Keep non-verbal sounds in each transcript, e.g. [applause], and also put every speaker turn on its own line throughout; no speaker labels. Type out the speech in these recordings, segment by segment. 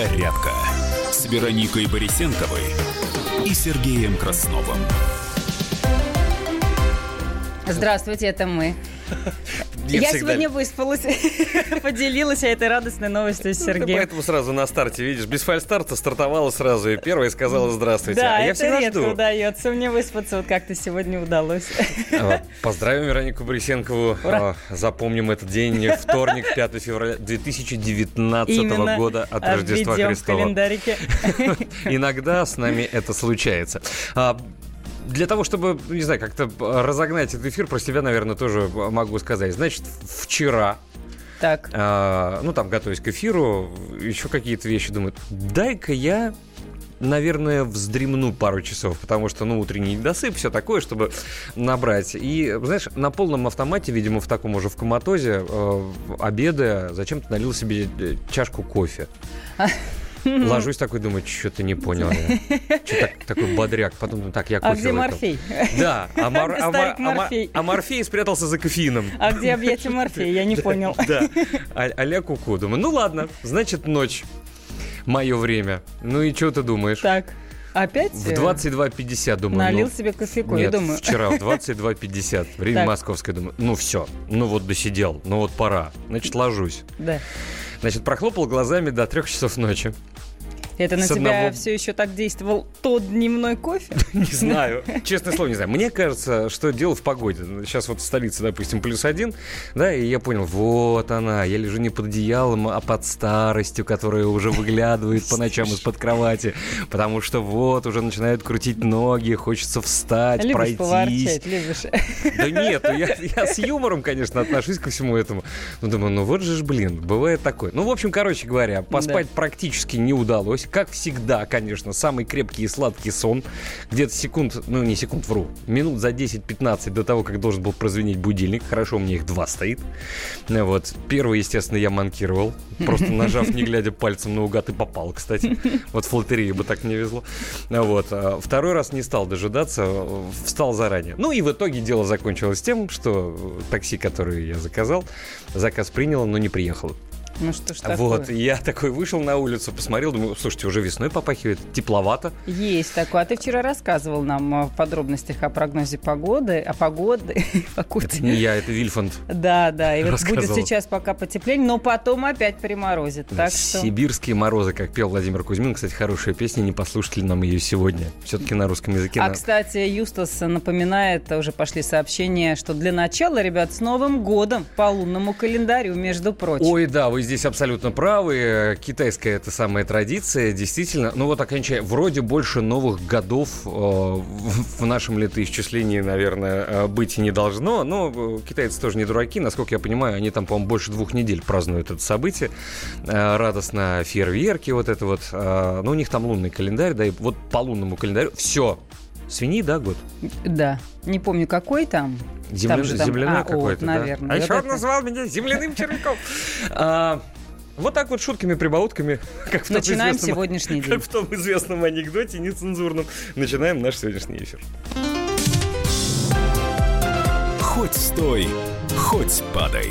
«Зарядка» с Вероникой Борисенковой и Сергеем Красновым.
Здравствуйте, это мы.
Я,
Я сегодня выспалась, [laughs] поделилась этой радостной новостью с
Ну,
Сергеем.
поэтому сразу на старте, видишь, без фальстарта стартовала сразу и первая сказала здравствуйте.
Да,
а я
это
всегда
редко
жду.
удается мне выспаться, вот как-то сегодня удалось.
А, Поздравим Веронику Борисенкову.
Ура.
А, Запомним этот день, вторник, [laughs] 5 февраля 2019
Именно
года от Рождества
обведем в
Христова.
календарике. [laughs]
Иногда с нами это случается. Для того, чтобы, не знаю, как-то разогнать этот эфир, про себя, наверное, тоже могу сказать. Значит, вчера
Так,
А, ну, там, готовясь к эфиру, еще какие-то вещи думаю, дай-ка я, наверное, вздремну пару часов, потому что, ну, утренний недосып, все такое, чтобы набрать. И, знаешь, на полном автомате, видимо, в таком уже в коматозе, э, обедая, зачем-то налил себе э, чашку кофе. [laughs] Ложусь такой, думаю, что-то не понял я. [laughs] Что так, такой бодряк. Потом, так, я кофе
а где. Морфей?
Да, а, [laughs] Мор- а Мор- а Мор-
Морфей.
а Морфей спрятался за кофеином.
А где объятие [laughs] Морфея? Я не понял.
Да, а- а-ля куку. Думаю, ну ладно, значит ночь. Мое время. Ну и что ты думаешь?
Так, опять
В
э,
22.50, думаю.
налил
ну,
себе кофейку, я
Нет,
думаю.
вчера в 22.50, время
Так.
московское, думаю, ну все, ну вот досидел, ну вот пора, значит ложусь.
Да.
Значит, прохлопал глазами до трех часов ночи.
Это на тебя
одного-
все еще так действовал тот дневной кофе? [laughs]
Не знаю. Честное слово, не знаю. Мне кажется, что дело в погоде. Сейчас вот в столице, допустим, плюс один, да, и я понял, вот она, я лежу не под одеялом, а под старостью, которая уже выглядывает по ночам из-под кровати, потому что вот уже начинают крутить ноги, хочется встать,
Любишь
пройтись.
любишь.
Да нет, ну я, я с юмором, конечно, отношусь ко всему этому. Ну, думаю, ну вот же ж, блин, бывает такое. Ну, в общем, короче говоря, поспать практически не удалось. Как всегда, конечно, самый крепкий и сладкий сон. Где-то секунд, ну не секунд, вру, минут за 10-15 до того, как должен был прозвенеть будильник. Хорошо, у меня их два стоит. Ну, Вот. Первый, естественно, я манкировал. Просто нажав, не глядя пальцем наугад и попал, кстати. Вот в лотерее бы так не везло. Ну, Вот. А Второй раз не стал дожидаться, э, встал заранее. Ну и в итоге дело закончилось тем, что э, такси, которое я заказал, заказ принял, но не приехал.
Ну что ж такое?
Вот, я такой вышел на улицу, посмотрел, думаю, слушайте, уже весной попахивает, тепловато.
Есть такое. А ты вчера рассказывал нам э, в подробностях о прогнозе погоды, о погоде. [laughs]
Это не я, это Вильфанд.
Да, да. И вот будет сейчас пока потепление, но потом опять приморозит. Так что
Сибирские морозы, как пел Владимир Кузьмин. Кстати, хорошая песня, не послушали нам ее сегодня. Все-таки на русском языке.
А,
на-
кстати, Юстас напоминает, уже пошли сообщения, что для начала, ребят, с Новым годом по лунному календарю, между прочим.
Ой, да, вы здесь абсолютно правы. Китайская это самая традиция, действительно. Ну вот окончая, вроде больше новых годов э, в нашем летоисчислении, наверное, э, быть и не должно. Но э, китайцы тоже не дураки. Насколько я понимаю, они там, по-моему, больше двух недель празднуют это событие. Радостно фейерверки, вот это вот. Э, Ну, у них там лунный календарь, да, и вот по лунному календарю все. Свиньи, да, год?
Да. Не помню, какой там.
Земля-
Там же там-
земляной
а,
какой-то,
о,
да?
наверное.
А
Вот
еще он назвал меня земляным червяком. А, Вот так вот шутками, прибаутками, как в том
Начинаем
известном-
сегодняшний день.
Как в том известном анекдоте нецензурном. Начинаем наш сегодняшний эфир.
Хоть стой, хоть падай.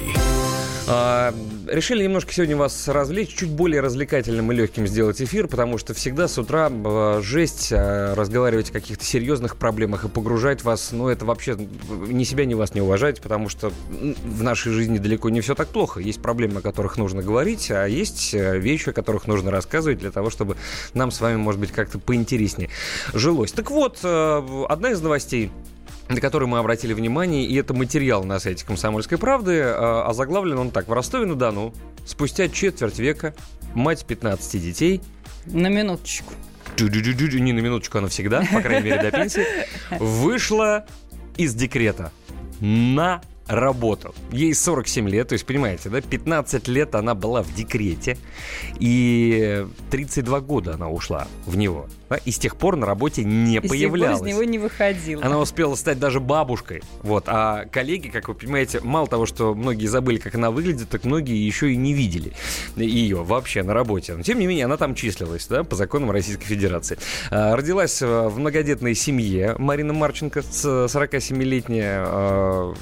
А, решили немножко сегодня вас развлечь, чуть более развлекательным и легким сделать эфир, потому что всегда с утра э, жесть э, разговаривать о каких-то серьезных проблемах и погружать вас, ну, это вообще ни себя, ни вас не уважать, потому что в нашей жизни далеко не все так плохо. Есть проблемы, о которых нужно говорить, а есть э, вещи, о которых нужно рассказывать для того, чтобы нам с вами, может быть, как-то поинтереснее жилось. Так вот, э, одна из новостей на который мы обратили внимание, и это материал на сайте «Комсомольской правды», а а заглавлен он так. В Ростове-на-Дону спустя четверть века мать 15 детей
На минуточку.
Не на минуточку, она всегда, по крайней мере, до пенсии, вышла из декрета на работу. Ей 47 лет, то есть, понимаете, да, 15 лет она была в декрете, и 32 года она ушла в него. Да, и с тех пор на работе не
И с тех пор
появлялась.
из него не выходил.
Она успела стать даже бабушкой. Вот. А коллеги, как вы понимаете, мало того, что многие забыли, как она выглядит, так многие еще и не видели ее вообще на работе. Но, тем не менее, она там числилась, да, по законам Российской Федерации. А, Родилась э, в многодетной семье Марина Марченко, с 47-летняя. а,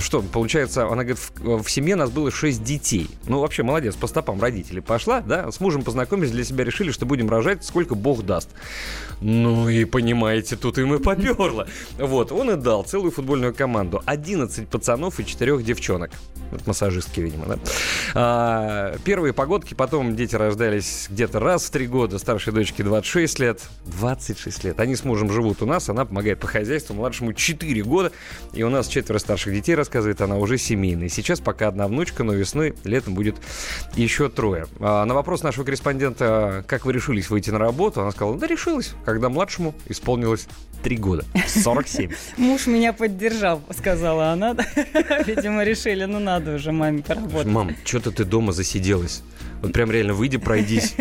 Что, получается, она говорит, в в семье нас было 6 детей. Ну, вообще, молодец, по стопам родителей пошла, да, с мужем познакомились, для себя решили, что будем рожать, сколько Бог даст. Ну и понимаете, тут им и поперло. Вот, он и дал целую футбольную команду. 11 пацанов и 4 девчонок. Вот массажистки, видимо, да. А, первые погодки, потом дети рождались где-то раз в 3 года, старшей дочке 26 лет. 26 лет. Они с мужем живут у нас, она помогает по хозяйству, младшему 4 года. И у нас четверо старших детей, рассказывает она, уже семейные. Сейчас пока одна внучка, но весной, летом будет еще трое. А, на вопрос нашего корреспондента, как вы решились выйти на работу, она сказала, да решилась, когда младшему исполнилось 3 года. 47. [laughs]
Муж меня поддержал, сказала она. [laughs] Видимо, решили, ну надо уже маме поработать.
Мам, что-то ты дома засиделась. Вот прям реально выйди, пройдись.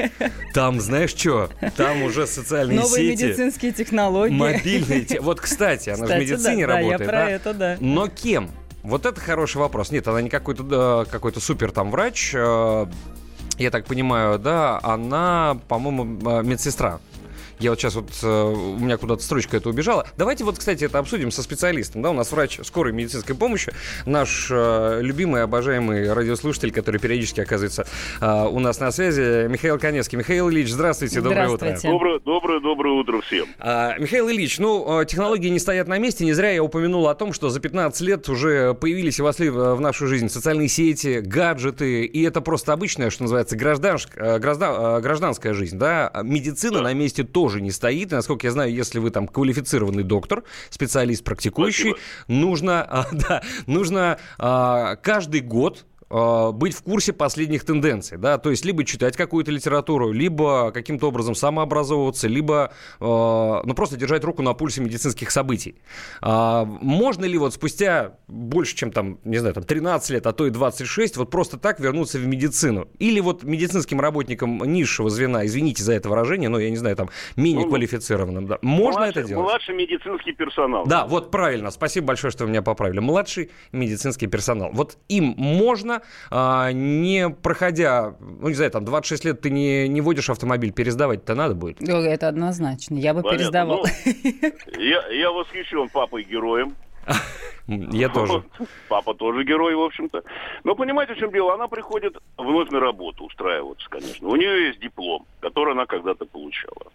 Там, знаешь что? Там уже социальные
Новые
сети.
медицинские технологии.
Мобильные. те- Вот, кстати, она
Кстати,
в медицине
да, да, я
работает,
про
да?
это, да.
Но кем? Вот это хороший вопрос. Нет, она не какой-то да, какой-то супер там врач. э, Я так понимаю, да, она, по-моему, э, медсестра. Я вот сейчас вот, э, у меня куда-то строчка это убежала. Давайте вот, кстати, это обсудим со специалистом. Да, у нас врач скорой медицинской помощи, наш э, любимый, обожаемый радиослушатель, который периодически оказывается э, у нас на связи, Михаил Конецкий. Михаил Ильич, здравствуйте, доброе утро.
Здравствуйте.
Доброе, доброе, доброе утро всем.
А, Михаил Ильич, ну, технологии не стоят на месте. Не зря я упомянул о том, что за 15 лет уже появились и вошли в нашу жизнь социальные сети, гаджеты, и это просто обычная, что называется, гражданш- граждан- э, гражданская жизнь, да. Медицина на месте тоже не стоит. И, насколько я знаю, если вы там квалифицированный доктор, специалист практикующий,
Спасибо.
нужно, [laughs] а, да, нужно а, каждый год быть в курсе последних тенденций, да, то есть либо читать какую-то литературу, либо каким-то образом самообразовываться, либо, э, ну, просто держать руку на пульсе медицинских событий. А, можно ли вот спустя больше, чем там, не знаю, там 13 лет, а то и 26, вот просто так вернуться в медицину? Или вот медицинским работникам низшего звена, извините за это выражение, но я не знаю, там, менее
Ну,
квалифицированным, да, можно
младший,
это делать?
Младший медицинский персонал.
Да, вот правильно. Спасибо большое, что вы меня поправили. Младший медицинский персонал. Вот им можно, а, не проходя, ну, не знаю, там 26 лет ты не, не водишь автомобиль, пересдавать-то надо будет.
Это однозначно. Я бы
Понятно.
пересдавал.
Ну, я, я восхищен папой-героем. [laughs]
Я тоже. [laughs]
Папа тоже герой, в общем-то. Но понимаете, в чем дело? Она приходит вновь на работу устраиваться, конечно. У нее есть диплом, который она когда-то получала.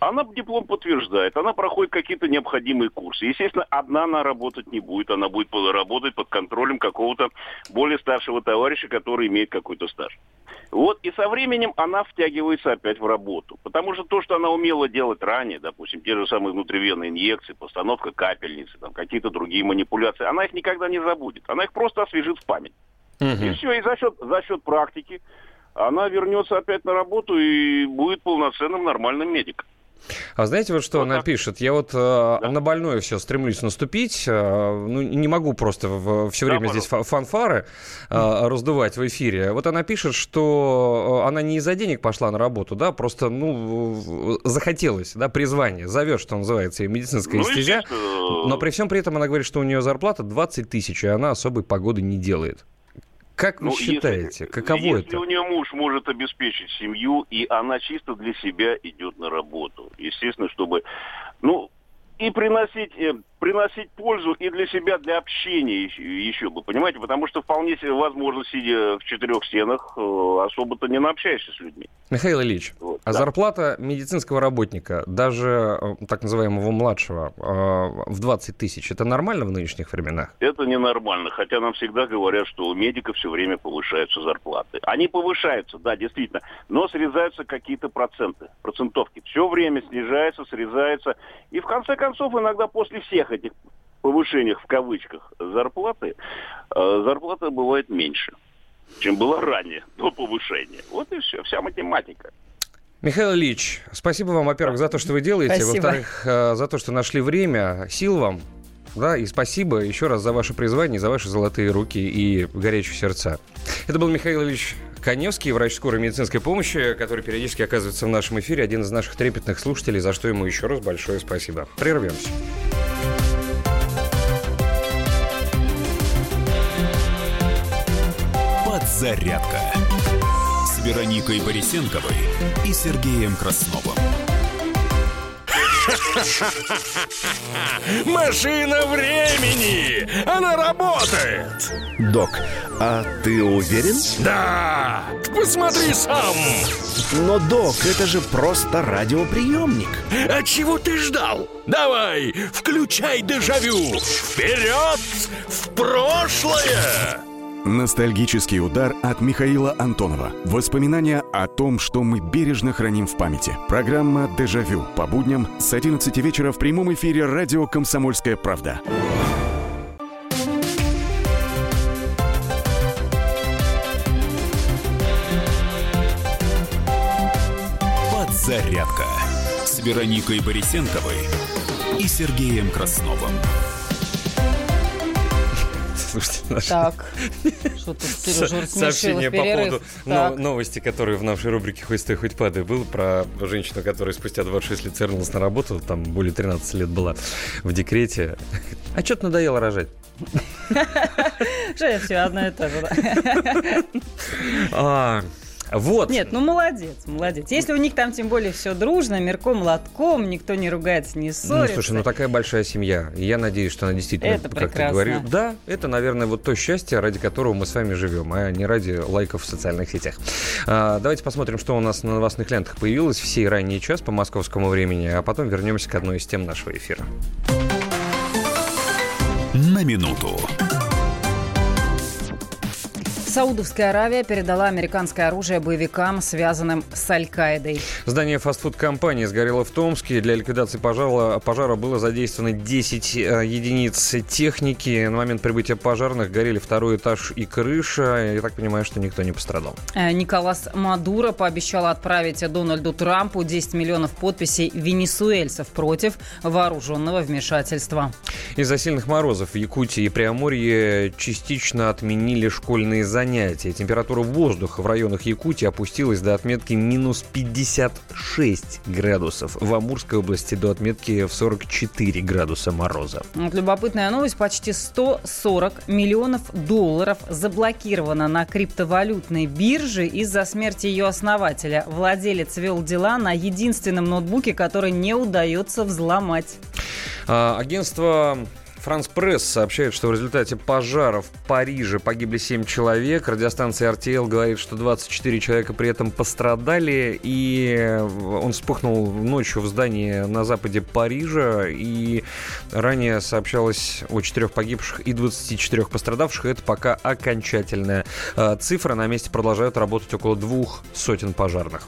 Она диплом подтверждает, она проходит какие-то необходимые курсы. Естественно, одна она работать не будет, она будет работать под контролем какого-то более старшего товарища, который имеет какой-то стаж. Вот, и со временем она втягивается опять в работу. Потому что то, что она умела делать ранее, допустим, те же самые внутривенные инъекции, постановка капельницы, там, какие-то другие манипуляции, она их никогда не забудет. Она их просто освежит в память. И
Мгм.
все, и за счет, за счет практики она вернется опять на работу и будет полноценным нормальным медиком.
А знаете, вот что
Вот
она
так.
пишет? Я вот э, на больное все стремлюсь наступить. э, ну, не могу просто все
Да,
время здесь фа- фанфары э, раздувать в эфире. Вот она пишет, что э, она не из-за денег пошла на работу, да, просто, ну, захотелось, да, призвание, зовет, что называется, медицинская
Ну,
стезя. Но при всем при этом она говорит, что у нее зарплата 20 тысяч, и она особой погоды не делает. Как вы
Ну,
считаете,
если,
каково
если
это?
у нее муж может обеспечить семью, и она чисто для себя идет на работу, естественно, чтобы, ну, и приносить, э, приносить пользу и для себя, для общения еще, бы, понимаете? Потому что вполне себе возможно, сидя в четырех стенах, э, особо-то не наобщаешься с людьми.
Михаил Ильич,
Вот,
а
да.
зарплата медицинского работника, даже э, так называемого младшего, э, в 20 тысяч, это нормально в нынешних временах?
Это ненормально, хотя нам всегда говорят, что у медиков все время повышаются зарплаты. Они повышаются, да, действительно, но срезаются какие-то проценты, процентовки. Все время снижается, срезается. И в конце концов, иногда после всех этих повышениях в кавычках зарплаты, э, зарплата бывает меньше, чем была ранее, до повышения. Вот и все, вся математика.
Михаил Ильич, спасибо вам, во-первых, за то, что вы делаете,
Спасибо.
во-вторых, э, за то, что нашли время, сил вам, да, и спасибо еще раз за ваше призвание, за ваши золотые руки и горячие сердца. Это был Михаил Ильич Коневский, врач скорой медицинской помощи, который периодически оказывается в нашем эфире, один из наших трепетных слушателей, за что ему еще раз большое спасибо. Прервемся.
Подзарядка с Вероникой Борисенковой и Сергеем Красновым. [laughs]
Машина времени! Она работает!
Док, а ты уверен?
Да! Посмотри сам!
Но, док, это же просто радиоприемник.
А чего ты ждал? Давай, включай дежавю! Вперед! В прошлое!
Ностальгический удар от Михаила Антонова. Воспоминания о том, что мы бережно храним в памяти. Программа «Дежавю» по будням с 11 вечера в прямом эфире радио «Комсомольская правда».
Подзарядка с Вероникой Борисенковой и Сергеем Красновым.
Слушайте, наши
Так, что Сережа
сообщение по поводу но-
Так.
новости, которые в нашей рубрике «Хоть стой, хоть падай» был про женщину, которая спустя 26 лет вернулась на работу, там более 13 лет была в декрете. А что-то надоело рожать. [laughs]
Что все одно и то же. да.
Вот.
Нет, ну молодец, молодец. Если у них там тем более все дружно, мерком, лотком, никто не ругается, не
Ну,
ссорится.
слушай, ну такая большая семья. И я надеюсь, что она действительно,
Это
как ты
прекрасно.
говоришь, да, это, наверное, вот то счастье, ради которого мы с вами живем, а не ради лайков в социальных сетях. А, давайте посмотрим, что у нас на новостных лентах появилось в сей ранний час по московскому времени, а потом вернемся к одной из тем нашего эфира.
На минуту.
Саудовская Аравия передала американское оружие боевикам, связанным с Аль-Каидой.
Здание фастфуд-компании сгорело в Томске. Для ликвидации пожара, пожара было задействовано 10 э, единиц техники. На момент прибытия пожарных горели второй этаж и крыша. Я так понимаю, что никто не пострадал.
Э, Николас Мадуро пообещал отправить Дональду Трампу 10 миллионов подписей венесуэльцев против вооруженного вмешательства.
Из-за сильных морозов в Якутии и Преамурье частично отменили школьные занятия. Температура воздуха в районах Якутии опустилась до отметки минус 56 градусов. В Амурской области до отметки в 44 градуса мороза.
Вот любопытная новость. Почти 140 миллионов долларов заблокировано на криптовалютной бирже из-за смерти ее основателя. Владелец вел дела на единственном ноутбуке, который не удается взломать.
А, Агентство Франс Пресс сообщает, что в результате пожара в Париже погибли 7 человек. Радиостанция RTL говорит, что 24 человека при этом пострадали. И он вспыхнул ночью в здании на западе Парижа. И ранее сообщалось о 4 погибших и 24 пострадавших. Это пока окончательная а, цифра. На месте продолжают работать около двух сотен пожарных.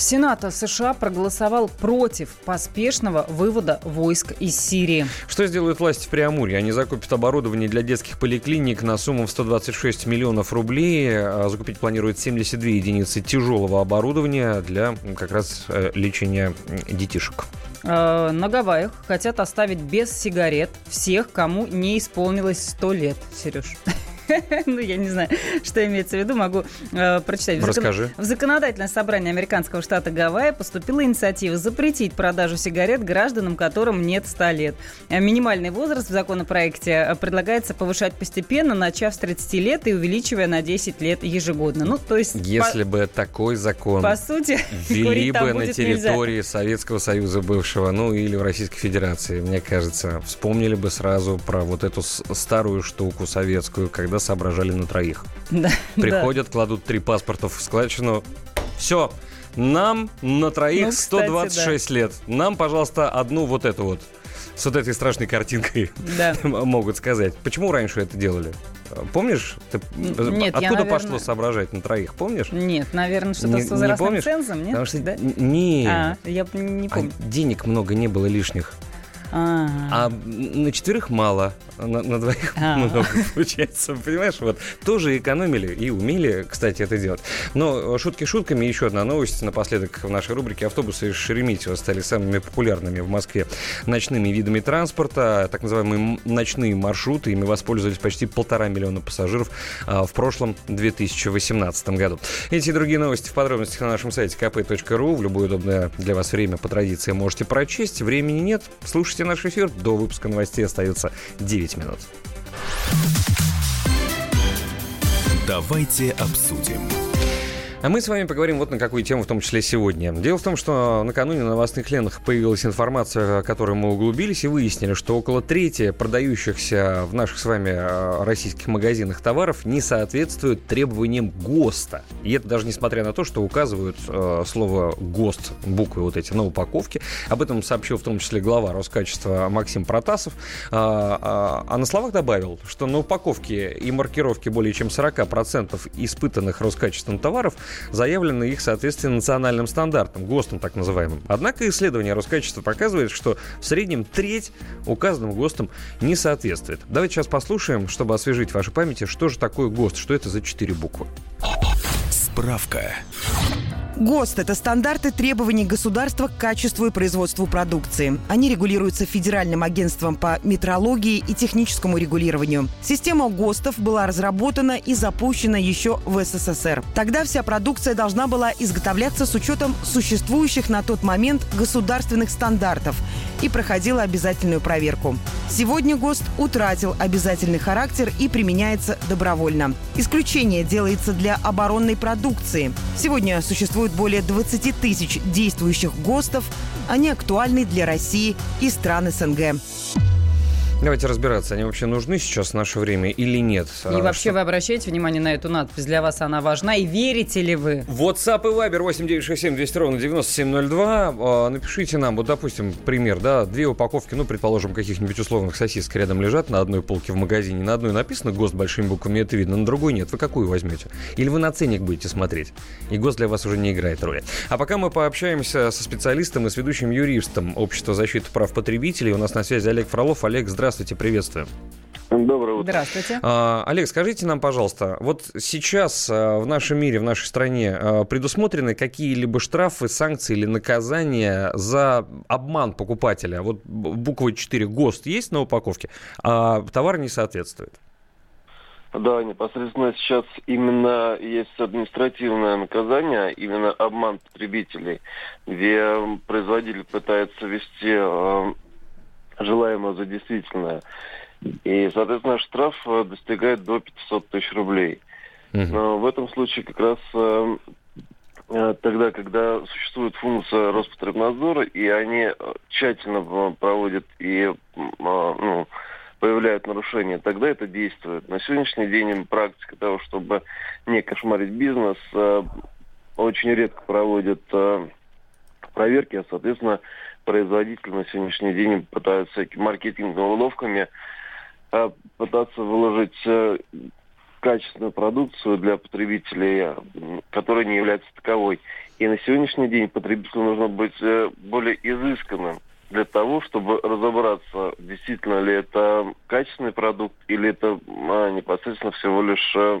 Сенат США проголосовал против поспешного вывода войск из Сирии.
Что сделают власти в Преамурье? Они закупят оборудование для детских поликлиник на сумму в 126 миллионов рублей. А Закупить планируют 72 единицы тяжелого оборудования для как раз э, лечения детишек.
Э, На Гавайях хотят оставить без сигарет всех, кому не исполнилось 100 лет, Сереж. [laughs] Ну, я не знаю, что имеется в виду, могу э, прочитать.
Расскажи.
В законодательное собрание американского штата Гавайи поступила инициатива запретить продажу сигарет гражданам, которым нет 100 лет. Э, Минимальный возраст в законопроекте э, предлагается повышать постепенно, начав с 30 лет и увеличивая на 10 лет ежегодно. Ну, то есть,
Если бы такой закон
по, по сути, [laughs]
ввели бы на
будет нельзя.
территории Советского Союза бывшего, ну или в Российской Федерации, мне кажется, вспомнили бы сразу про вот эту старую штуку советскую, когда соображали на троих.
Да, да.
Приходят, кладут три паспорта в складчину. Все, нам на троих
Ну, кстати,
126 лет. Нам, пожалуйста, одну вот эту вот. С вот этой страшной картинкой
Да. [laughs]
могут сказать. Почему раньше это делали? Помнишь? Ты-
Н- нет, я,
Откуда
наверное-
пошло соображать на троих? Помнишь?
Нет, наверное, что-то
Не-
с
не
возрастным
помнишь?
цензом, нет?
Потому что
Да?
не,
А, я не
а
помню.
денег много не было лишних. А, на четверых мало, на, на двоих а. много [laughs] получается. Понимаешь, вот тоже экономили и умели, кстати, это делать. Но шутки шутками, еще одна новость напоследок в нашей рубрике. Автобусы из Шереметьево стали самыми популярными в Москве ночными видами транспорта, так называемые ночные маршруты. Ими воспользовались почти полтора миллиона пассажиров а, в прошлом 2018 году. Эти и другие новости в подробностях на нашем сайте kp.ru. В любое удобное для вас время по традиции можете прочесть. Времени нет. Слушайте наш эфир. До выпуска новостей остается 9 минут.
Давайте обсудим.
А мы с вами поговорим вот на какую тему в том числе сегодня. Дело в том, что накануне на новостных лентах появилась информация, которой мы углубились и выяснили, что около трети продающихся в наших с вами э, российских магазинах товаров не соответствуют требованиям ГОСТа. И это даже несмотря на то, что указывают э, слово ГОСТ, буквы вот эти на упаковке. Об этом сообщил в том числе глава Роскачества Максим Протасов. А, а, а на словах добавил, что на упаковке и маркировке более чем 40% испытанных Роскачеством товаров заявлено их соответствие национальным стандартам, ГОСТам так называемым. Однако исследование Роскачества показывает, что в среднем треть указанным ГОСТам не соответствует. Давайте сейчас послушаем, чтобы освежить вашу память, что же такое ГОСТ, что это за четыре буквы.
Справка.
ГОСТ – это стандарты требований государства к качеству и производству продукции. Они регулируются Федеральным агентством по метрологии и техническому регулированию. Система ГОСТов была разработана и запущена еще в СССР. Тогда вся продукция должна была изготовляться с учетом существующих на тот момент государственных стандартов и проходила обязательную проверку. Сегодня ГОСТ утратил обязательный характер и применяется добровольно. Исключение делается для оборонной продукции. Сегодня существует более 20 тысяч действующих ГОСТов. Они актуальны для России и стран СНГ.
Давайте разбираться, они вообще нужны сейчас в наше время или нет.
И а, вообще что... вы обращаете внимание на эту надпись? Для вас она важна? И верите ли вы?
WhatsApp и Viber 8967 200 ровно 9702. А, напишите нам, вот, допустим, пример, да, две упаковки, ну, предположим, каких-нибудь условных сосисок рядом лежат на одной полке в магазине. На одной написано ГОСТ большими буквами, это видно, на другой нет. Вы какую возьмете? Или вы на ценник будете смотреть? И ГОСТ для вас уже не играет роли. А пока мы пообщаемся со специалистом и с ведущим юристом Общества защиты прав потребителей, у нас на связи Олег Фролов. Олег, здравствуйте. Здравствуйте, приветствую.
Доброе утро.
Здравствуйте.
А, Олег, скажите нам, пожалуйста, вот сейчас а, в нашем мире, в нашей стране а, предусмотрены какие-либо штрафы, санкции или наказания за обман покупателя? Вот буква 4 ГОСТ есть на упаковке, а товар не соответствует?
Да, непосредственно сейчас именно есть административное наказание, именно обман потребителей, где производитель пытается ввести желаемое за действительное. И, соответственно, штраф э, достигает до 500 тысяч рублей. Но в этом случае как раз э, э, тогда, когда существует функция Роспотребнадзора, и они тщательно проводят и ну, появляют нарушения, тогда это действует. На сегодняшний день практика того, чтобы не кошмарить бизнес, очень редко проводят проверки, а, соответственно, производители на сегодняшний день пытаются маркетинговыми уловками а, пытаться выложить э, качественную продукцию для потребителей, которая не является таковой. И на сегодняшний день потребителю нужно быть э, более изысканным для того, чтобы разобраться, действительно ли это качественный продукт или это а, непосредственно всего лишь э,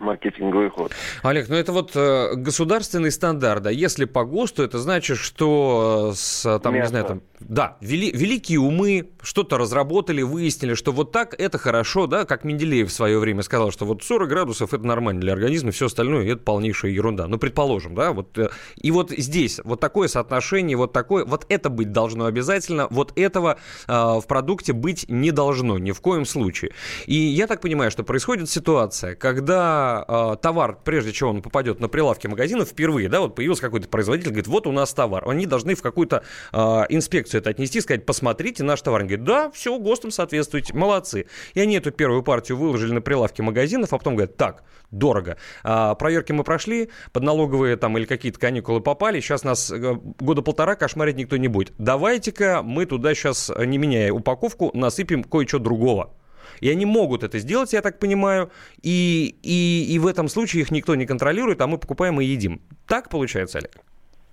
маркетинговый ход.
Олег, ну это вот э, государственный стандарт, да, если по ГОСТу, это значит, что э, с, там, Мясо. не знаю, там, да, вели, великие умы что-то разработали, выяснили, что вот так это хорошо, да, как Менделеев в свое время сказал, что вот 40 градусов это нормально для организма, все остальное это полнейшая ерунда. Ну, предположим, да, вот, э, и вот здесь вот такое соотношение, вот такое, вот это быть должно обязательно, вот этого э, в продукте быть не должно ни в коем случае. И я так понимаю, что происходит ситуация, когда э, товар, прежде чем он попадет на прилавки магазинов, впервые, да, вот появился какой-то производитель, говорит, вот у нас товар. Они должны в какую-то э, инспекцию это отнести, сказать, посмотрите наш товар. Они говорят, да, все, ГОСТам соответствуете, молодцы. И они эту первую партию выложили на прилавки магазинов, а потом говорят, так, дорого. А, проверки мы прошли, под налоговые там или какие-то каникулы попали, сейчас нас э, года полтора кошмарить никто не будет. Давайте-ка мы туда сейчас, не меняя упаковку, насыпем кое-что другого. И они могут это сделать, я так понимаю, и, и, и в этом случае их никто не контролирует, а мы покупаем и едим. Так получается, Олег?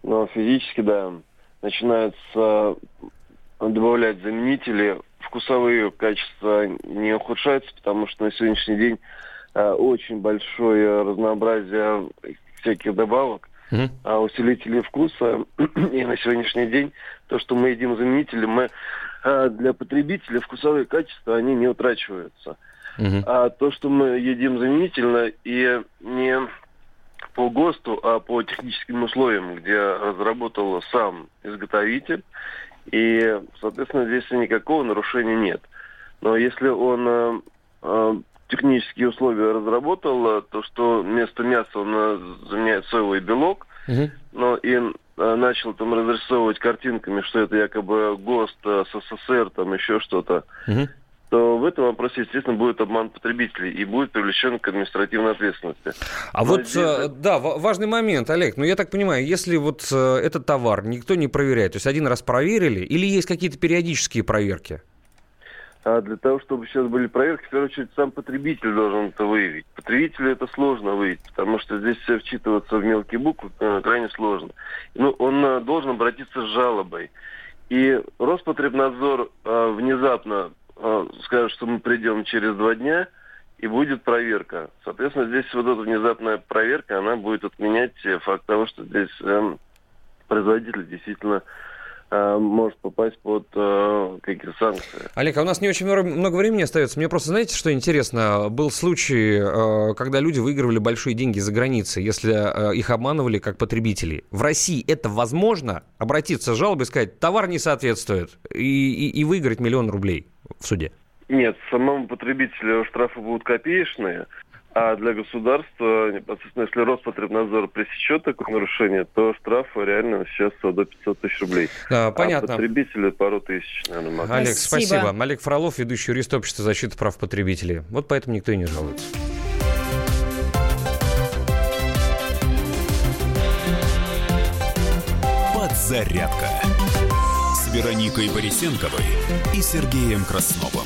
Ну, физически, да. Начинается добавлять заменители, вкусовые качества не ухудшаются, потому что на сегодняшний день э, очень большое разнообразие всяких добавок, mm усилителей вкуса. [clears throat] И на сегодняшний день то, что мы едим заменители, мы э, для потребителя вкусовые качества, они не утрачиваются. mm А то, что мы едим заменительно и не по ГОСТу, а по техническим условиям, где разработал сам изготовитель, и, соответственно, здесь никакого нарушения нет. Но если он э, э, технические условия разработал, э, то что вместо мяса он заменяет соевый белок, угу. но и э, начал там разрисовывать картинками, что это якобы ГОСТ, СССР, там еще что-то, угу то в этом вопросе, естественно, будет обман потребителей и будет привлечен к административной ответственности.
А Но вот, здесь... да, важный момент, Олег. Ну, я так понимаю, если вот этот товар никто не проверяет, то есть один раз проверили, или есть какие-то периодические проверки?
А для того, чтобы сейчас были проверки, в первую очередь сам потребитель должен это выявить. Потребителю это сложно выявить, потому что здесь все вчитываться в мелкие буквы э, крайне сложно. Ну, он э, должен обратиться с жалобой. И Роспотребнадзор э, внезапно скажет, что мы придем через два дня, и будет проверка. Соответственно, здесь вот эта внезапная проверка, она будет отменять факт того, что здесь э, производитель действительно может попасть под э, какие-то санкции.
Олег, а у нас не очень много времени остается. Мне просто, знаете, что интересно? Был случай, э, когда люди выигрывали большие деньги за границей, если э, их обманывали как потребителей. В России это возможно? Обратиться с жалобой и сказать, товар не соответствует, и, и, и выиграть миллион рублей в суде?
Нет, самому потребителю штрафы будут копеечные. А для государства, непосредственно, если Роспотребнадзор пресечет такое нарушение, то штраф реально сейчас до 500 тысяч рублей.
А, понятно.
А потребители пару тысяч, наверное,
могут. Олег, спасибо. спасибо. Олег Фролов, ведущий юрист общества защиты прав потребителей. Вот поэтому никто и не жалуется.
Подзарядка с Вероникой Борисенковой и Сергеем Красновым.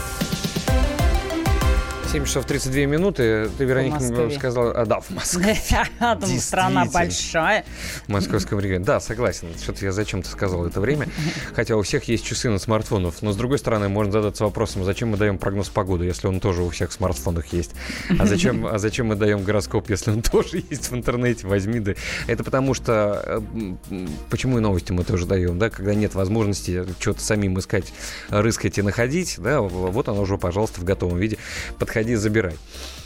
7 часов 32 минуты. Ты, Вероника, сказала... А, да, в Москве. [laughs]
Страна большая.
В московском регионе. Да, согласен. Что-то я зачем-то сказал это время. Хотя у всех есть часы на смартфонах. Но, с другой стороны, можно задаться вопросом, зачем мы даем прогноз погоды, если он тоже у всех в смартфонах есть? А зачем, а зачем мы даем гороскоп, если он [laughs] тоже есть в интернете? Возьми да. Это потому что... Э, почему и новости мы тоже даем, да? Когда нет возможности что-то самим искать, рыскать и находить, да? Вот оно уже, пожалуйста, в готовом виде. Подходи приходи, забирай.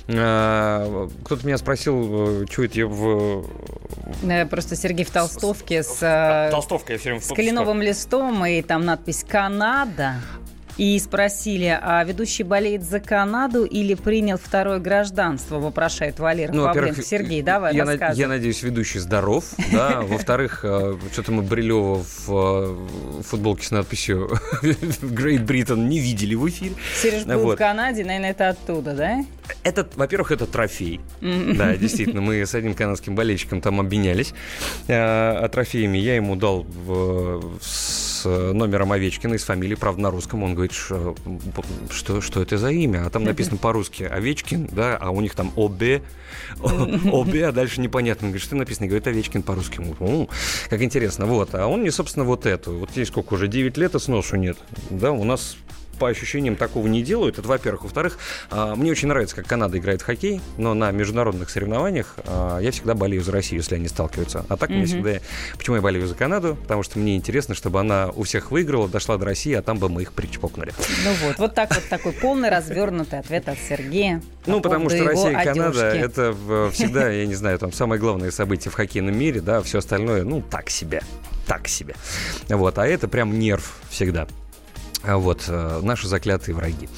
А, кто-то меня спросил, э, что это я в...
Э, просто Сергей в толстовке с, э,
Толстовка, я все время
с кленовым листом, и там надпись «Канада». И спросили, а ведущий болеет за Канаду или принял второе гражданство, вопрошает Валера ну, Павленко. Сергей, давай,
я, на, я надеюсь, ведущий здоров, да. [laughs] Во-вторых, э, что-то мы Брилева в э, футболке с надписью [laughs] Great Britain не видели в эфире.
Сереж был в Канаде, наверное, это оттуда, да?
Это, во-первых, это трофей. Да, действительно, мы с одним канадским болельщиком там обменялись э, трофеями. Я ему дал с номером Овечкина, из фамилии, правда, на русском. Он говорит, что, что, что это за имя? А там написано по-русски Овечкин, да, а у них там ОБ, [laughs] ОБ, а дальше непонятно. Он говорит, что написано? Говорит, Овечкин по-русски. О, как интересно. Вот. А он мне, собственно, вот эту. Вот здесь сколько уже, 9 лет, и сносу нет. Да, у нас по ощущениям такого не делают. Это, во-первых. Во-вторых, а, мне очень нравится, как Канада играет в хоккей, но на международных соревнованиях а, я всегда болею за Россию, если они сталкиваются. А так mm-hmm. мне всегда... Почему я болею за Канаду? Потому что мне интересно, чтобы она у всех выиграла, дошла до России, а там бы мы их причпокнули.
Ну вот, вот так вот такой полный развернутый ответ от Сергея.
Ну, потому что Россия и Канада – это всегда, я не знаю, там самое главное событие в хоккейном мире, да, все остальное, ну, так себе, так себе. Вот, а это прям нерв всегда. А вот, э, наши заклятые враги.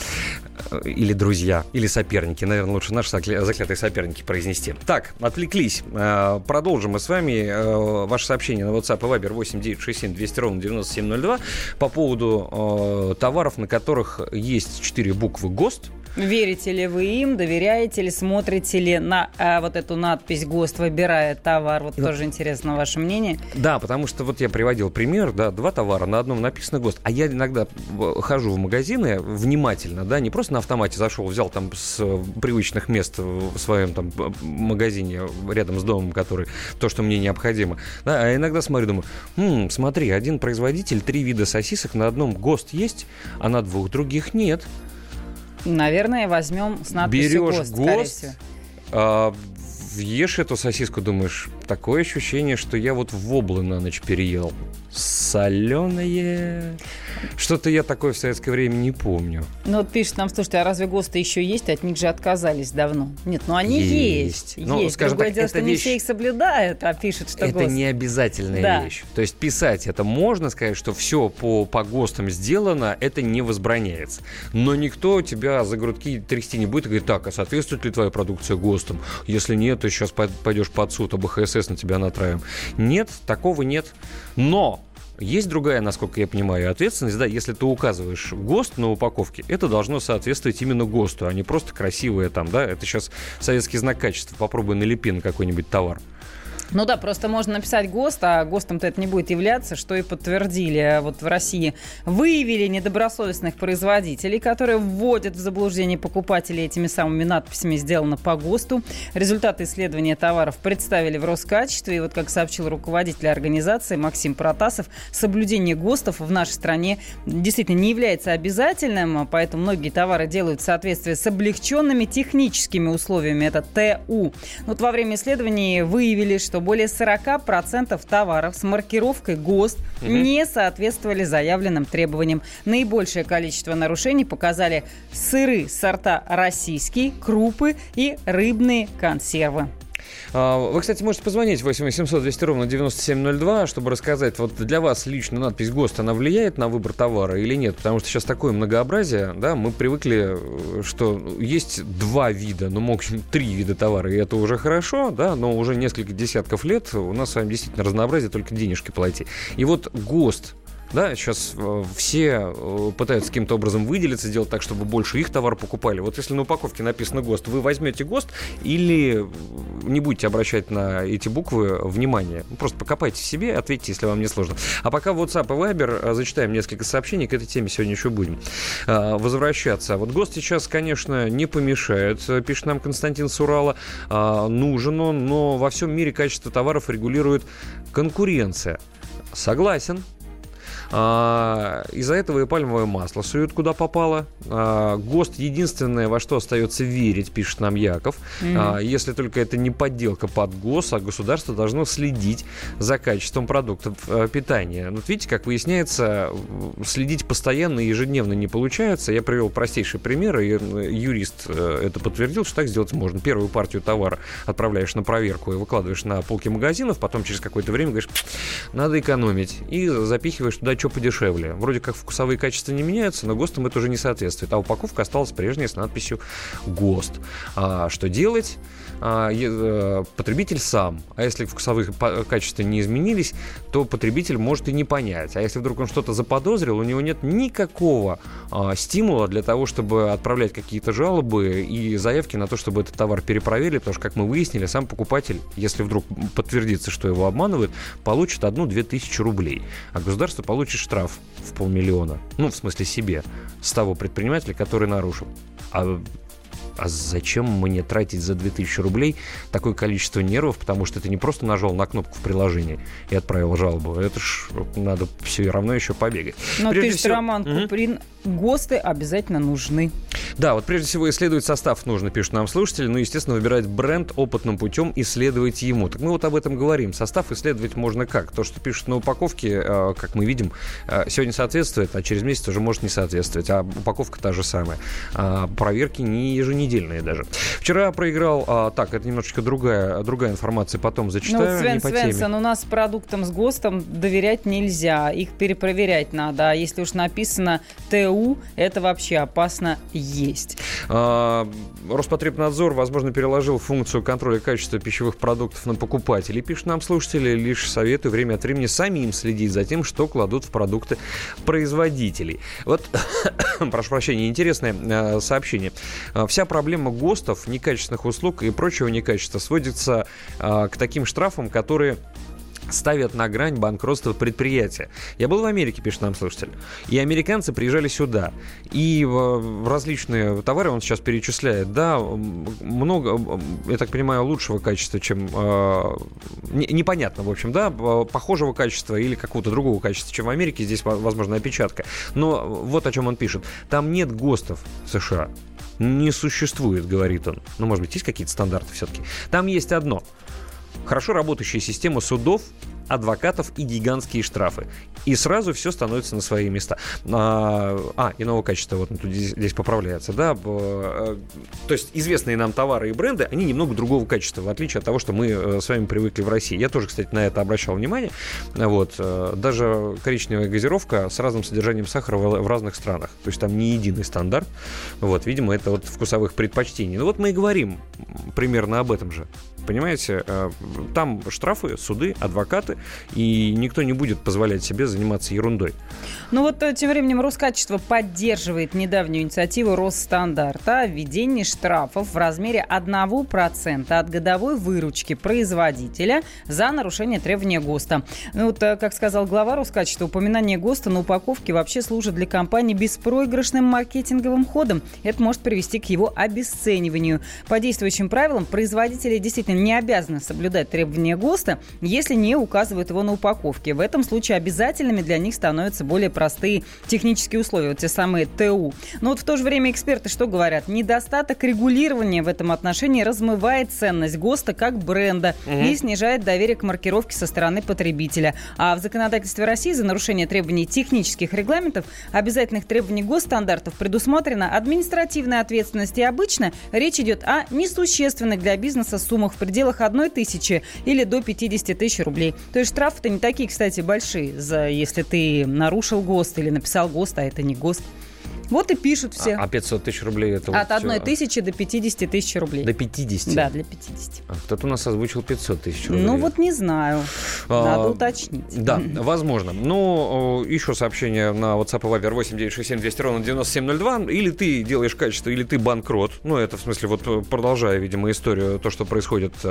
Э, или друзья, или соперники. Наверное, лучше наши заклятые соперники произнести. Так, отвлеклись. Э, продолжим мы с вами ваше сообщение на WhatsApp и Viber 8 967 200 ровно 9702 по поводу товаров, на которых есть четыре буквы ГОСТ.
Верите ли вы им, доверяете ли, смотрите ли на а, вот эту надпись ГОСТ, выбирая товар? Вот тоже интересно ваше мнение.
Да, потому что вот я приводил пример, да, два товара, на одном написано ГОСТ. А я иногда хожу в магазины внимательно, да, не просто на автомате зашел, взял там с привычных мест в своем там магазине рядом с домом, который то, что мне необходимо. Да, а иногда смотрю, думаю, хм, смотри, один производитель, три вида сосисок, на одном ГОСТ есть, а на двух других нет.
Наверное, возьмем с надписью
Берешь ГОСТ, ГОСТ а, ешь эту сосиску, думаешь, такое ощущение, что я вот в воблы на ночь переел. Соленое. Что-то я такое в советское время не помню.
Ну вот пишет нам, слушайте, а разве ГОСТы еще есть? От них же отказались давно. Нет, ну они есть. Есть.
Ну, есть. Скажем
Другое
так,
дело, что
вещь...
не все их соблюдают, а пишет, что
Это
ГОСТ.
не обязательная да. вещь. То есть писать это можно сказать, что все по, по ГОСТам сделано, это не возбраняется. Но никто тебя за грудки трясти не будет и говорит, так, а соответствует ли твоя продукция ГОСТам? Если нет, то сейчас пойдешь под суд, а БХСС на тебя натравим. Нет, такого нет. Но есть другая, насколько я понимаю, ответственность, да, если ты указываешь ГОСТ на упаковке, это должно соответствовать именно ГОСТу, а не просто красивое там, да, это сейчас советский знак качества, попробуй налепи на какой-нибудь товар.
Ну да, просто можно написать ГОСТ, а ГОСТом-то это не будет являться, что и подтвердили. Вот в России выявили недобросовестных производителей, которые вводят в заблуждение покупателей этими самыми надписями «Сделано по ГОСТу». Результаты исследования товаров представили в Роскачестве. И вот, как сообщил руководитель организации Максим Протасов, соблюдение ГОСТов в нашей стране действительно не является обязательным, поэтому многие товары делают в соответствии с облегченными техническими условиями. Это ТУ. Вот во время исследований выявили, что что более 40% товаров с маркировкой ГОСТ угу. не соответствовали заявленным требованиям. Наибольшее количество нарушений показали сыры сорта российский, крупы и рыбные консервы.
А, вы, кстати, можете позвонить 8 800 200 ровно 9702, чтобы рассказать, вот для вас лично надпись ГОСТ, она влияет на выбор товара или нет? Потому что сейчас такое многообразие, да, мы привыкли, что есть два вида, ну, максимум три вида товара, и это уже хорошо, да, но уже несколько десятков лет у нас с вами действительно разнообразие, только денежки плати. И вот ГОСТ, да, сейчас э, все э, пытаются каким-то образом выделиться, сделать так, чтобы больше их товар покупали. Вот если на упаковке написано ГОСТ, вы возьмете ГОСТ или не будете обращать на эти буквы внимание. Ну, просто покопайте в себе, ответьте, если вам не сложно. А пока WhatsApp и Viber э, зачитаем несколько сообщений, к этой теме сегодня еще будем возвращаться. Вот ГОСТ сейчас, конечно, не помешает, пишет нам Константин Сурала. Нужен он, но во всем мире качество товаров регулирует конкуренция. Согласен, а, из-за этого и пальмовое масло суют куда попало. А, ГОСТ единственное, во что остается верить, пишет нам Яков. Mm-hmm. А, если только это не подделка под ГОС, а государство должно следить за качеством продуктов а, питания. Вот видите, как выясняется, следить постоянно и ежедневно не получается. Я привел простейший пример, и юрист э, это подтвердил, что так сделать можно. Первую партию товара отправляешь на проверку и выкладываешь на полки магазинов, потом через какое-то время говоришь, надо экономить, и запихиваешь туда что подешевле. Вроде как вкусовые качества не меняются, но ГОСТам это уже не соответствует. А упаковка осталась прежняя с надписью ГОСТ. А, что делать? А, э, потребитель сам. А если вкусовые качества не изменились, то потребитель может и не понять. А если вдруг он что-то заподозрил, у него нет никакого а, стимула для того, чтобы отправлять какие-то жалобы и заявки на то, чтобы этот товар перепроверили, потому что, как мы выяснили, сам покупатель, если вдруг подтвердится, что его обманывают, получит одну-две тысячи рублей. А государство получит штраф в полмиллиона. Ну, в смысле себе. С того предпринимателя, который нарушил. А а зачем мне тратить за 2000 рублей такое количество нервов, потому что ты не просто нажал на кнопку в приложении и отправил жалобу, это ж надо все равно еще побегать.
Но Прежде пишет всего... Роман Куприн, ГОСТы обязательно нужны.
Да, вот прежде всего исследовать состав нужно, пишут нам слушатели, ну, естественно, выбирать бренд опытным путем, исследовать ему. Так мы вот об этом говорим. Состав исследовать можно как? То, что пишут на упаковке, э, как мы видим, э, сегодня соответствует, а через месяц уже может не соответствовать, а упаковка та же самая. А проверки не еженедельные еженедельные даже. Вчера проиграл, а, так, это немножечко другая, другая информация, потом зачитаю.
Ну, Свен
не по
Свенсон,
теме.
у нас продуктам с ГОСТом доверять нельзя, их перепроверять надо, а если уж написано ТУ, это вообще опасно есть.
А, Роспотребнадзор, возможно, переложил функцию контроля качества пищевых продуктов на покупателей. Пишут нам слушатели, лишь советую время от времени самим следить за тем, что кладут в продукты производителей. Вот, [coughs] прошу прощения, интересное э, сообщение. А, Вся проблема ГОСТов, некачественных услуг и прочего некачества сводится а, к таким штрафам, которые ставят на грань банкротства предприятия. Я был в Америке, пишет нам слушатель, и американцы приезжали сюда, и в различные товары он сейчас перечисляет, да, много, я так понимаю, лучшего качества, чем э, не- непонятно, в общем, да, э, похожего качества или какого-то другого качества, чем в Америке, здесь, во- возможно, опечатка. Но вот о чем он пишет. Там нет ГОСТов США. Не существует, говорит он. Ну, может быть, есть какие-то стандарты все-таки. Там есть одно – хорошо работающая система судов, адвокатов и гигантские штрафы. И сразу все становится на свои места. А, а, иного качества, вот тут здесь, здесь поправляется, да. э, То есть известные нам товары и бренды, они немного другого качества, в отличие от того, что мы э, с вами привыкли в России. Я тоже, кстати, на это обращал внимание. Вот. э, Даже коричневая газировка с разным содержанием сахара в разных странах. То есть там не единый стандарт. Вот, видимо, это вот вкусовых предпочтений. Ну вот мы и говорим примерно об этом же. Понимаете, э, там штрафы, суды, адвокаты, и никто не будет позволять себе заниматься ерундой.
Ну вот э, тем временем Роскачество поддерживает недавнюю инициативу Росстандарта о введении штрафов в размере 1% от годовой выручки производителя за нарушение требования ГОСТа. Ну вот, э, как сказал глава Роскачества, упоминание ГОСТа на упаковке вообще служит для компании беспроигрышным маркетинговым ходом. Это может привести к его обесцениванию. По действующим правилам производители действительно не обязаны соблюдать требования ГОСТа, если не указывают его на упаковке. В этом случае обязательными для них становятся более простые технические условия, вот те самые ТУ. Но вот в то же время эксперты что говорят? Недостаток регулирования в этом отношении размывает ценность ГОСТа как бренда
Мгм.
и снижает доверие к маркировке со стороны потребителя. А в законодательстве России за нарушение требований технических регламентов, обязательных требований госстандартов предусмотрена административная ответственность. И обычно речь идет о несущественных для бизнеса суммах в пределах одной тысячи или до 50 тысяч рублей. То есть штрафы-то не такие, кстати, большие, за, если ты нарушил ГОСТ или написал ГОСТ, а это не ГОСТ. Вот и пишут все.
А 500 тысяч рублей это
От
вот
одной
всё.
тысячи до 50 тысяч рублей.
До 50?
Да, для 50.
А кто-то у нас озвучил 500 тысяч рублей.
Ну вот не знаю.
А,
Надо уточнить.
Да, [laughs] возможно. Ну, э, еще сообщение на WhatsApp и Viber 8967 200 ровно 9702. Или ты делаешь качество, или ты банкрот. Ну, это в смысле, вот э, продолжая, видимо, историю, то, что происходит э,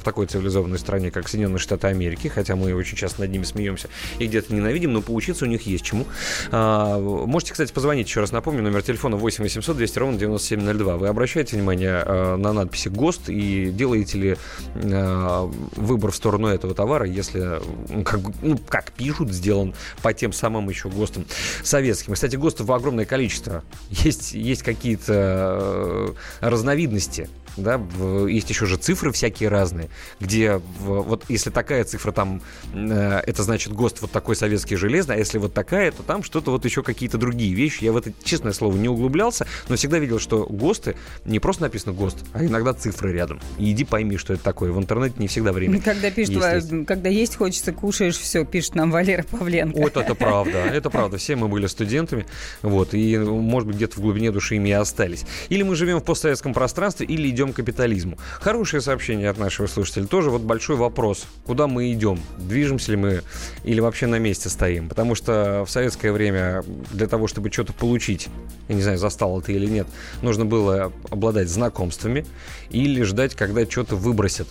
в такой цивилизованной стране, как Соединенные Штаты Америки, хотя мы очень часто над ними смеемся и где-то ненавидим, но поучиться у них есть чему. А, можете, кстати, позвонить, еще раз напомню, номер телефона 8 800 200 ровно 9702. Вы обращаете внимание э, на надписи ГОСТ и делаете ли э, выбор в сторону этого товара, если, как, ну, как пишут, сделан по тем самым еще ГОСТам советским. Кстати, ГОСТов огромное количество. Есть, есть какие-то э, разновидности да, есть еще же цифры всякие разные, где вот если такая цифра там, э, это значит ГОСТ вот такой советский железный, а если вот такая, то там что-то вот еще какие-то другие вещи. Я в это, честное слово, не углублялся, но всегда видел, что ГОСТы, не просто написано ГОСТ, а иногда цифры рядом. И иди пойми, что это такое. В интернете не всегда время.
Когда пишут,
есть, есть.
когда есть хочется, кушаешь, все, пишет нам Валера Павленко.
Вот это правда, это правда. Все мы были студентами, вот, и, может быть, где-то в глубине души ими и остались. Или мы живем в постсоветском пространстве, или идем к капитализму. Хорошее сообщение от нашего слушателя. Тоже вот большой вопрос. Куда мы идем? Движемся ли мы или вообще на месте стоим? Потому что в советское время для того, чтобы что-то получить, я не знаю, застал ты или нет, нужно было обладать знакомствами или ждать, когда что-то выбросят.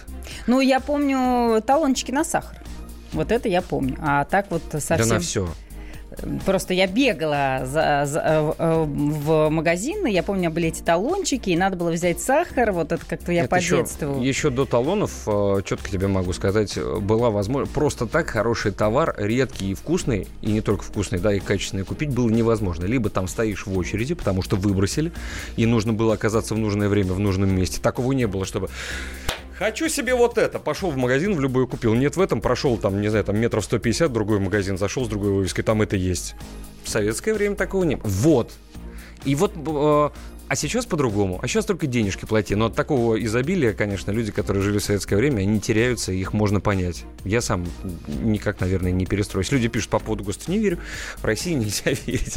Ну, я помню талончики на сахар. Вот это я помню. А так вот совсем...
Да на все.
Просто я бегала за- за- э, э, в магазин, и я помню, были эти талончики, и надо было взять сахар, вот это как-то я
Это еще,
подетствовала.
еще до талонов, э, четко тебе могу сказать, была возможность просто так хороший товар, редкий и вкусный, и не только вкусный, да, и качественный купить было невозможно. Либо там стоишь в очереди, потому что выбросили, и нужно было оказаться в нужное время в нужном месте. Такого не было, чтобы Хочу себе вот это. Пошел в магазин, в любой купил. Нет в этом, прошел там, не знаю, там метров 150, другой магазин, зашел с другой вывеской, там это есть. В советское время такого не было. Вот. И вот э, А сейчас по-другому. А сейчас только денежки плати. Но от такого изобилия, конечно, люди, которые жили в советское время, они теряются, их можно понять. Я сам никак, наверное, не перестроюсь. Люди пишут по поводу ГОСТа, не верю. В России нельзя [laughs] верить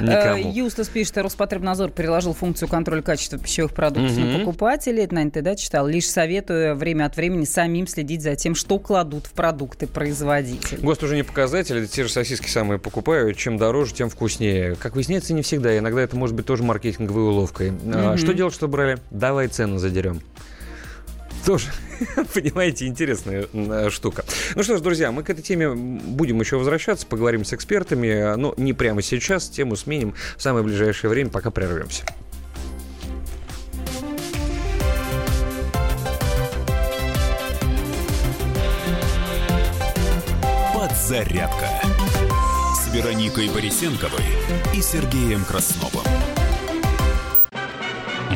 никому.
Э, Юстас пишет, Роспотребнадзор переложил функцию контроля качества пищевых продуктов на покупателей. Это, наверное, ты, да, читал? Лишь советую время от времени самим следить за тем, что кладут в продукты производителей.
ГОСТ уже не показатель, это те же сосиски самые покупаю. Чем дороже, тем вкуснее. Как выясняется, не всегда. Иногда это может быть тоже маркетинговой уловкой. Mm-hmm. Что делать, что брали? Давай цену задерем. Тоже, [laughs] понимаете, интересная штука. Ну что ж, друзья, мы к этой теме будем еще возвращаться, поговорим с экспертами, но не прямо сейчас, тему сменим в самое ближайшее время, пока прервемся.
Подзарядка с Вероникой Борисенковой и Сергеем Красновым.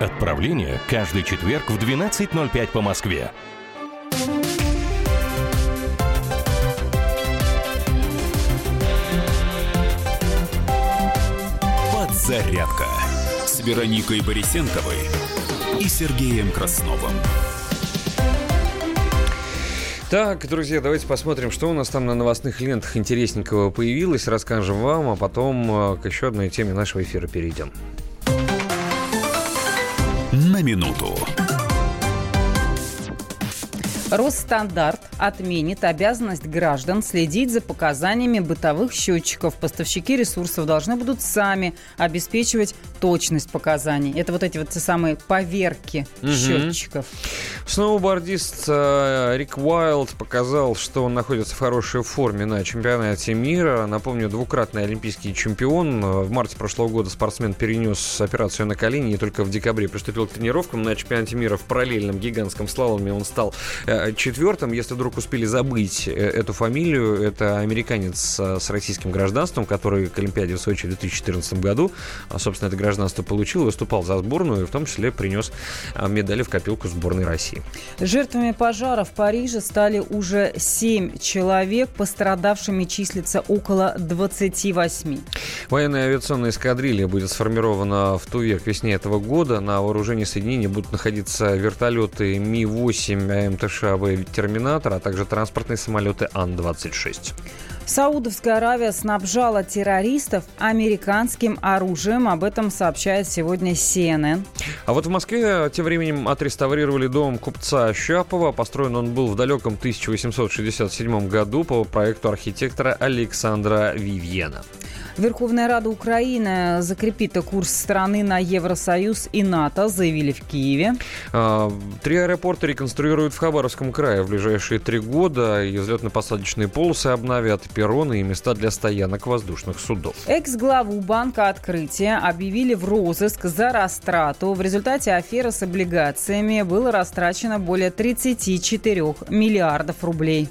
Отправление каждый четверг в 12.05 по Москве.
Подзарядка с Вероникой Борисенковой и Сергеем Красновым.
Так, друзья, давайте посмотрим, что у нас там на новостных лентах интересненького появилось. Расскажем вам, а потом э, к еще одной теме нашего эфира перейдем
на минуту.
Росстандарт отменит обязанность граждан следить за показаниями бытовых счетчиков. Поставщики ресурсов должны будут сами обеспечивать точность показаний. Это вот эти вот те самые поверки угу. счетчиков.
Сноубордист э, Рик Уайлд показал, что он находится в хорошей форме на чемпионате мира. Напомню, двукратный олимпийский чемпион. В марте прошлого года спортсмен перенес операцию на колени и только в декабре приступил к тренировкам на чемпионате мира в параллельном гигантском слаломе. Он стал э, четвертым. Если вдруг успели забыть э, эту фамилию, это американец с российским гражданством, который к Олимпиаде в Сочи в 2014 году, а, собственно, это гражданство получил, выступал за сборную и в том числе принес медали в копилку сборной России.
Жертвами пожара в Париже стали уже 7 человек. Пострадавшими числится около 28.
Военная авиационная эскадрилья будет сформирована в Туве к весне этого года. На вооружении соединений будут находиться вертолеты Ми-8 АМТШ «Терминатор», а также транспортные самолеты Ан-26.
Саудовская Аравия снабжала террористов американским оружием. Об этом сообщает сегодня CNN.
А вот в Москве тем временем отреставрировали дом купца Щапова. Построен он был в далеком 1867 году по проекту архитектора Александра Вивьена.
Верховная Рада Украины закрепит курс страны на Евросоюз и НАТО, заявили в Киеве.
А, три аэропорта реконструируют в Хабаровском крае в ближайшие три года. И взлетно-посадочные полосы обновят, перроны и места для стоянок воздушных судов.
Экс-главу банка «Открытие» объявили в розыск за растрату. В результате аферы с облигациями было растрачено более 34 миллиардов рублей.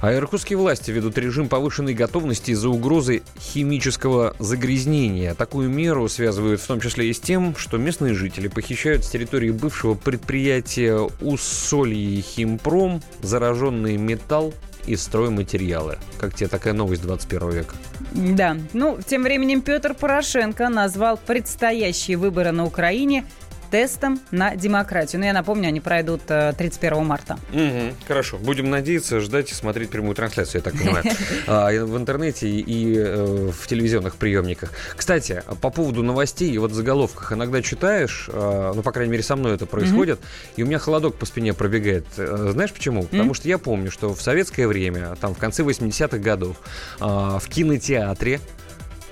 А иркутские власти ведут режим повышенной готовности из-за угрозы химического загрязнения. Такую меру связывают в том числе и с тем, что местные жители похищают с территории бывшего предприятия Уссолье Химпром зараженный металл и стройматериалы. Как тебе такая новость 21 века?
Да. Ну, тем временем Петр Порошенко назвал предстоящие выборы на Украине тестом на демократию. Ну, я напомню, они пройдут 31 э, марта.
Угу, хорошо. Будем надеяться, ждать и смотреть прямую трансляцию, я так понимаю, [laughs] а, в интернете и э, в телевизионных приемниках. Кстати, по поводу новостей, вот в заголовках иногда читаешь, э, ну, по крайней мере, со мной это происходит, и у меня холодок по спине пробегает. Знаешь почему? Потому что я помню, что в советское время, там, в конце 80-х годов, в кинотеатре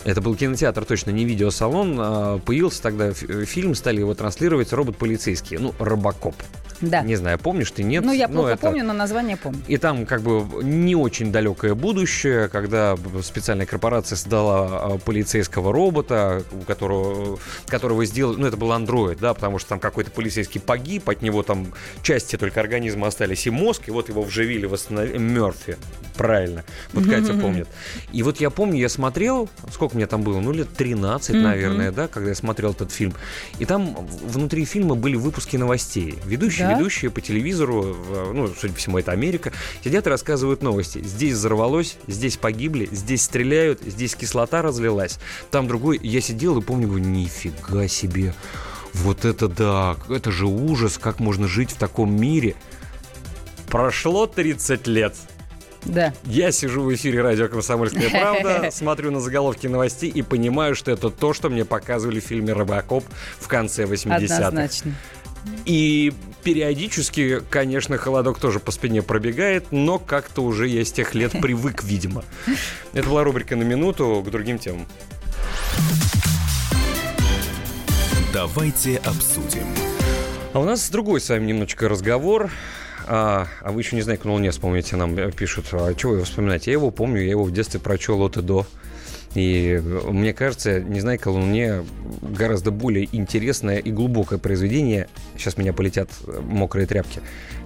это был кинотеатр, точно не видеосалон. А, появился тогда фильм, стали его транслировать робот-полицейский, ну, Робокоп.
Да.
Не знаю, помнишь ты, нет?
Ну, я плохо это... помню, но название помню.
И там как бы не очень далекое будущее, когда специальная корпорация создала а, полицейского робота, у которого, которого сделали, ну, это был андроид, да, потому что там какой-то полицейский погиб, от него там части только организма остались и мозг, и вот его вживили, восстановили. Мерфи, правильно. Вот Катя помнит. И вот я помню, я смотрел, сколько мне там было, ну, лет 13, наверное, да, когда я смотрел этот фильм. И там внутри фильма были выпуски новостей. Ведущие, ведущие по телевизору, ну, судя по всему, это Америка, сидят и рассказывают новости. Здесь взорвалось, здесь погибли, здесь стреляют, здесь кислота разлилась, там другой. Я сидел и помню, говорю, нифига себе. Вот это да, это же ужас, как можно жить в таком мире. Прошло 30 лет.
Да.
Я сижу в эфире радио «Комсомольская правда», [laughs] смотрю на заголовки новостей и понимаю, что это то, что мне показывали в фильме «Робокоп» в конце 80-х.
Однозначно.
И периодически, конечно, холодок тоже по спине пробегает, но как-то уже я с тех лет [laughs] привык, видимо. Это была рубрика «На минуту» к другим темам.
Давайте обсудим.
А у нас другой с вами немножечко разговор. А, а вы еще не знаете, на Луне вспомните, нам пишут. А чего его вспоминать? Я его помню, я его в детстве прочел от и до. И мне кажется, не знаю, на Луне гораздо более интересное и глубокое произведение, сейчас меня полетят э, мокрые тряпки,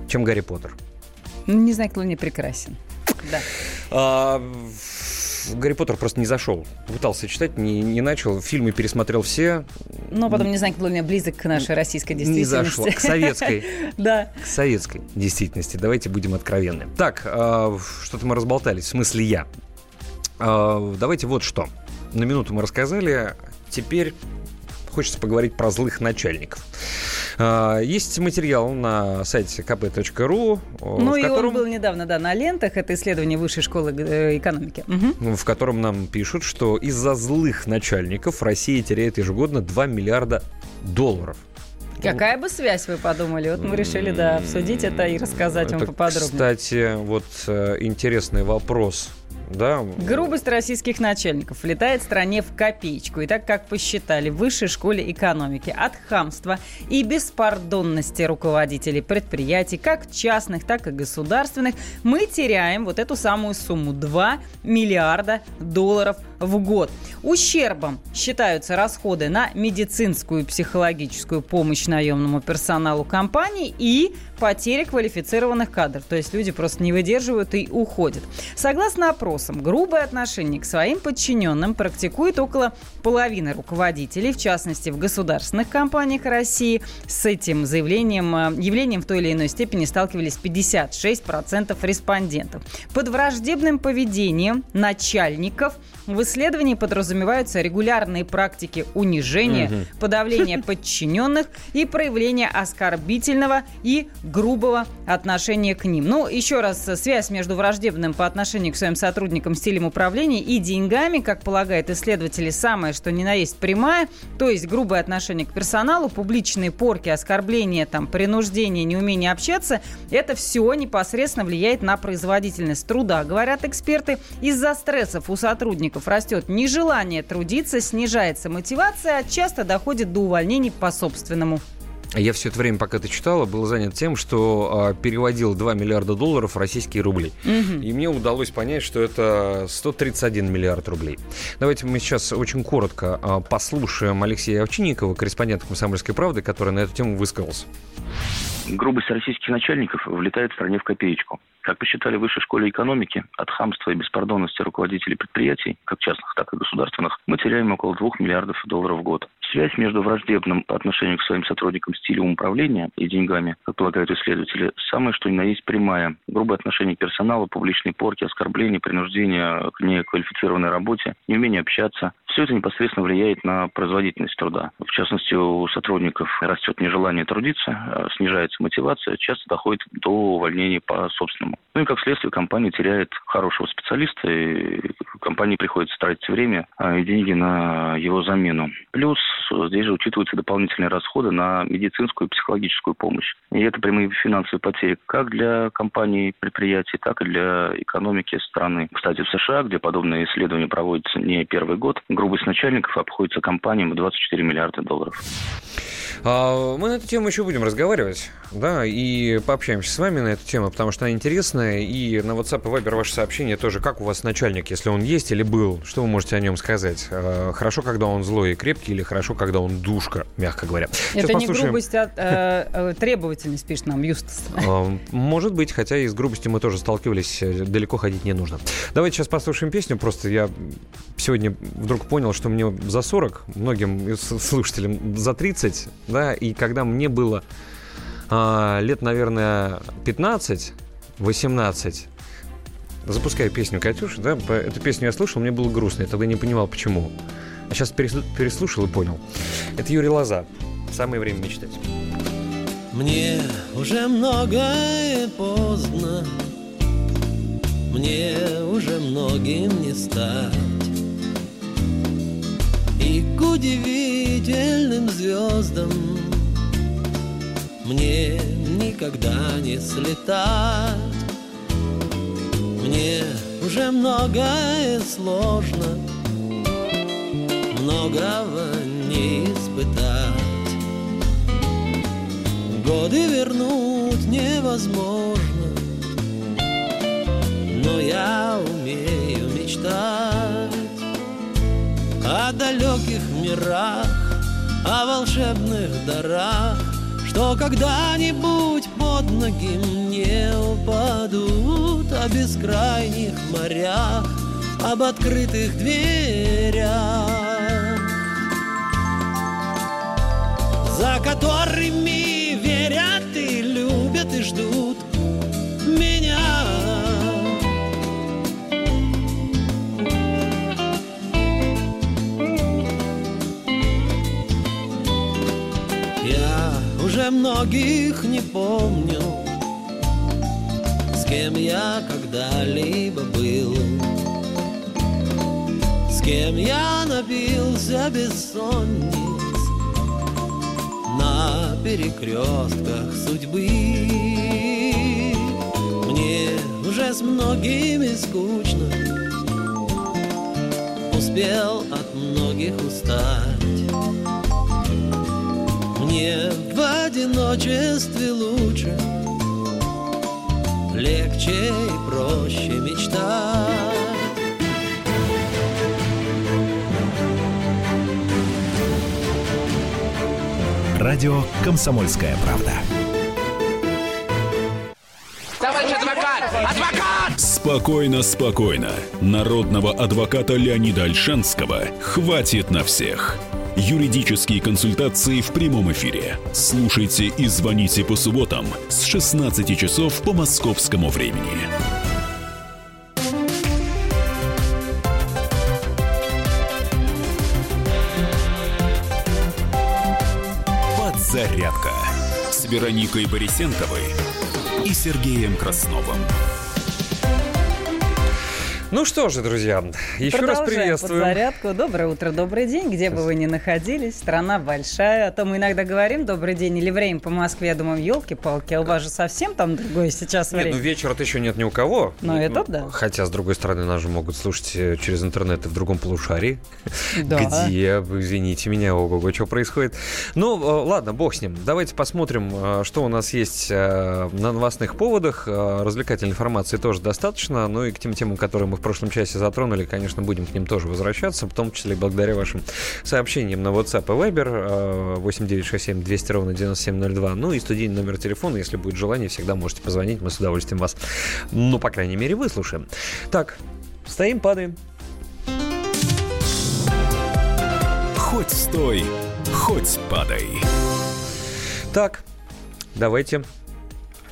чем Гарри Поттер.
Не знаю, Луне прекрасен. Да.
А, Гарри Поттер просто не зашел. Пытался читать, не, не начал. Фильмы пересмотрел все.
Но потом не знаю, кто меня близок к нашей российской действительности.
Не зашло. К советской. [laughs]
Да.
К советской действительности. Давайте будем откровенны. Так, а, что-то мы разболтались. В смысле я. А, давайте вот что. На минуту мы рассказали. Теперь хочется поговорить про злых начальников. А, есть материал на сайте kp.ru.
Ну и котором... он был недавно, да, на лентах. Это исследование Высшей школы э, экономики.
Угу. В котором нам пишут, что из-за злых начальников Россия теряет ежегодно 2 миллиарда долларов.
Какая бы связь, вы подумали? Вот мы решили, да, обсудить это и рассказать это, вам поподробнее.
Кстати, вот э, интересный вопрос да.
Грубость российских начальников влетает стране в копеечку. И так как посчитали в высшей школе экономики от хамства и беспардонности руководителей предприятий, как частных, так и государственных, мы теряем вот эту самую сумму 2 миллиарда долларов в год. Ущербом считаются расходы на медицинскую и психологическую помощь наемному персоналу компании и потеря квалифицированных кадров. То есть люди просто не выдерживают и уходят. Согласно опросам, грубое отношение к своим подчиненным практикует около половины руководителей, в частности в государственных компаниях России. С этим заявлением, э, явлением в той или иной степени сталкивались 56% респондентов. Под враждебным поведением начальников в исследовании подразумеваются регулярные практики унижения, угу. подавления подчиненных и проявления оскорбительного и грубого отношения к ним. Ну, еще раз, связь между враждебным по отношению к своим сотрудникам стилем управления и деньгами, как полагают исследователи, самое что ни на есть прямая, то есть грубое отношение к персоналу, публичные порки, оскорбления, там, принуждение, неумение общаться, это все непосредственно влияет на производительность труда. Говорят эксперты, из-за стрессов у сотрудников растет нежелание трудиться, снижается мотивация, а часто доходит до увольнений по собственному
я все это время, пока ты читала, был занят тем, что э, переводил 2 миллиарда долларов в российские рубли. Угу. И мне удалось понять, что это 131 миллиард рублей. Давайте мы сейчас очень коротко э, послушаем Алексея Овчинникова, корреспондента «Комсомольской правды», который на эту тему высказался.
Грубость российских начальников влетает в стране в копеечку. Как посчитали в высшей школе экономики, от хамства и беспардонности руководителей предприятий, как частных, так и государственных, мы теряем около 2 миллиардов долларов в год. Связь между враждебным по отношению к своим сотрудникам стилем управления и деньгами, как полагают исследователи, самое что ни на есть прямая. Грубое отношение персонала, публичные порки, оскорбления, принуждение к неквалифицированной работе, неумение общаться. Все это непосредственно влияет на производительность труда. В частности, у сотрудников растет нежелание трудиться, а снижается мотивация, часто доходит до увольнения по собственному. Ну и как следствие компания теряет хорошего специалиста, и компании приходится тратить время а, и деньги на его замену. Плюс здесь же учитываются дополнительные расходы на медицинскую и психологическую помощь. И это прямые финансовые потери как для компаний, предприятий, так и для экономики страны. Кстати, в США, где подобные исследования проводятся не первый год, грубость начальников обходится компаниям в 24 миллиарда долларов.
А, мы на эту тему еще будем разговаривать, да, и пообщаемся с вами на эту тему, потому что она интересная. И на WhatsApp и Viber ваше сообщение тоже, как у вас начальник, если он есть или был, что вы можете о нем сказать? А, хорошо, когда он злой и крепкий, или хорошо, когда он душка, мягко говоря?
Это не грубость, а э, э, требовательность, пишет нам Юстас.
А, может быть, хотя и с грубостью мы тоже сталкивались, э, далеко ходить не нужно. Давайте сейчас послушаем песню, просто я сегодня вдруг понял, что мне за 40, многим слушателям за 30, да, и когда мне было а, лет, наверное, 15, 18, запускаю песню Катюши, да, эту песню я слышал, мне было грустно, я тогда не понимал, почему. А сейчас переслушал и понял. Это Юрий Лоза. Самое время мечтать.
Мне уже многое поздно, Мне уже многим не стать. И к удивительным звездам Мне никогда не слетать. Мне уже многое сложно, Многого не испытать. Годы вернуть невозможно, но я умею мечтать о далеких мирах, о волшебных дарах, что когда-нибудь под ноги мне упадут о бескрайних морях, об открытых дверях, за которыми уже многих не помню, с кем я когда-либо был, с кем я напился бессонниц на перекрестках судьбы. Мне уже с многими скучно, успел от многих устать. Мне в одиночестве лучше, легче и проще мечтать.
Радио «Комсомольская правда».
Товарищ адвокат! Адвокат!
Спокойно, спокойно. Народного адвоката Леонида Альшанского хватит на всех. Юридические консультации в прямом эфире. Слушайте и звоните по субботам с 16 часов по московскому времени. «Зарядка» с Вероникой Борисенковой и Сергеем Красновым.
Ну что же, друзья, еще раз приветствую.
зарядку. Доброе утро, добрый день, где бы вы ни находились. Страна большая. А то мы иногда говорим добрый день или время по Москве. Я думаю, елки-палки, а у вас же совсем там другое сейчас время.
Нет, ну вечера-то еще нет ни у кого.
Ну, ну это да.
Хотя, с другой стороны, нас же могут слушать э, через интернет и в другом полушарии. Да. Где, извините меня, ого-го, что происходит. Ну, э, ладно, бог с ним. Давайте посмотрим, э, что у нас есть на новостных поводах. Развлекательной информации тоже достаточно. Ну и к тем темам, которые мы в прошлом часе затронули, конечно, будем к ним тоже возвращаться, в том числе благодаря вашим сообщениям на WhatsApp и Viber 8967 200 ровно 9702. Ну и студийный номер телефона, если будет желание, всегда можете позвонить, мы с удовольствием вас, ну, по крайней мере, выслушаем. Так, стоим, падаем.
Хоть стой, хоть падай.
Так, давайте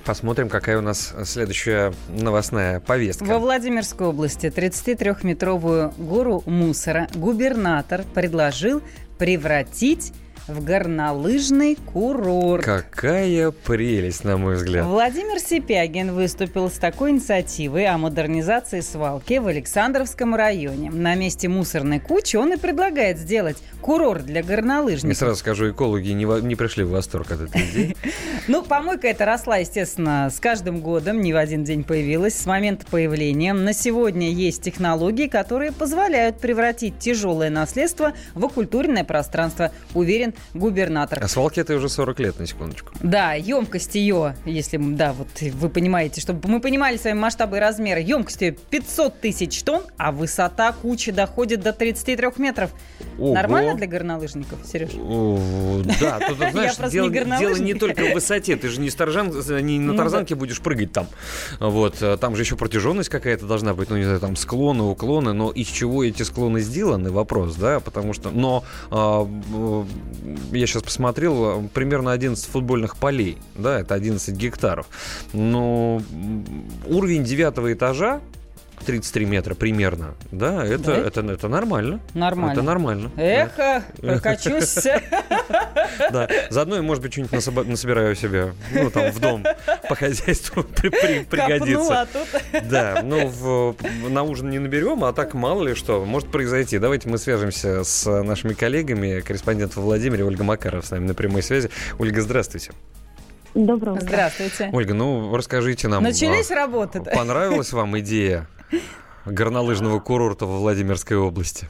Посмотрим, какая у нас следующая новостная повестка.
Во Владимирской области 33-метровую гору мусора губернатор предложил превратить в горнолыжный курорт.
Какая прелесть, на мой взгляд.
Владимир Сипягин выступил с такой инициативой о модернизации свалки в Александровском районе. На месте мусорной кучи он и предлагает сделать курорт для горнолыжников.
Не сразу скажу, экологи не, не пришли в восторг от этой идеи. [laughs]
Ну, помойка эта росла, естественно, с каждым годом, не в один день появилась, с момента появления. На сегодня есть технологии, которые позволяют превратить тяжелое наследство в оккультуренное пространство, уверен Губернатор.
А свалки это уже 40 лет, на секундочку.
Да, емкость ее, если, да, вот вы понимаете, чтобы мы понимали свои масштабы и размеры, емкость ее 500 тысяч тонн, а высота кучи доходит до 33 метров. Ого. Нормально для горнолыжников, Сереж?
Да, тут, [laughs] знаешь, дело, не дело не только в высоте, ты же не, старжан, не на ну тарзанке будешь прыгать там. Вот, э, там же еще протяженность какая-то должна быть, ну, не знаю, там склоны, уклоны, но из чего эти склоны сделаны, вопрос, да, потому что, но а, я сейчас посмотрел, примерно 11 футбольных полей, да, это 11 гектаров, но уровень девятого этажа 33 метра примерно, да, это, да? это, это нормально.
Нормально.
Это нормально.
Эхо, прокачусь. [laughs]
Да, заодно, может быть, что-нибудь насобираю себе, ну, там, в дом по хозяйству [laughs] пригодится. [laughs] Да, ну, на ужин не наберем, а так мало ли что может произойти. Давайте мы свяжемся с нашими коллегами, корреспондент во Владимире Ольга Макаров с нами на прямой связи. Ольга, здравствуйте.
Доброго. Здравствуйте.
Ольга, ну расскажите нам.
Начались а, работы.
Понравилась вам идея горнолыжного курорта во Владимирской области?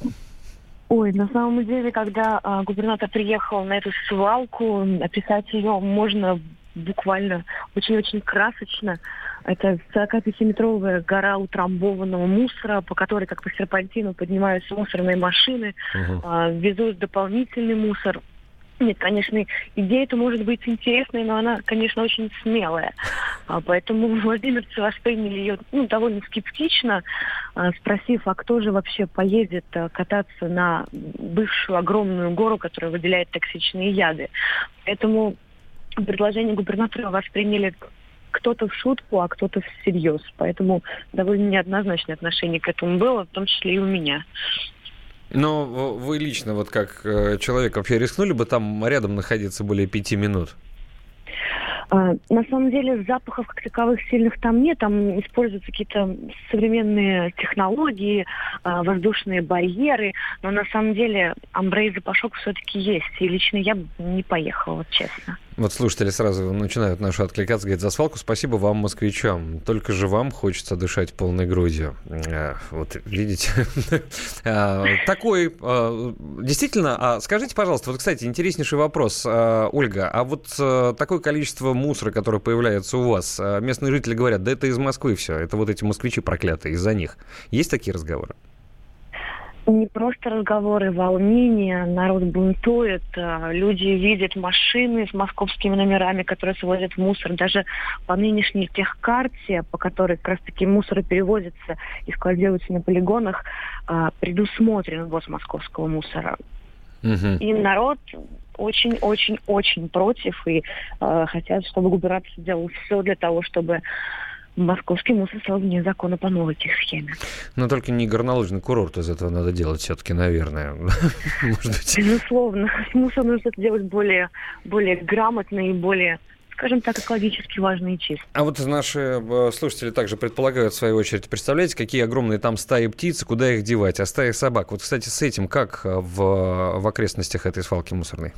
Ой, на самом деле, когда а, губернатор приехал на эту свалку, описать ее можно буквально очень-очень красочно. Это 45-метровая гора утрамбованного мусора, по которой, как по серпантину, поднимаются мусорные машины, uh-huh. а, везут дополнительный мусор. Нет, конечно, идея это может быть интересной, но она, конечно, очень смелая. А, поэтому [laughs] владимирцы восприняли ее ну, довольно скептично, а, спросив, а кто же вообще поедет а, кататься на бывшую огромную гору, которая выделяет токсичные яды. Поэтому предложение губернатора восприняли кто-то в шутку, а кто-то всерьез. Поэтому довольно неоднозначное отношение к этому было, в том числе и у меня.
Но вы лично, вот как э, человек, вообще рискнули бы там рядом находиться более пяти минут?
А, на самом деле запахов как таковых сильных там нет, там используются какие-то современные технологии, а, воздушные барьеры, но на самом деле амбре и запашок все-таки есть, и лично я не поехала, вот честно.
Вот слушатели сразу начинают нашу откликаться, говорят, за свалку спасибо вам, москвичам. Только же вам хочется дышать полной грудью. Э, вот видите. [laughs] А, такой, а, действительно, а скажите, пожалуйста, вот, кстати, интереснейший вопрос, Ольга, а вот э, такое количество мусора, которое появляется у вас, местные жители говорят, да это из Москвы все, это вот эти москвичи проклятые, из-за них. Есть такие разговоры?
Не просто разговоры, волнения, народ бунтует, а, люди видят машины с московскими номерами, которые свозят мусор. Даже по нынешней техкарте, по которой как раз-таки мусор перевозится и складируется на полигонах, а, предусмотрен ввоз московского мусора. Угу. И народ очень-очень-очень против и э, хотят, чтобы губернатор сделал все для того, чтобы московский мусор стал вне закона по новой техсхеме.
Но только не горнолыжный курорт из этого надо делать все-таки, наверное. [laughs]
Безусловно. Мусор нужно делать более, более грамотно и более скажем так, экологически важно и чисто.
А вот наши э, слушатели также предполагают, в свою очередь, представляете, какие огромные там стаи птиц, куда их девать, а стаи собак. Вот, кстати, с этим как в, в окрестностях этой свалки мусорной?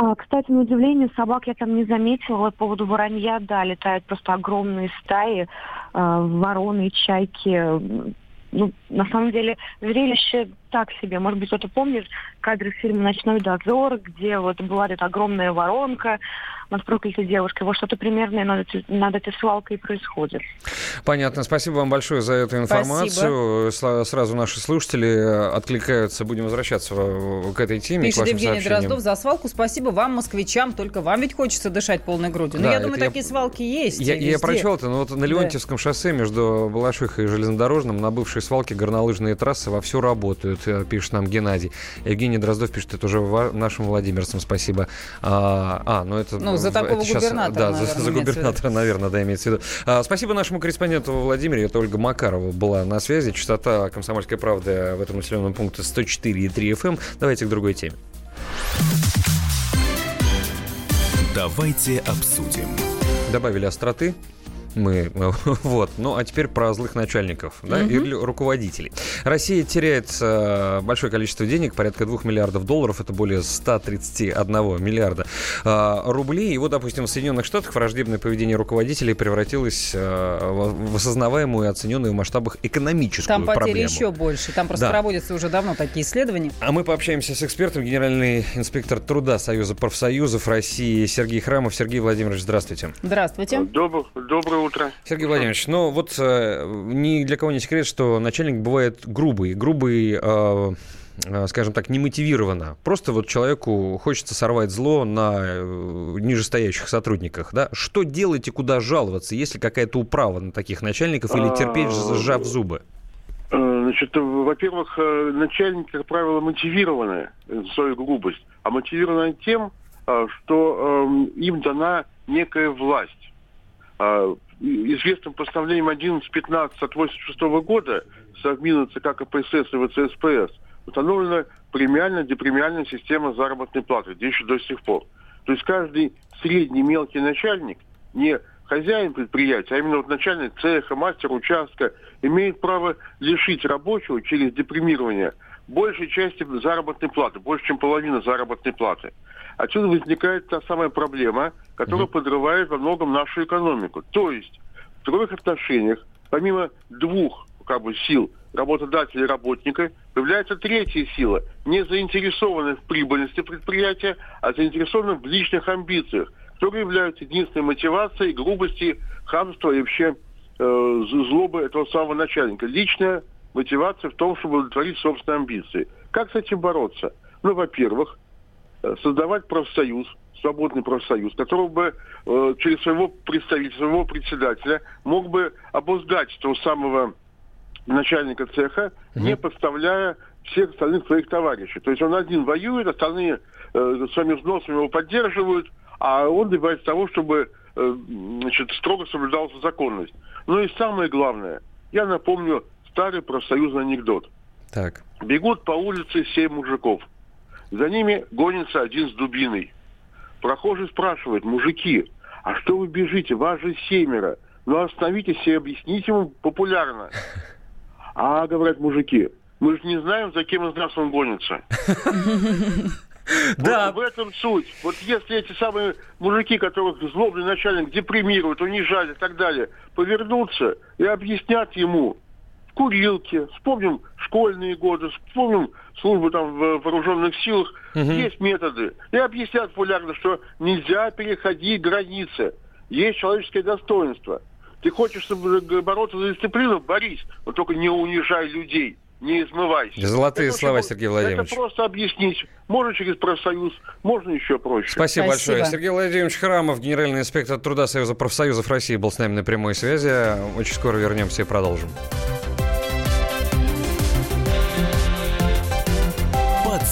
А, кстати, на удивление, собак я там не заметила. По поводу воронья, да, летают просто огромные стаи, а, вороны, чайки. Ну, на самом деле, зрелище так себе. Может быть, кто-то помнит кадры фильма «Ночной дозор», где вот была эта огромная воронка, над проклятой девушкой. Вот что-то примерное над, над этой свалкой и происходит.
Понятно. Спасибо вам большое за эту информацию. Спасибо. Сразу наши слушатели э, откликаются. Будем возвращаться к этой теме.
Пишет Евгений Дроздов за свалку. Спасибо вам, москвичам. Только вам ведь хочется дышать полной грудью. Ну, да, я думаю, такие я... свалки есть.
Я, я прочел это. Но вот на Леонтьевском да. шоссе между Балашихой и железнодорожным на бывшей свалке горнолыжные трассы вовсю работают, э, пишет нам Геннадий. Евгений Дроздов пишет, это уже нашим владимирцам спасибо. А, а ну это...
Ну, за такого
сейчас,
губернатора,
Да, наверное, за, за губернатора, наверное, да, имеется в виду. А, спасибо нашему корреспонденту во Владимире. Это Ольга Макарова была на связи. Частота «Комсомольской правды» в этом населенном пункте 104,3 FM. Эм. Давайте к другой теме.
Давайте обсудим.
Добавили остроты Мы, [laughs] вот. Ну, а теперь про злых начальников, да, угу. или руководителей. Россия теряет э, большое количество денег, порядка 2 миллиардов долларов, это более 131 миллиарда э, рублей. И вот, допустим, в Соединенных Штатах враждебное поведение руководителей превратилось э, в осознаваемую и оцененную в масштабах экономическую
Там потери
проблему.
еще больше. Там просто
Да.
проводятся уже давно такие исследования.
А мы пообщаемся с экспертом, генеральный инспектор труда Союза профсоюзов России Сергей Храмов. Сергей Владимирович, здравствуйте.
Здравствуйте.
Добр- доброе утро.
Сергей Владимирович, ну вот э, ни для кого не секрет, что начальник бывает грубый. Грубый, э, э, скажем так, немотивированно. Просто вот человеку хочется сорвать зло на э, нижестоящих сотрудниках. Да? Что делать и куда жаловаться, если какая-то управа на таких начальников или терпеть,
А,
сжав зубы?
Э, Значит, э, во-первых, начальники, как правило, мотивированы свою грубость, а мотивированы тем, что эм, им дана некая власть. Известным постановлением 1115 от 86 года Совмина ЦК КПСС и ВЦСПС установлена премиально-депремиальная система заработной платы, действует до сих пор. То есть каждый средний мелкий начальник, не хозяин предприятия, а именно вот начальник цеха, мастер участка, имеет право лишить рабочего через депримирование большей части заработной платы, больше, чем половина заработной платы. Отсюда возникает та самая проблема, которая подрывает во многом нашу экономику. То есть в трудовых отношениях, помимо двух как бы, сил работодателя и работника, появляется третья сила, не заинтересованная в прибыльности предприятия, а заинтересованная в личных амбициях, которые являются единственной мотивацией грубости, хамства и вообще э, злобы этого самого начальника. Личная мотивация в том, чтобы удовлетворить собственные амбиции. Как с этим бороться? Ну, во-первых, создавать профсоюз, свободный профсоюз, который бы э, через своего представителя, своего председателя мог бы обуздать того самого начальника цеха, не подставляя всех остальных своих товарищей. То есть он один воюет, остальные э, своими взносами его поддерживают, а он добивается того, чтобы э, значит, строго соблюдалась законность. Ну и самое главное, я напомню старый профсоюзный анекдот.
Так.
Бегут по улице семь мужиков. За ними гонится один с дубиной. Прохожий спрашивает, мужики, а что вы бежите? Вас же семеро. Ну остановитесь и объясните ему популярно. А, говорят мужики, мы же не знаем, за кем из нас он гонится. [laughs] Да. В этом суть. Вот если эти самые мужики, которых злобный начальник депримирует, унижает и так далее, повернутся и объяснят ему в курилке, вспомним школьные годы, вспомним службу там в вооруженных силах, есть методы. И объяснят популярно, что нельзя переходить границы. Есть человеческое достоинство. Ты хочешь чтобы бороться за дисциплину? Борись, но только не унижай людей не измывайся.
Золотые
Это
слова, Сергей Владимирович.
Это просто объяснить. Можно через профсоюз, можно еще проще.
Спасибо, большое. Сергей Владимирович Храмов, генеральный инспектор труда Союза профсоюзов России, был с нами на прямой связи. Очень скоро вернемся и продолжим.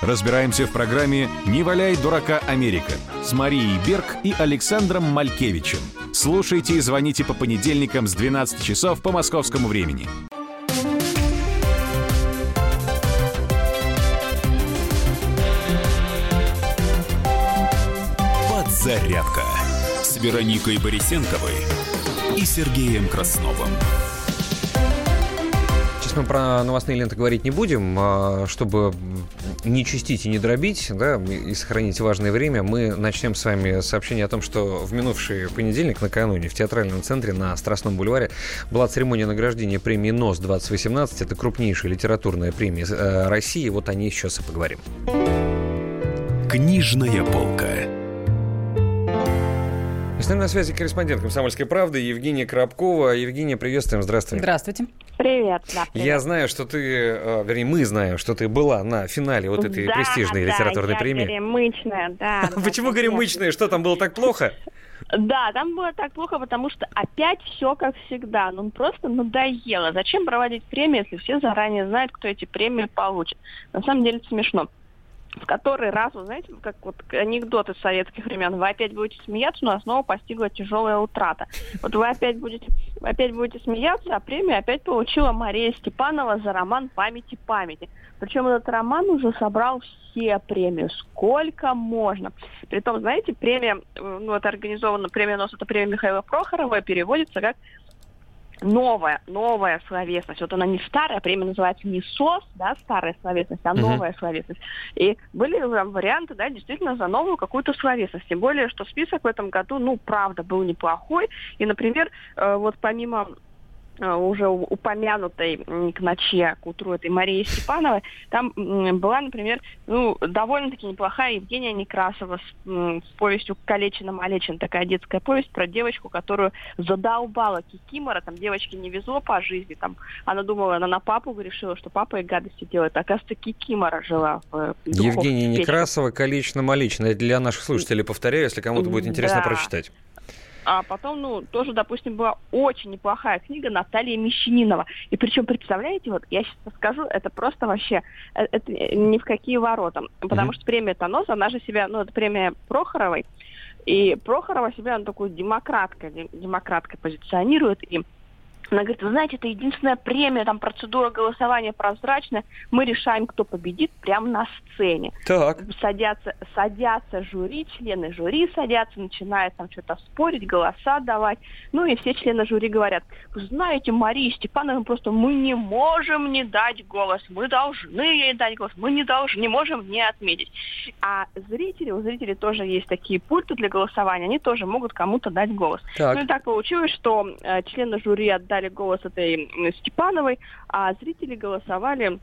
Разбираемся в программе «Не валяй дурака Америка» с Марией Берг и Александром Малькевичем. Слушайте и звоните по понедельникам с 12 часов по московскому времени.
Подзарядка с Вероникой Борисенковой и Сергеем Красновым.
Сейчас мы про новостные ленты говорить не будем, а, чтобы не чистить и не дробить, да, и сохранить важное время, мы начнем с вами сообщение о том, что в минувший понедельник, накануне, в театральном центре на Страстном бульваре была церемония награждения премии НОС-2018. Это крупнейшая литературная премия э, России. Вот о ней сейчас и поговорим.
Книжная полка.
И с нами на связи корреспондент «Комсомольской правды» Евгения Коробкова. Евгения, приветствуем, здравствуй.
Здравствуйте.
Привет, да, привет.
Я знаю, что ты, э, вернее, мы знаем, что ты была на финале вот этой
да,
престижной
да,
литературной
я
премии.
горемычная, да. [laughs] да,
Почему горемычная? Что там было так плохо?
Да, там было так плохо, потому что опять все как всегда. Ну, просто надоело. Зачем проводить премии, если все заранее знают, кто эти премии получит? На самом деле это смешно в который раз, вы знаете, как вот анекдот из советских времен, вы опять будете смеяться, но снова постигла тяжелая утрата. Вот вы опять будете, опять будете смеяться, а премию опять получила Мария Степанова за роман «Памяти памяти». Причем этот роман уже собрал все премии, сколько можно. Притом, знаете, премия, ну, это организована премия НОС, это премия Михаила Прохорова, переводится как новая, новая словесность. Вот она не старая, премия называется не СОС, да, старая словесность, а новая uh-huh. словесность. И были там варианты, да, действительно за новую какую-то словесность. Тем более, что список в этом году, ну, правда, был неплохой. И, например, э, вот помимо уже упомянутой к ночи, к утру этой Марии Степановой, там была, например, ну, довольно-таки неплохая Евгения Некрасова с, с повестью «Калечина Малечин», такая детская повесть про девочку, которую задолбала Кикимора, там девочке не везло по жизни, там она думала, она на папу решила, что папа ей гадости делает, а оказывается, Кикимора жила в
Евгения Некрасова «Калечина Малечин», это для наших слушателей повторяю, если кому-то будет интересно да. прочитать.
А потом, ну, тоже, допустим, была очень неплохая книга Натальи Мещанинова. И причем, представляете, вот я сейчас скажу, это просто вообще, э, это ни в какие ворота. Потому mm-hmm. что премия Тонос, она же себя, ну, это премия Прохоровой, и Прохорова себя, ну, такой демократкой, демократкой позиционирует, и она говорит, вы знаете, это единственная премия, там процедура голосования прозрачная. Мы решаем, кто победит прямо на сцене.
Так.
Садятся, садятся жюри, члены жюри садятся, начинают там что-то спорить, голоса давать. Ну и все члены жюри говорят, вы знаете, Мария Степановна, просто мы не можем не дать голос, мы должны ей дать голос, мы не должны, не можем не отметить. А зрители, у зрителей тоже есть такие пульты для голосования, они тоже могут кому-то дать голос. Так. Ну и так получилось, что э, члены жюри отдали дали голос этой Степановой, а зрители голосовали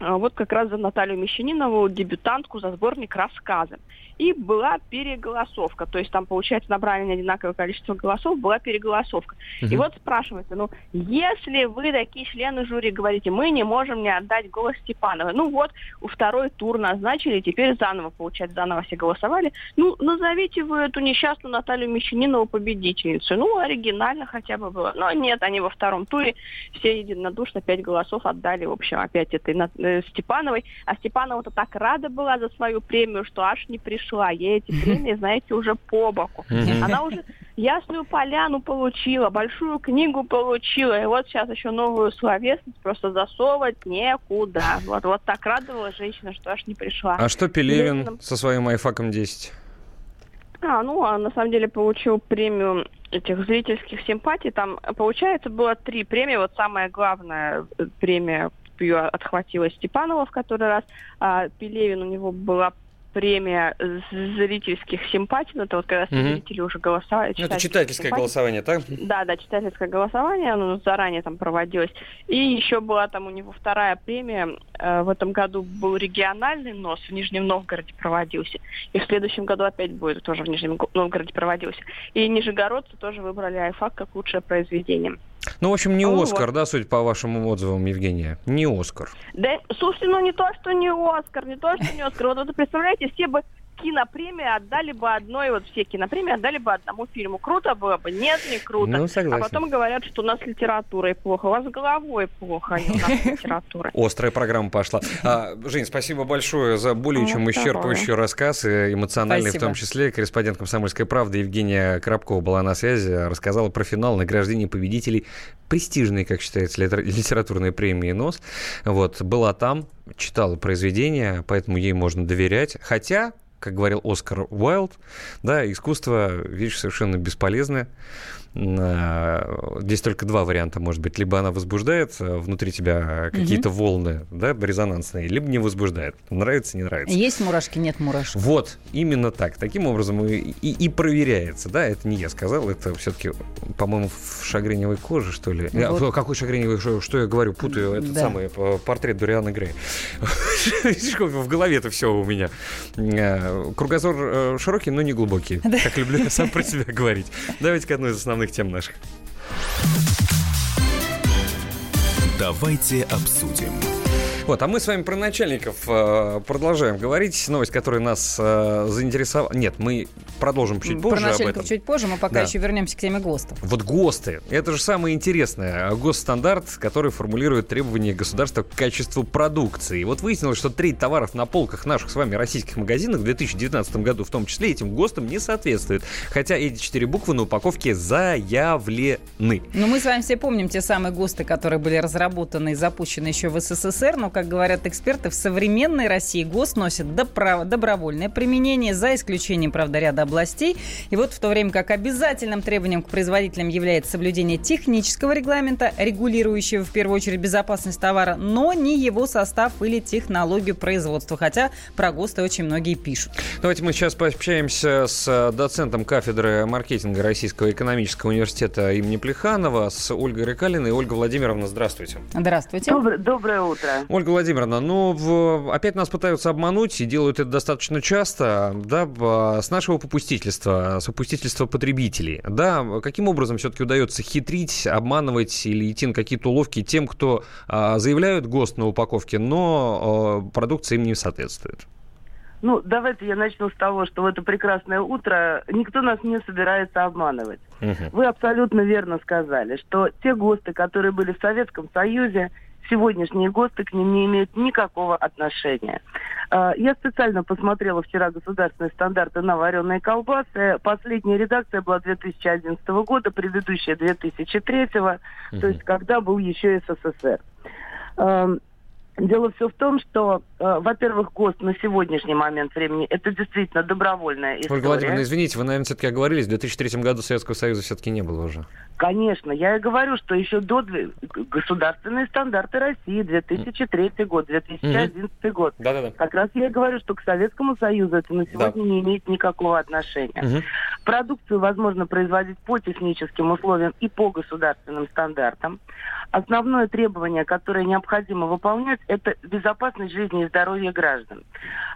а, вот как раз за Наталью Мещанинову, дебютантку за сборник рассказы. И была переголосовка, то есть там, получается, набрали не одинаковое количество голосов, была переголосовка. Угу. И вот спрашивается, ну, если вы такие члены жюри говорите, мы не можем не отдать голос Степановой, ну вот, у второй тур назначили, теперь заново, получается, заново все голосовали, ну, назовите вы эту несчастную Наталью Мещанинову победительницей. Ну, оригинально хотя бы было. Но нет, они во втором туре все единодушно пять голосов отдали, в общем, опять этой э, Степановой. А Степанова-то так рада была за свою премию, что аж не пришла. Ей эти премии, знаете, уже по боку. Она уже Ясную поляну получила, большую книгу получила, и вот сейчас еще новую словесность просто засовывать некуда. Вот, вот так радовала женщина, что аж не пришла.
А что Пелевин Пелевиным... со своим айфаком 10?
А, ну, а на самом деле получил премию этих зрительских симпатий. Там, получается, было три премии. Вот самая главная э, премия ее отхватила Степанова в который раз. А Пелевин у него была премия зрительских симпатий, ну, это вот когда mm-hmm. зрители уже голосовали.
Ну, это читательское симпатии. голосование, так?
Да, да, читательское голосование, оно заранее там проводилось. И еще была там у него вторая премия, э, в этом году был региональный НОС, в Нижнем Новгороде проводился. И в следующем году опять будет тоже в Нижнем Новгороде проводился. И нижегородцы тоже выбрали айфак как лучшее произведение.
Ну, в общем, не ну, Оскар, вот. да, судя по вашим отзывам, Евгения? Не Оскар.
Да, слушайте, ну не то, что не Оскар, не то, что не Оскар. Вот, вот представляете, все бы кинопремии отдали бы одной, вот все кинопремии отдали бы одному фильму. Круто было бы? Нет, не круто. Ну, согласен. А потом говорят, что у нас литературой плохо. У вас головой плохо, а не у нас литература. [laughs]
Острая программа пошла. А, Жень, спасибо большое за более чем исчерпывающий рассказ, эмоциональный в том числе. Корреспондент «Комсомольской правды» Евгения Коробкова была на связи, рассказала про финал награждения победителей престижной, как считается, [laughs] литературной премии «НОС». Вот, была там, читала произведения, поэтому ей можно доверять. Хотя, как говорил Оскар Уайлд, да, искусство – вещь совершенно бесполезная. Здесь только два варианта, может быть. Либо она возбуждает э, внутри тебя какие-то угу. волны, да, резонансные, либо не возбуждает. Нравится, не нравится.
Есть мурашки, нет мурашек.
Вот, именно так. Таким образом и, и, и проверяется, да, это не я сказал, это все-таки, по-моему, в шагреневой коже, что ли. Вот. Я, какой шагреневой, что, что я говорю, путаю этот да. самый портрет Дуриана Грея. В голове это все у меня. Э, кругозор э, широкий, но не глубокий, как люблю я сам про себя говорить. Давайте к одной из основных тем наших.
Давайте обсудим.
Вот, а мы с вами про начальников э, продолжаем говорить. Новость, которая нас э, заинтересовала. Нет, мы продолжим чуть
Про
позже об
начальников
этом.
чуть позже, мы пока
Да.
еще вернемся к теме ГОСТов.
Вот ГОСТы. Это же самое интересное. Госстандарт, который формулирует требования государства к качеству продукции. И вот выяснилось, что треть товаров на полках наших с вами российских магазинах в 2019 году в том числе этим ГОСТам не соответствует. Хотя эти четыре буквы на упаковке заявлены.
Но мы с вами все помним те самые ГОСТы, которые были разработаны и запущены еще в СССР, но, как говорят эксперты, в современной России ГОСТ носит добровольное применение, за исключением, правда, ряда областей. И вот в то время как обязательным требованием к производителям является соблюдение технического регламента, регулирующего в первую очередь безопасность товара, но не его состав или технологию производства, хотя про ГОСТы очень многие пишут.
Давайте мы сейчас пообщаемся с э, доцентом кафедры маркетинга Российского экономического университета имени Плеханова, с Ольгой Рыкалиной. Ольга Владимировна, здравствуйте.
Здравствуйте.
Доброе, доброе утро.
Ольга Владимировна, ну, в- опять нас пытаются обмануть и делают это достаточно часто, да, с нашего попустительства, с попустительства потребителей, да, каким образом все-таки удается хитрить, обманывать или идти на какие-то уловки тем, кто а, заявляют ГОСТ на упаковке, но а, продукция им не соответствует?
Ну, давайте я начну с того, что в это прекрасное утро никто нас не собирается обманывать. Вы абсолютно верно сказали, что те ГОСТы, которые были в Советском Союзе, сегодняшние ГОСТы к ним не имеют никакого отношения. А, Я специально посмотрела вчера государственные стандарты на вареные колбасы. Последняя редакция была 2011 года, предыдущая 2003, то есть когда был еще СССР. Дело все в том, что, э, во-первых, ГОСТ на сегодняшний момент времени это действительно добровольная история.
Ольга Владимировна, извините, вы, наверное, все-таки оговорились, в 2003 году Советского Союза все-таки не было уже.
Конечно, я и говорю, что еще до государственные стандарты России 2003 год, 2011 год.
Да-да-да.
Как раз я и говорю, что к Советскому Союзу это на сегодня не имеет никакого отношения. Продукцию возможно производить по техническим условиям и по государственным стандартам. Основное требование, которое необходимо выполнять, это безопасность жизни и здоровья граждан.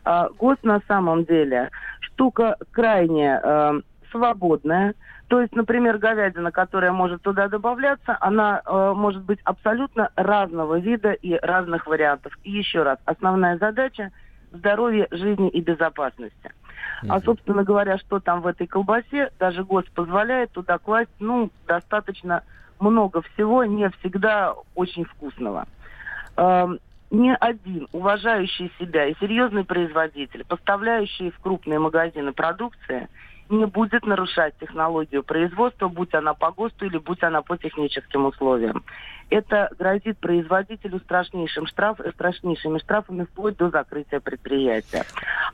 А, ГОСТ на самом деле штука крайне э, свободная. То есть, например, говядина, которая может туда добавляться, она э, может быть абсолютно разного вида и разных вариантов. И еще раз, основная задача – здоровье, жизни и безопасности. А, собственно говоря, что там в этой колбасе, даже ГОСТ позволяет туда класть, ну, достаточно много всего, не всегда очень вкусного. Эм, ни один уважающий себя и серьезный производитель, поставляющий в крупные магазины продукции, не будет нарушать технологию производства, будь она по ГОСТу или будь она по техническим условиям. Это грозит производителю страшнейшим штраф, страшнейшими штрафами вплоть до закрытия предприятия.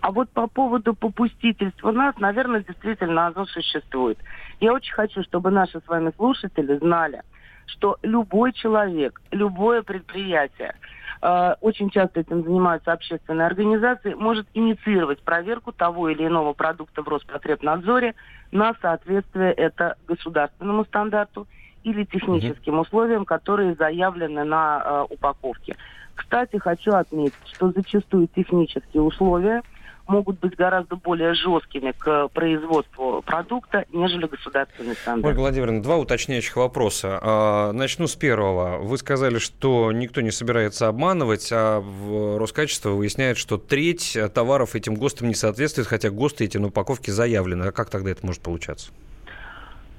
А вот по поводу попустительства нас, наверное, действительно оно существует. Я очень хочу, чтобы наши с вами слушатели знали, что любой человек, любое предприятие, э, очень часто этим занимаются общественные организации, может инициировать проверку того или иного продукта в Роспотребнадзоре на соответствие это государственному стандарту или техническим условиям, которые заявлены на э, упаковке. Кстати, хочу отметить, что зачастую технические условия могут быть гораздо более жесткими к производству продукта, нежели государственный стандарт.
Ольга Владимировна, два уточняющих вопроса. А, Начну с первого. Вы сказали, что никто не собирается обманывать, а в Роскачество выясняет, что треть товаров этим ГОСТам не соответствует, хотя ГОСТы эти на упаковке заявлены. А как тогда это может получаться?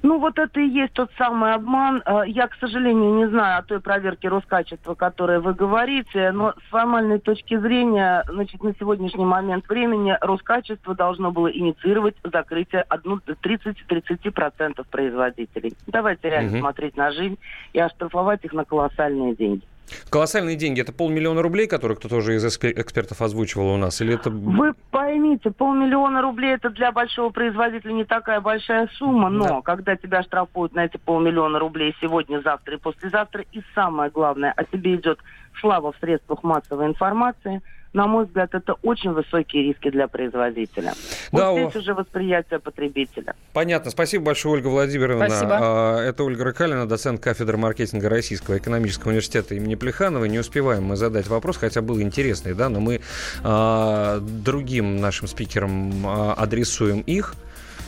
Ну, вот это и есть тот самый обман. Э, Я, к сожалению, не знаю о той проверке Роскачества, о которой вы говорите, но с формальной точки зрения, значит, на сегодняшний момент времени Роскачество должно было инициировать закрытие одну- 30-30% производителей. Давайте реально
Мгм.
смотреть на жизнь и оштрафовать их на колоссальные деньги.
Колоссальные деньги. Это полмиллиона рублей, которые кто-то уже из экспе- экспертов озвучивал у нас? Или это...
Вы поймите, полмиллиона рублей это для большого производителя не такая большая сумма, но когда тебя штрафуют на эти полмиллиона рублей сегодня, завтра и послезавтра, и самое главное, о тебе идет слава в средствах массовой информации, на мой взгляд, это очень высокие риски для производителя.
Да,
вот
о-
здесь уже восприятие потребителя.
Понятно. Спасибо большое, Ольга Владимировна.
Спасибо.
А, Это Ольга Рыкалина, доцент кафедры маркетинга Российского экономического университета имени Плеханова. Не успеваем мы задать вопрос, хотя был интересный, да, но мы а, другим нашим спикерам а, адресуем их.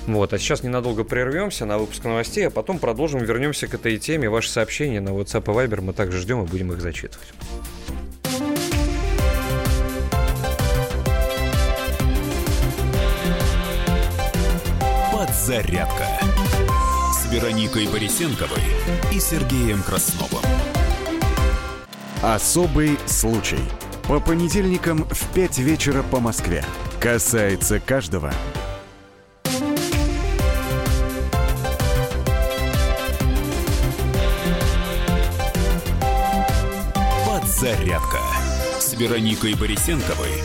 Вот, а сейчас ненадолго прервемся на выпуск новостей, а потом продолжим, вернемся к этой теме. Ваши сообщения на WhatsApp и Viber мы также ждем и будем их зачитывать.
Подзарядка с Вероникой Борисенковой и Сергеем Красновым.
Особый случай. По понедельникам в 5 вечера по Москве. Касается каждого.
Подзарядка с Вероникой Борисенковой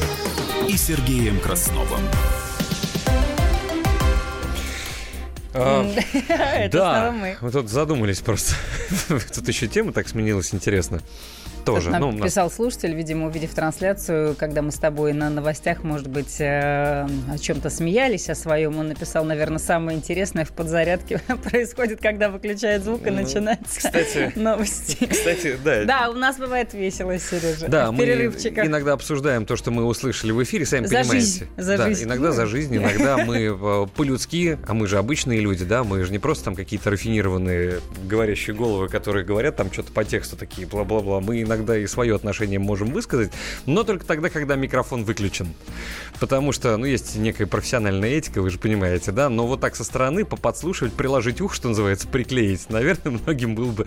и Сергеем Красновым. [laughs]
Это
да,
мы.
мы тут задумались просто. [laughs] Тут еще тема так сменилась, интересно. Тоже.
Тут нам
Ну,
писал слушатель, видимо, увидев трансляцию, когда мы с тобой на новостях, может быть, э, о чем-то смеялись, о своем. Он написал, наверное, самое интересное в подзарядке [laughs] происходит, когда выключает звук и
Ну,
начинается
кстати, [laughs]
новости.
Кстати, да.
Да, у нас бывает весело, Сережа.
Да, мы иногда обсуждаем то, что мы услышали в эфире, сами
За
понимаете.
жизнь, за
да,
жизнь.
иногда за жизнь, иногда мы [laughs] э, по-людски, а мы же обычные люди, да, мы же не просто там какие-то рафинированные говорящие головы, которые говорят там что-то по тексту такие, бла-бла-бла. Мы иногда и свое отношение можем высказать, но только тогда, когда микрофон выключен. Потому что, ну, есть некая профессиональная этика, вы же понимаете, да, но вот так со стороны поподслушивать, приложить ух, что называется, приклеить, наверное, [laughs] многим было бы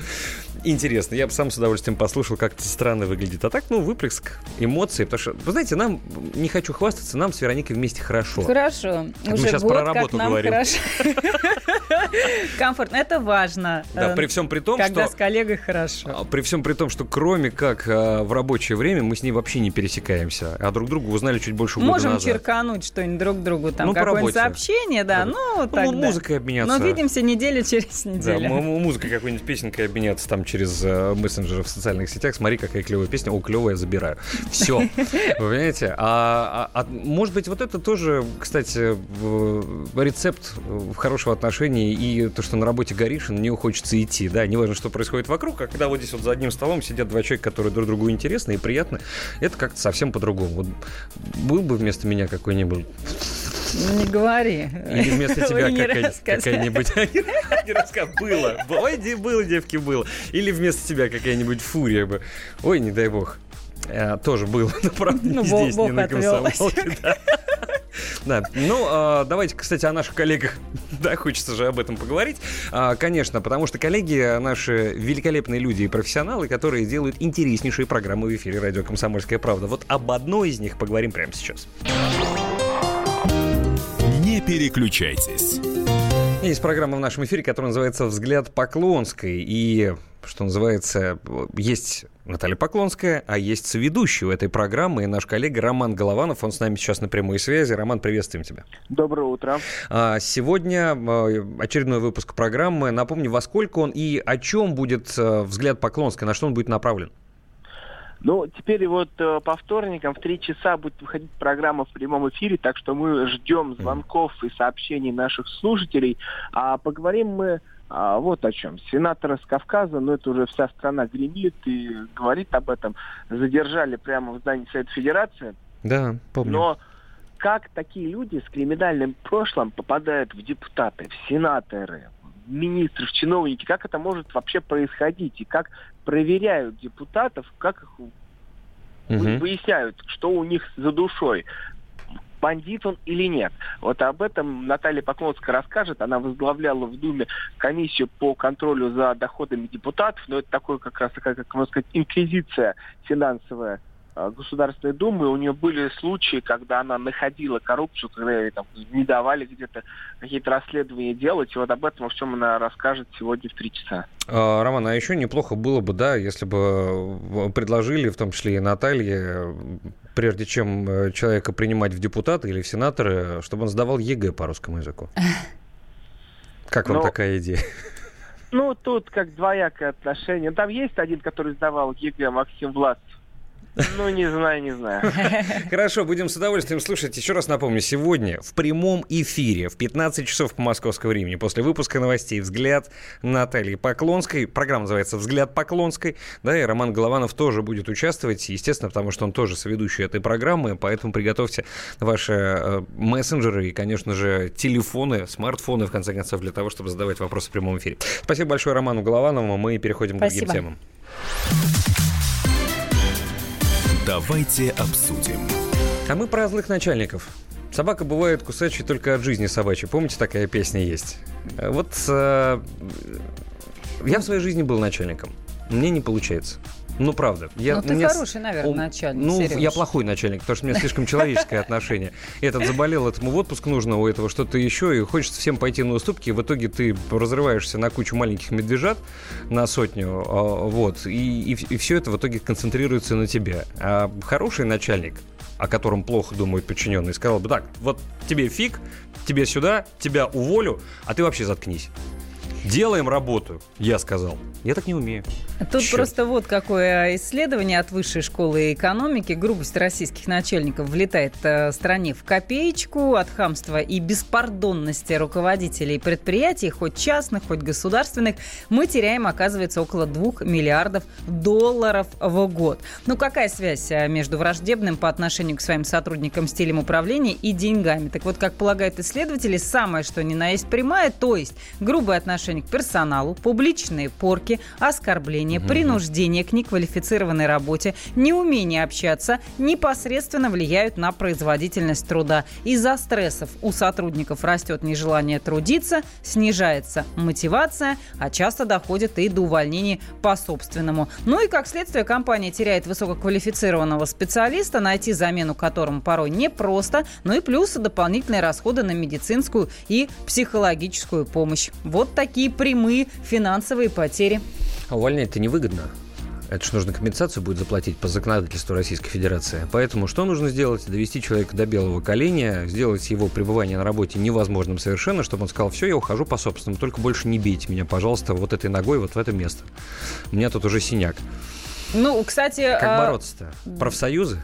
интересно. Я бы сам с удовольствием послушал, как это странно выглядит. А так, ну, выплеск эмоций, потому что, вы знаете, нам, не хочу хвастаться, нам с Вероникой вместе хорошо.
Хорошо.
Это мы
Уже
сейчас
год,
про
как
работу
нам
говорим. [laughs]
Комфортно. Это важно.
Да, при всем при том,
Когда
что-
с коллегой хорошо.
А При всем при том, что кроме как э, в рабочее время мы с ней вообще не пересекаемся, а друг друга узнали чуть больше года
Можем черкануть что-нибудь друг другу, там
Ну,
какое-нибудь сообщение, да, ну,
Ну,
тогда.
музыкой обменяться.
Но видимся неделю через
Да,
неделю.
м- музыкой какой-нибудь песенкой обменяться там через э, мессенджеры в социальных сетях. Смотри, какая клевая песня. О, клевая, забираю. Все. Вы понимаете? А, а- а может быть, вот это тоже, кстати, рецепт э, хорошего отношения и то, что на работе горишь, и на нее хочется идти. Да, неважно, что происходит вокруг, а когда вот здесь вот за одним столом сидят два человека, которые друг другу интересны и приятны, это как-то совсем по-другому. Вот был бы вместо меня какой-нибудь
Не говори.
или вместо тебя
не
какая-нибудь... Не Было. Ой, де- было, девки, было. Или вместо тебя какая-нибудь фурия бы. Ой, не дай бог. Э, тоже было, но правда
Ну,
не здесь, не на комсомолке. да. Ну, а, давайте, кстати, о наших коллегах. Да, хочется же об этом поговорить. А, Конечно, потому что коллеги наши великолепные люди и профессионалы, которые делают интереснейшие программы в эфире радио «Комсомольская правда». Вот об одной из них поговорим прямо сейчас.
Не переключайтесь.
Есть программа в нашем эфире, которая называется «Взгляд Поклонской». И, что называется, есть Наталья Поклонская, а есть соведущий у этой программы и наш коллега Роман Голованов. Он с нами сейчас на прямой связи. Роман, приветствуем тебя.
Доброе утро.
А, Сегодня а, очередной выпуск программы. Напомню, во сколько он и о чем будет а, «Взгляд Поклонской», на что он будет направлен?
Ну, теперь вот э, по вторникам в три часа будет выходить программа в прямом эфире, так что мы ждем звонков и сообщений наших слушателей. А поговорим мы а, вот о чем. Сенатора с Кавказа, ну это уже вся страна гремит и говорит об этом, задержали прямо в здании Совета Федерации.
Да, помню.
Но как такие люди с криминальным прошлым попадают в депутаты, в сенаторы, в министры, в чиновники, как это может вообще происходить? И как проверяют депутатов, как их
Мгм.
выясняют, что у них за душой? Бандит он или нет? Вот об этом Наталья Поклонская расскажет. Она возглавляла в Думе комиссию по контролю за доходами депутатов, но это такое как раз такая, как можно сказать, инквизиция финансовая Государственной Думы. У нее были случаи, когда она находила коррупцию, когда ей там не давали где-то какие-то расследования делать. И вот об этом во всем она расскажет сегодня в три часа.
А, Роман, а еще неплохо было бы, да, если бы э, предложили, в том числе и Наталье, э, прежде чем э, человека принимать в депутаты или в сенаторы, чтобы он сдавал ЕГЭ по русскому языку. Как вам
Ну,
такая идея?
Ну, тут как двоякое отношение. Там есть один, который сдавал ЕГЭ, Максим Влад. Ну, не знаю, не знаю. [laughs]
Хорошо, будем с удовольствием слушать. Еще раз напомню, сегодня в прямом эфире в 15 часов по московскому времени после выпуска новостей «Взгляд» Натальи Поклонской. Программа называется «Взгляд Поклонской». Да, и Роман Голованов тоже будет участвовать, естественно, потому что он тоже соведущий этой программы, поэтому приготовьте ваши э, мессенджеры и, конечно же, телефоны, смартфоны, в конце концов, для того, чтобы задавать вопросы в прямом эфире. Спасибо большое Роману Голованову. Мы переходим к другим
Спасибо.
темам.
Давайте обсудим.
А мы про злых начальников. Собака бывает кусачей только от жизни собачьей. Помните, такая песня есть? Вот э, я в своей жизни был начальником. Мне не получается. Ну, правда.
Я, ну, ты меня... хороший, наверное, начальник.
Ну,
Сереж.
я плохой начальник, потому что у меня слишком человеческое отношение. Этот заболел, этому в отпуск нужно, у этого что-то еще, и хочется всем пойти на уступки, и в итоге ты разрываешься на кучу маленьких медвежат, на сотню, а, вот, и, и, и все это в итоге концентрируется на тебе. А хороший начальник, о котором плохо думают подчиненные, сказал бы, так, вот тебе фиг, тебе сюда, тебя уволю, а ты вообще заткнись. Делаем работу, я сказал. Я так не умею.
Тут Черт. просто вот какое исследование от Высшей школы экономики. Грубость российских начальников влетает э, стране в копеечку от хамства и беспардонности руководителей предприятий, хоть частных, хоть государственных. Мы теряем, оказывается, около 2 миллиардов долларов в год. Ну, какая связь э, между враждебным по отношению к своим сотрудникам стилем управления и деньгами? Так вот, как полагают исследователи, самое что ни на есть прямая, то есть грубое отношение к персоналу, публичные порки, оскорбления, угу. принуждение к неквалифицированной работе, неумение общаться непосредственно влияют на производительность труда. Из-за стрессов у сотрудников растет нежелание трудиться, снижается мотивация, а часто доходит и до увольнений по собственному. Ну и как следствие компания теряет высококвалифицированного специалиста, найти замену которому порой непросто, ну и плюс дополнительные расходы на медицинскую и психологическую помощь. Вот такие прямые финансовые потери.
А увольнять-то невыгодно. Это же нужно компенсацию будет заплатить по законодательству Российской Федерации. Поэтому что нужно сделать? Довести человека до белого коленя, сделать его пребывание на работе невозможным совершенно, чтобы он сказал, все, я ухожу по собственному, только больше не бейте меня, пожалуйста, вот этой ногой вот в это место. У меня тут уже синяк.
Ну, кстати...
Как а... бороться-то? Профсоюзы?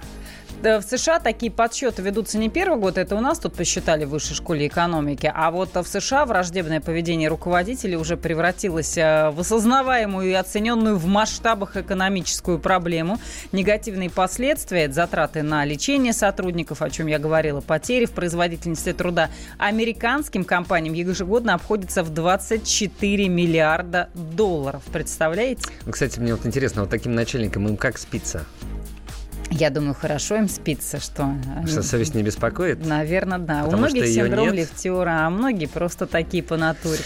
В США такие подсчеты ведутся не первый год, это у нас тут посчитали в высшей школе экономики, а вот в США враждебное поведение руководителей уже превратилось э, в осознаваемую и оцененную в масштабах экономическую проблему. Негативные последствия, затраты на лечение сотрудников, о чем я говорила, потери в производительности труда, американским компаниям ежегодно обходится в 24 миллиарда долларов. Представляете?
Кстати, мне вот интересно, вот таким начальникам им как спится?
Я думаю, хорошо им спится, что...
Что совесть не беспокоит?
Наверное, да. Потому у многих синдром лифтера, а многие просто такие по натуре.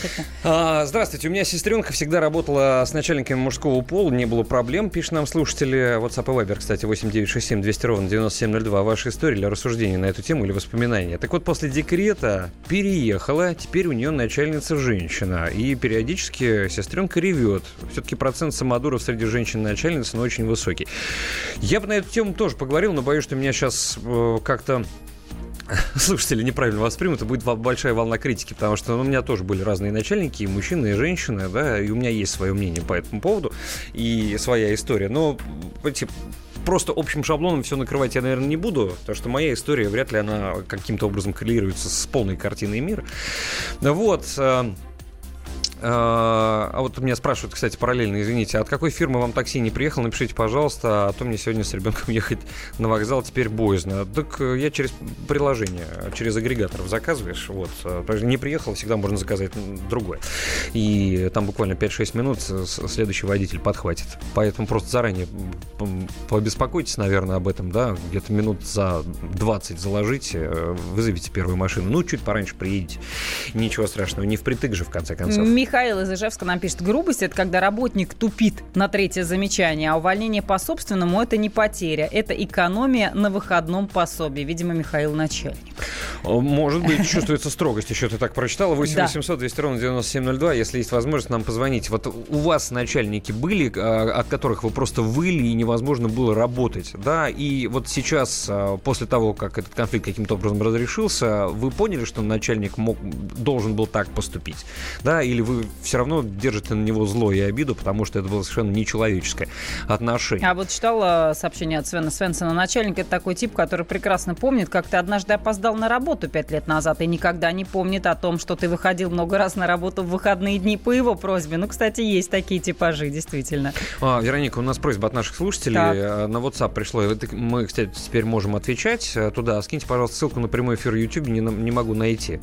А, здравствуйте, у меня сестренка всегда работала с начальниками мужского пола, не было проблем, пишет нам слушатели. WhatsApp и Viber, кстати, 8967 200 ровно 9702. Ваша история или рассуждения на эту тему или воспоминания. Так вот, после декрета переехала, теперь у нее начальница женщина. И периодически сестренка ревет. Все-таки процент самодуров среди женщин-начальниц, но очень высокий. Я бы на эту тему тоже поговорил, но боюсь, что меня сейчас э, как-то [laughs] слушатели неправильно воспримут, и будет большая волна критики, потому что ну, у меня тоже были разные начальники, и мужчины, и женщины, да, и у меня есть свое мнение по этому поводу, и своя история. Но эти просто общим шаблоном все накрывать я, наверное, не буду, потому что моя история вряд ли она каким-то образом коррелируется с полной картиной мира. Вот. А, а вот меня спрашивают, кстати, параллельно, извините, от какой фирмы вам такси не приехал? Напишите, пожалуйста, а то мне сегодня с ребенком ехать на вокзал теперь боязно. Так э, я через приложение, через агрегаторов заказываешь, вот. Э, не приехал, всегда можно заказать другое. И там буквально 5-6 минут следующий водитель подхватит. Поэтому просто заранее побеспокойтесь, наверное, об этом, да, где-то минут за 20 заложите, э, вызовите первую машину. Ну, чуть пораньше приедете. Ничего страшного, не впритык же, в конце концов.
Михаил из Ижевска нам пишет, грубость – это когда работник тупит на третье замечание, а увольнение по собственному – это не потеря, это экономия на выходном пособии. Видимо, Михаил начальник.
Может быть, [laughs] чувствуется строгость, еще ты так прочитала. 8 800 200 ровно 9702, если есть возможность нам позвонить. Вот у вас начальники были, а, от которых вы просто выли и невозможно было работать, да, и вот сейчас, а, после того, как этот конфликт каким-то образом разрешился, вы поняли, что начальник мог, должен был так поступить, да, или вы все равно держите на него зло и обиду, потому что это было совершенно нечеловеческое отношение.
А вот читала сообщение от Свена Свенсона. Начальник – это такой тип, который прекрасно помнит, как ты однажды опоздал на работу пять лет назад и никогда не помнит о том, что ты выходил много раз на работу в выходные дни по его просьбе. Ну, кстати, есть такие типажи, действительно.
А, Вероника, у нас просьба от наших слушателей. Так. Э, на WhatsApp пришло. Мы, кстати, теперь можем отвечать э, туда. Скиньте, пожалуйста, ссылку на прямой эфир YouTube. Не, не могу найти.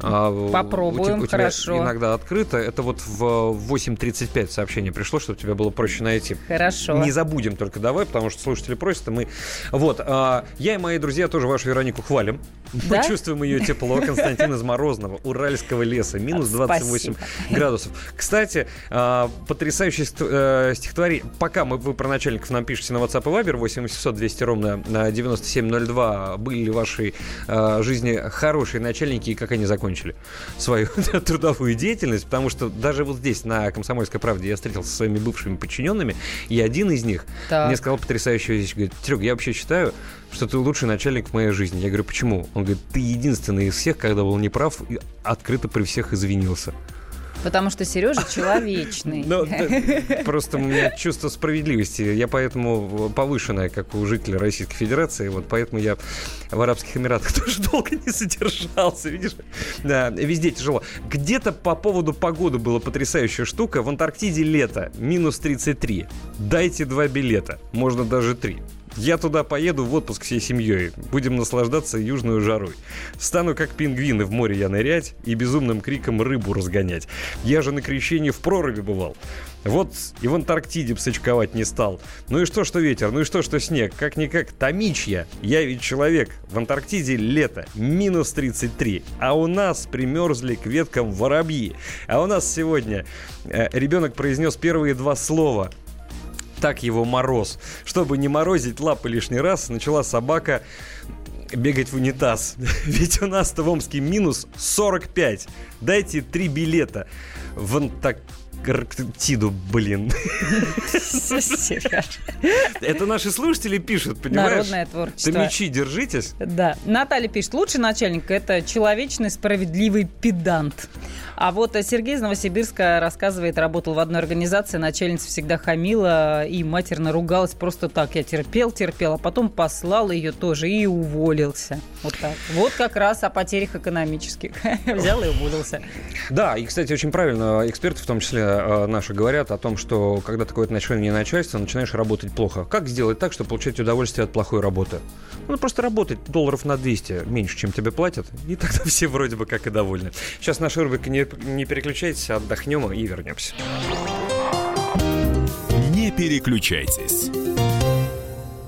А, Попробуем, у, у хорошо.
иногда открыто. Это вот в 8.35 сообщение пришло, чтобы тебе было проще найти.
Хорошо.
Не забудем только давай, потому что слушатели просят, и мы... Вот. А, я и мои друзья тоже вашу Веронику хвалим. Мы чувствуем ее тепло. Константин из Морозного, Уральского леса. Минус 28 Спасибо. градусов. Кстати, а, потрясающее э, стихотворение. Пока мы, вы про начальников нам пишете на WhatsApp и Viber 8 800 200 ровно 9702. Были ли в вашей а, жизни хорошие начальники и как они закончили свою [laughs] трудовую деятельность? Потому что даже вот здесь, на «Комсомольской правде», я встретился со своими бывшими подчиненными, и один из них так. мне сказал потрясающую вещь. Говорит, Серег, я вообще считаю, что ты лучший начальник в моей жизни. Я говорю, почему? Он говорит, ты единственный из всех, когда был неправ, открыто при всех извинился.
Потому что Сережа человечный. Ну,
просто у меня чувство справедливости. Я поэтому повышенное, как у жителя Российской Федерации. Вот поэтому я в Арабских Эмиратах [laughs] тоже долго не содержался. Видишь? Да, везде тяжело. Где-то по поводу погоды была потрясающая штука. В Антарктиде лето. Минус 33. Дайте два билета. Можно даже три. Я туда поеду в отпуск всей семьей. Будем наслаждаться южной жарой. Стану как пингвины в море я нырять и безумным криком рыбу разгонять. Я же на крещении в проруби бывал. Вот и в Антарктиде псачковать не стал. Ну и что, что ветер, ну и что, что снег. Как-никак томичья. Я ведь человек. В Антарктиде лето. Минус 33. А у нас примерзли к веткам воробьи. А у нас сегодня э, ребенок произнес первые два слова – так его мороз. Чтобы не морозить лапы лишний раз, начала собака бегать в унитаз. [laughs] Ведь у нас-то в Омске минус 45. Дайте три билета в Антарктиду, блин. Это наши слушатели пишут, понимаешь?
Народное творчество.
Томичи, держитесь.
Да. Наталья пишет, лучший начальник – это человечный, справедливый педант. А вот Сергей из Новосибирска рассказывает, работал в одной организации, начальница всегда хамила и матерно ругалась просто так. Я терпел, терпел, а потом послал ее тоже и уволился. Вот так. Вот как раз о потерях экономических. [laughs] Взял и уволился.
Да, и, кстати, очень правильно эксперты, в том числе э, наши, говорят о том, что когда такое отношение начальства, начинаешь работать плохо. Как сделать так, чтобы получать удовольствие от плохой работы? Ну, просто работать долларов на 200 меньше, чем тебе платят, и тогда [laughs] все вроде бы как и довольны. Сейчас наша рубрика не не переключайтесь, отдохнем и вернемся.
Не переключайтесь.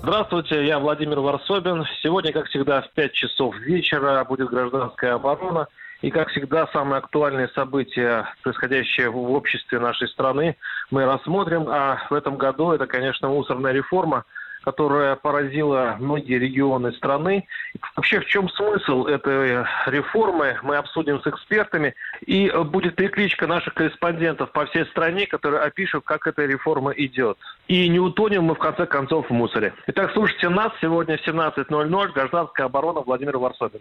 Здравствуйте, я Владимир Варсобин. Сегодня, как всегда, в 5 часов вечера будет гражданская оборона. И, как всегда, самые актуальные события, происходящие в обществе нашей страны, мы рассмотрим. А в этом году это, конечно, мусорная реформа – которая поразила многие регионы страны. Вообще, в чем смысл этой реформы, мы обсудим с экспертами. И будет перекличка наших корреспондентов по всей стране, которые опишут, как эта реформа идет. И не утонем мы, в конце концов, в мусоре. Итак, слушайте нас. Сегодня в 17.00. Гражданская оборона Владимир Варсобин.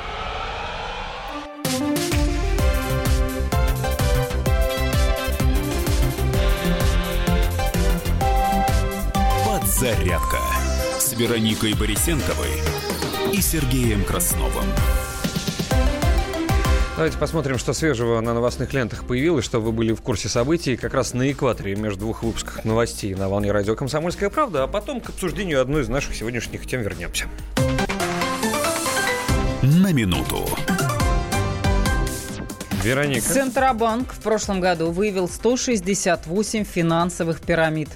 «Зарядка» с Вероникой Борисенковой и Сергеем Красновым.
Давайте посмотрим, что свежего на новостных лентах появилось, чтобы вы были в курсе событий как раз на экваторе между двух выпусков новостей на волне радио «Комсомольская правда», а потом к обсуждению одной из наших сегодняшних тем вернемся.
На минуту.
Вероника.
Центробанк в прошлом году выявил 168 финансовых пирамид.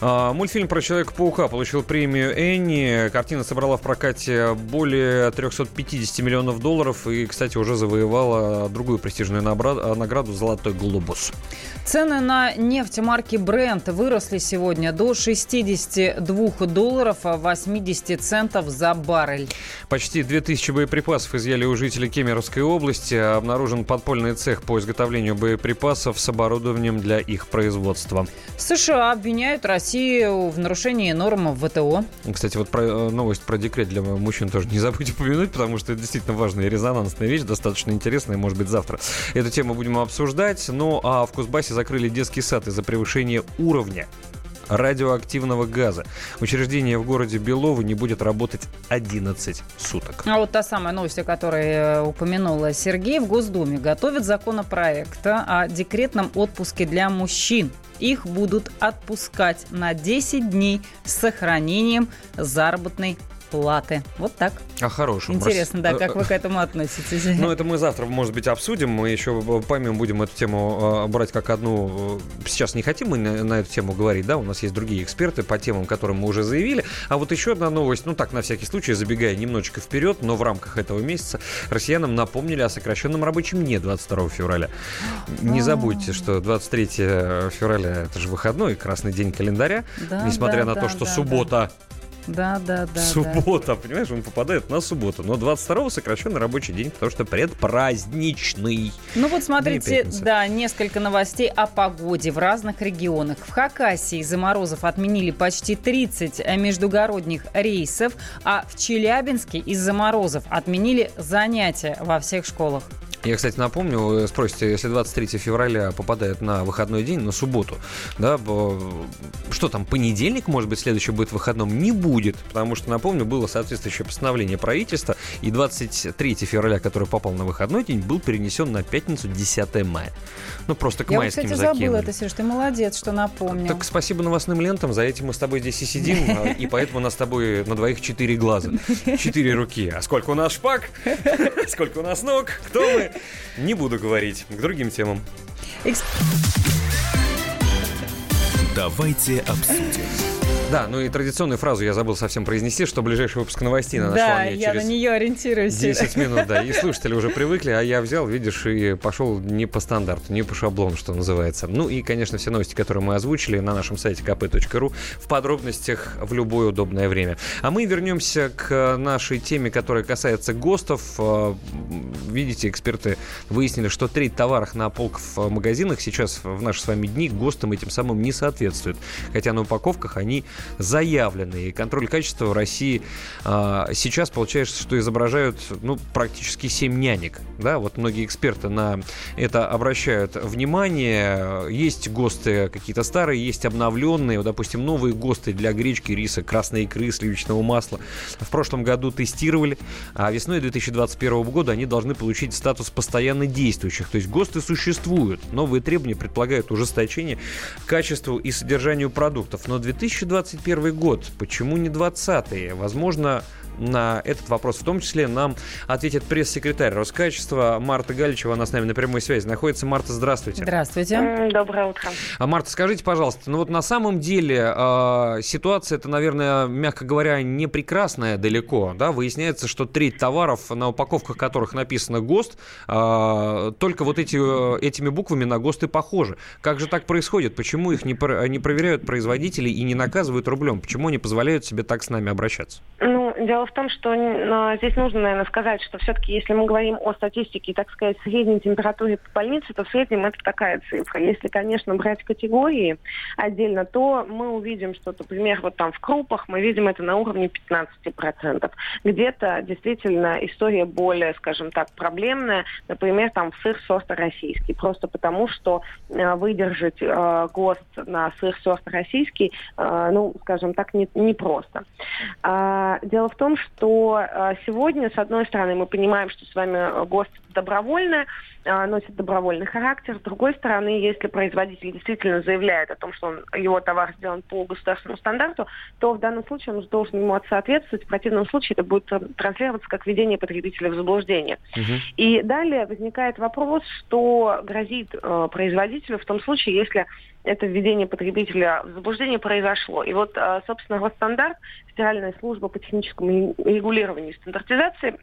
А, мультфильм про Человека-паука получил премию Энни. Картина собрала в прокате более 350 миллионов долларов и, кстати, уже завоевала другую престижную награду «Золотой глобус».
Цены на нефть марки Brent выросли сегодня до 62 долларов 80 центов за баррель.
Почти 2000 боеприпасов изъяли у жителей Кемеровской области. Обнаружен подпольный цех по изготовлению боеприпасов с оборудованием для их производства.
США обвиняют Россию в нарушении норм ВТО.
Кстати, вот про, э, новость про декрет для мужчин тоже не [laughs] забудьте упомянуть, потому что это действительно важная и резонансная вещь, достаточно интересная, может быть, завтра. Эту тему будем обсуждать. Ну, а в Кузбассе закрыли детский сад из-за превышения уровня радиоактивного газа. Учреждение в городе Белово не будет работать 11 суток.
А вот та самая новость, о которой э, упомянула Сергей, в Госдуме готовит законопроект о декретном отпуске для мужчин. Их будут отпускать на 10 дней с сохранением заработной платы. Вот так.
А хорошим.
Интересно, да, как вы к этому относитесь? [laughs]
Ну, это мы завтра, может быть, обсудим. Мы еще помимо будем эту тему э, брать как одну. Э, сейчас не хотим мы на, эту тему говорить, да, у нас есть другие эксперты по темам, которым мы уже заявили. А вот еще одна новость, ну так, на всякий случай, забегая немножечко вперед, но в рамках этого месяца россиянам напомнили о сокращенном рабочем дне 22 февраля. Не забудьте, что 23 февраля это же выходной, красный день календаря. Да, несмотря да, на да, то, что да, суббота да
да, да, да.
Суббота, да. понимаешь, он попадает на субботу. Но 22-го сокращенный рабочий день, потому что предпраздничный.
Ну вот смотрите, да, несколько новостей о погоде в разных регионах. В Хакасии из-за морозов отменили почти 30 междугородних рейсов, а в Челябинске из-за морозов отменили занятия во всех школах.
Я, кстати, напомню, э, спросите, если 23 февраля попадает на выходной день, на субботу, да, что там, понедельник, может быть, следующий будет выходным? Не будет, потому что, напомню, было соответствующее постановление правительства, и 23 февраля, который попал на выходной день, был перенесен на пятницу 10 мая. Ну, просто к
Я,
майским
кстати,
закинули.
забыла это, Сереж, ты молодец, что напомнил.
Так спасибо новостным лентам, за этим мы с тобой здесь и сидим, а, и поэтому у нас с тобой на двоих четыре глаза, четыре руки. А сколько у нас шпаг? [laughs] Сколько у нас ног? Кто мы? [laughs] Не буду говорить. К другим темам.
Давайте обсудим.
Да, ну и традиционную фразу я забыл совсем произнести, что ближайший выпуск новостей на нашей
Да, я на нее ориентируюсь.
10 минут, да. И слушатели уже привыкли, а я взял, видишь, и пошел не по стандарту, не по шаблону, что называется. Ну и, конечно, все новости, которые мы озвучили на нашем сайте kp.ru в подробностях в любое удобное время. А мы вернемся к нашей теме, которая касается ГОСТов. А, видите, эксперты выяснили, что треть товаров на полках в магазинах сейчас в наши с вами дни ГОСТам этим самым не соответствует. Хотя на упаковках они заявлены. И контроль качества в России а, сейчас получается, что изображают ну, практически 7 нянек. Да? Вот многие эксперты на это обращают внимание. Есть ГОСТы какие-то старые, есть обновленные. Вот, допустим, новые ГОСТы для гречки, риса, красной икры, сливочного масла. В прошлом году тестировали, а весной 2021 года они должны получить статус постоянно действующих. То есть ГОСТы существуют. Новые требования предполагают ужесточение качеству и содержанию продуктов. Но 2020 2021 год. Почему не 2020? Возможно, на этот вопрос в том числе нам ответит пресс-секретарь Роскачества Марта Галичева. Она с нами на прямой связи находится. Марта, здравствуйте.
Здравствуйте.
Доброе утро.
А, Марта, скажите, пожалуйста, ну вот на самом деле э, ситуация это, наверное, мягко говоря, не прекрасная далеко. Да? Выясняется, что треть товаров, на упаковках которых написано ГОСТ, э, только вот эти, этими буквами на ГОСТы похожи. Как же так происходит? Почему их не, не проверяют производители и не наказывают рублем? Почему они позволяют себе так с нами обращаться?
Ну, дело в том, что э, здесь нужно, наверное, сказать, что все-таки, если мы говорим о статистике, так сказать, средней температуре по больнице, то в среднем это такая цифра. Если, конечно, брать категории отдельно, то мы увидим, что, например, вот там в крупах мы видим это на уровне 15%. Где-то действительно история более, скажем так, проблемная. Например, там сыр сорта российский. Просто потому, что э, выдержать э, ГОСТ на сыр сорта российский, э, ну, скажем так, не, не просто. А, дело в том, что э, сегодня, с одной стороны, мы понимаем, что с вами э, ГОСТ добровольное, э, носит добровольный характер. С другой стороны, если производитель действительно заявляет о том, что он, его товар сделан по государственному стандарту, то в данном случае он должен ему соответствовать. В противном случае это будет транслироваться как введение потребителя в заблуждение. Угу. И далее возникает вопрос, что грозит э, производителю в том случае, если это введение потребителя в заблуждение произошло. И вот, собственно, Росстандарт, Федеральная служба по техническому регулированию и стандартизации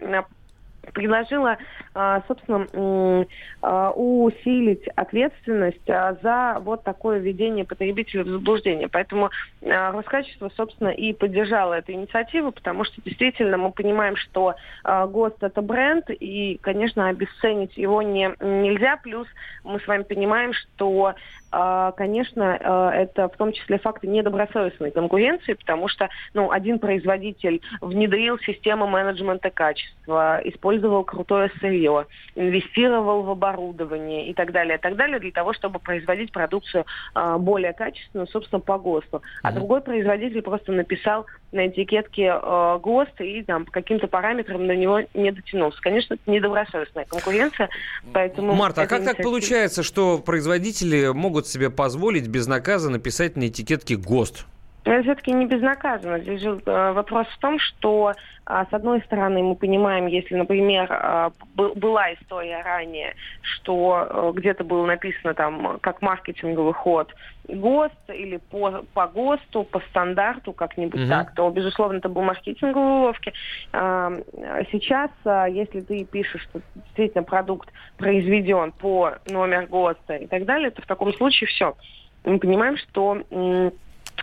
предложила, а, собственно, а, усилить ответственность а, за вот такое введение потребителя в заблуждение. Поэтому Роскачество, собственно, и поддержало эту инициативу, потому что действительно мы понимаем, что ГОСТ – это бренд, и, конечно, обесценить его не, нельзя. Плюс мы с вами понимаем, что а, конечно, а, это в том числе факты недобросовестной конкуренции, потому что ну, один производитель внедрил систему менеджмента качества, использовал крутое сырье, инвестировал в оборудование и так далее, и так далее, для того, чтобы производить продукцию а, более качественную, собственно, по ГОСТу. А другой производитель просто написал на этикетке э, ГОСТ и там по каким-то параметрам на него не дотянулся. Конечно, это недобросовестная конкуренция, поэтому...
Марта, а как так получается, что производители могут себе позволить безнаказанно писать на этикетке ГОСТ?
Это все-таки не безнаказанно. Здесь же э, вопрос в том, что а, с одной стороны мы понимаем, если, например, э, была история ранее, что э, где-то было написано там как маркетинговый ход ГОСТ или по, по ГОСТу, по стандарту, как-нибудь угу. так, то, безусловно, это был маркетинговые уловки. А, сейчас, а, если ты пишешь, что действительно продукт произведен по номер ГОСТа и так далее, то в таком случае все. Мы понимаем, что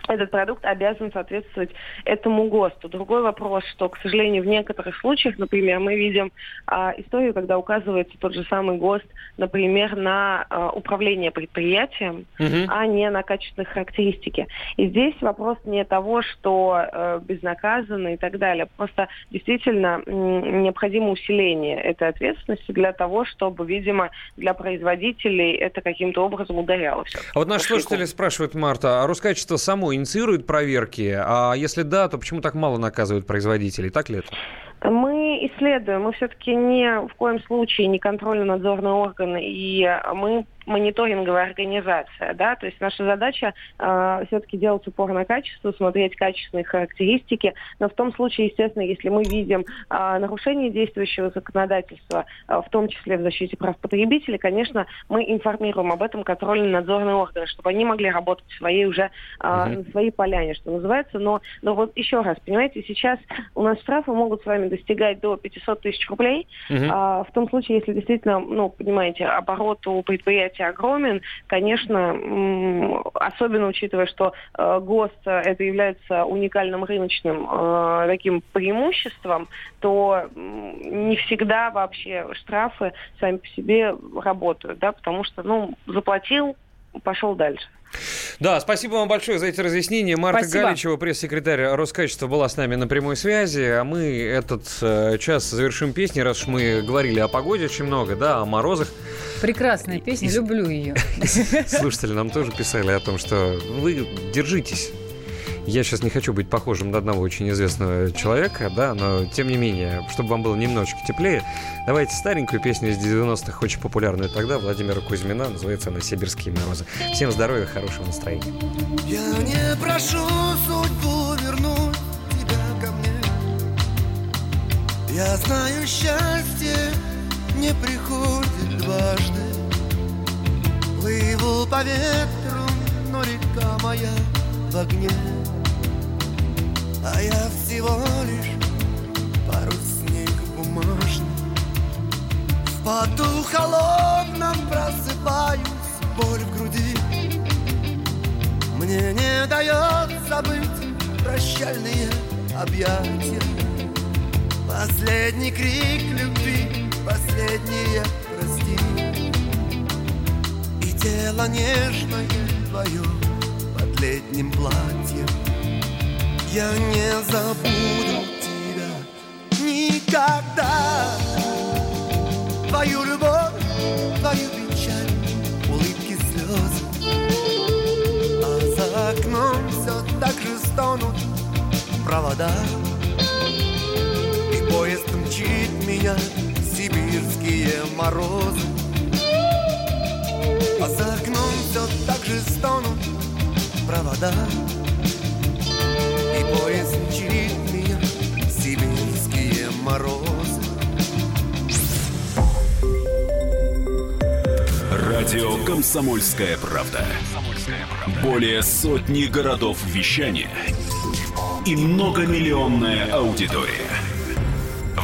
этот продукт обязан соответствовать этому ГОСТу. Другой вопрос, что, к сожалению, в некоторых случаях, например, мы видим а, историю, когда указывается тот же самый ГОСТ, например, на а, управление предприятием, угу. а не на качественные характеристики. И здесь вопрос не того, что э, безнаказанно и так далее. Просто действительно м, необходимо усиление этой ответственности для того, чтобы, видимо, для производителей это каким-то образом ударялось.
А вот наши слушатели спрашивают, Марта, а Роскачество само инициирует проверки? А если да, то почему так мало наказывают производителей? Так ли это?
Мы исследуем, мы все-таки не в коем случае не контрольно-надзорный орган, и мы мониторинговая организация, да, то есть наша задача э, все-таки делать упор на качество, смотреть качественные характеристики, но в том случае, естественно, если мы видим э, нарушение действующего законодательства, э, в том числе в защите прав потребителей, конечно, мы информируем об этом контрольно-надзорные органы, чтобы они могли работать в своей уже, э, на своей поляне, что называется, но, но вот еще раз, понимаете, сейчас у нас штрафы могут с вами достигать до 500 тысяч рублей, угу. э, в том случае, если действительно, ну, понимаете, оборот у предприятия предприятий огромен, конечно, особенно учитывая, что э, ГОСТ это является уникальным рыночным э, таким преимуществом, то не всегда вообще штрафы сами по себе работают, да, потому что, ну, заплатил, пошел дальше.
Да, спасибо вам большое за эти разъяснения. Марта спасибо. Галичева, пресс-секретарь Роскачества, была с нами на прямой связи. А мы этот э, час завершим песней, раз уж мы говорили о погоде очень много, да, о морозах.
Прекрасная песня, И... люблю ее. [laughs]
Слушатели нам тоже писали о том, что вы держитесь я сейчас не хочу быть похожим на одного очень известного человека, да, но тем не менее, чтобы вам было немножечко теплее, давайте старенькую песню из 90-х, очень популярную тогда, Владимира Кузьмина, называется она «Сибирские морозы». Всем здоровья, хорошего настроения.
Я не прошу судьбу вернуть тебя ко мне. Я знаю, счастье не приходит дважды. Плыву по ветру, но река моя в огне. А я всего лишь парусник бумажный В поту холодном просыпаюсь, боль в груди Мне не дает забыть прощальные объятия Последний крик любви, последнее прости. И тело нежное твое под летним платьем. Я не забуду тебя никогда. Твою любовь, твою печаль, улыбки, слезы. А за окном все так же стонут провода. И поезд мчит меня сибирские морозы А за окном все так же стонут провода поезд мчит меня сибирские морозы.
Радио «Комсомольская правда». Более сотни городов вещания и многомиллионная аудитория.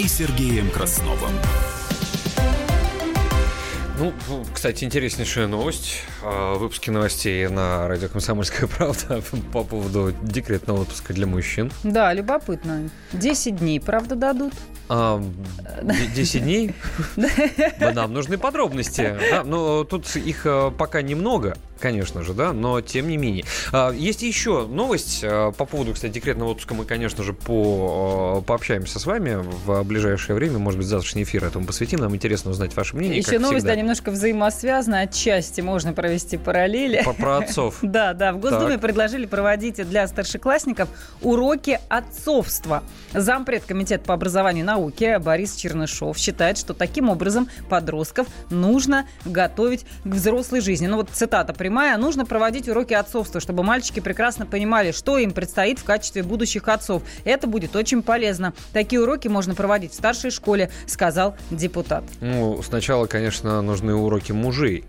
и Сергеем Красновым.
Ну, кстати, интереснейшая новость. А, выпуски новостей на радио «Комсомольская правда» [laughs] по поводу декретного отпуска для мужчин.
Да, любопытно. Десять дней, правда, дадут?
А, 10 дней? [laughs] Нам нужны подробности. Да, но тут их э, пока немного конечно же, да, но тем не менее. А, есть еще новость а, по поводу, кстати, декретного отпуска. Мы, конечно же, по, а, пообщаемся с вами в ближайшее время. Может быть, завтрашний эфир этому посвятим. Нам интересно узнать ваше мнение.
Еще новость, всегда. да, немножко взаимосвязана. Отчасти можно провести параллели.
По, про отцов. [laughs]
Да, да. В Госдуме так. предложили проводить для старшеклассников уроки отцовства. Зампред Комитета по образованию и науке Борис Чернышов считает, что таким образом подростков нужно готовить к взрослой жизни. Ну вот цитата прямая. Нужно проводить уроки отцовства, чтобы мальчики прекрасно понимали, что им предстоит в качестве будущих отцов. Это будет очень полезно. Такие уроки можно проводить в старшей школе, сказал депутат.
Ну, сначала, конечно, нужны уроки мужей.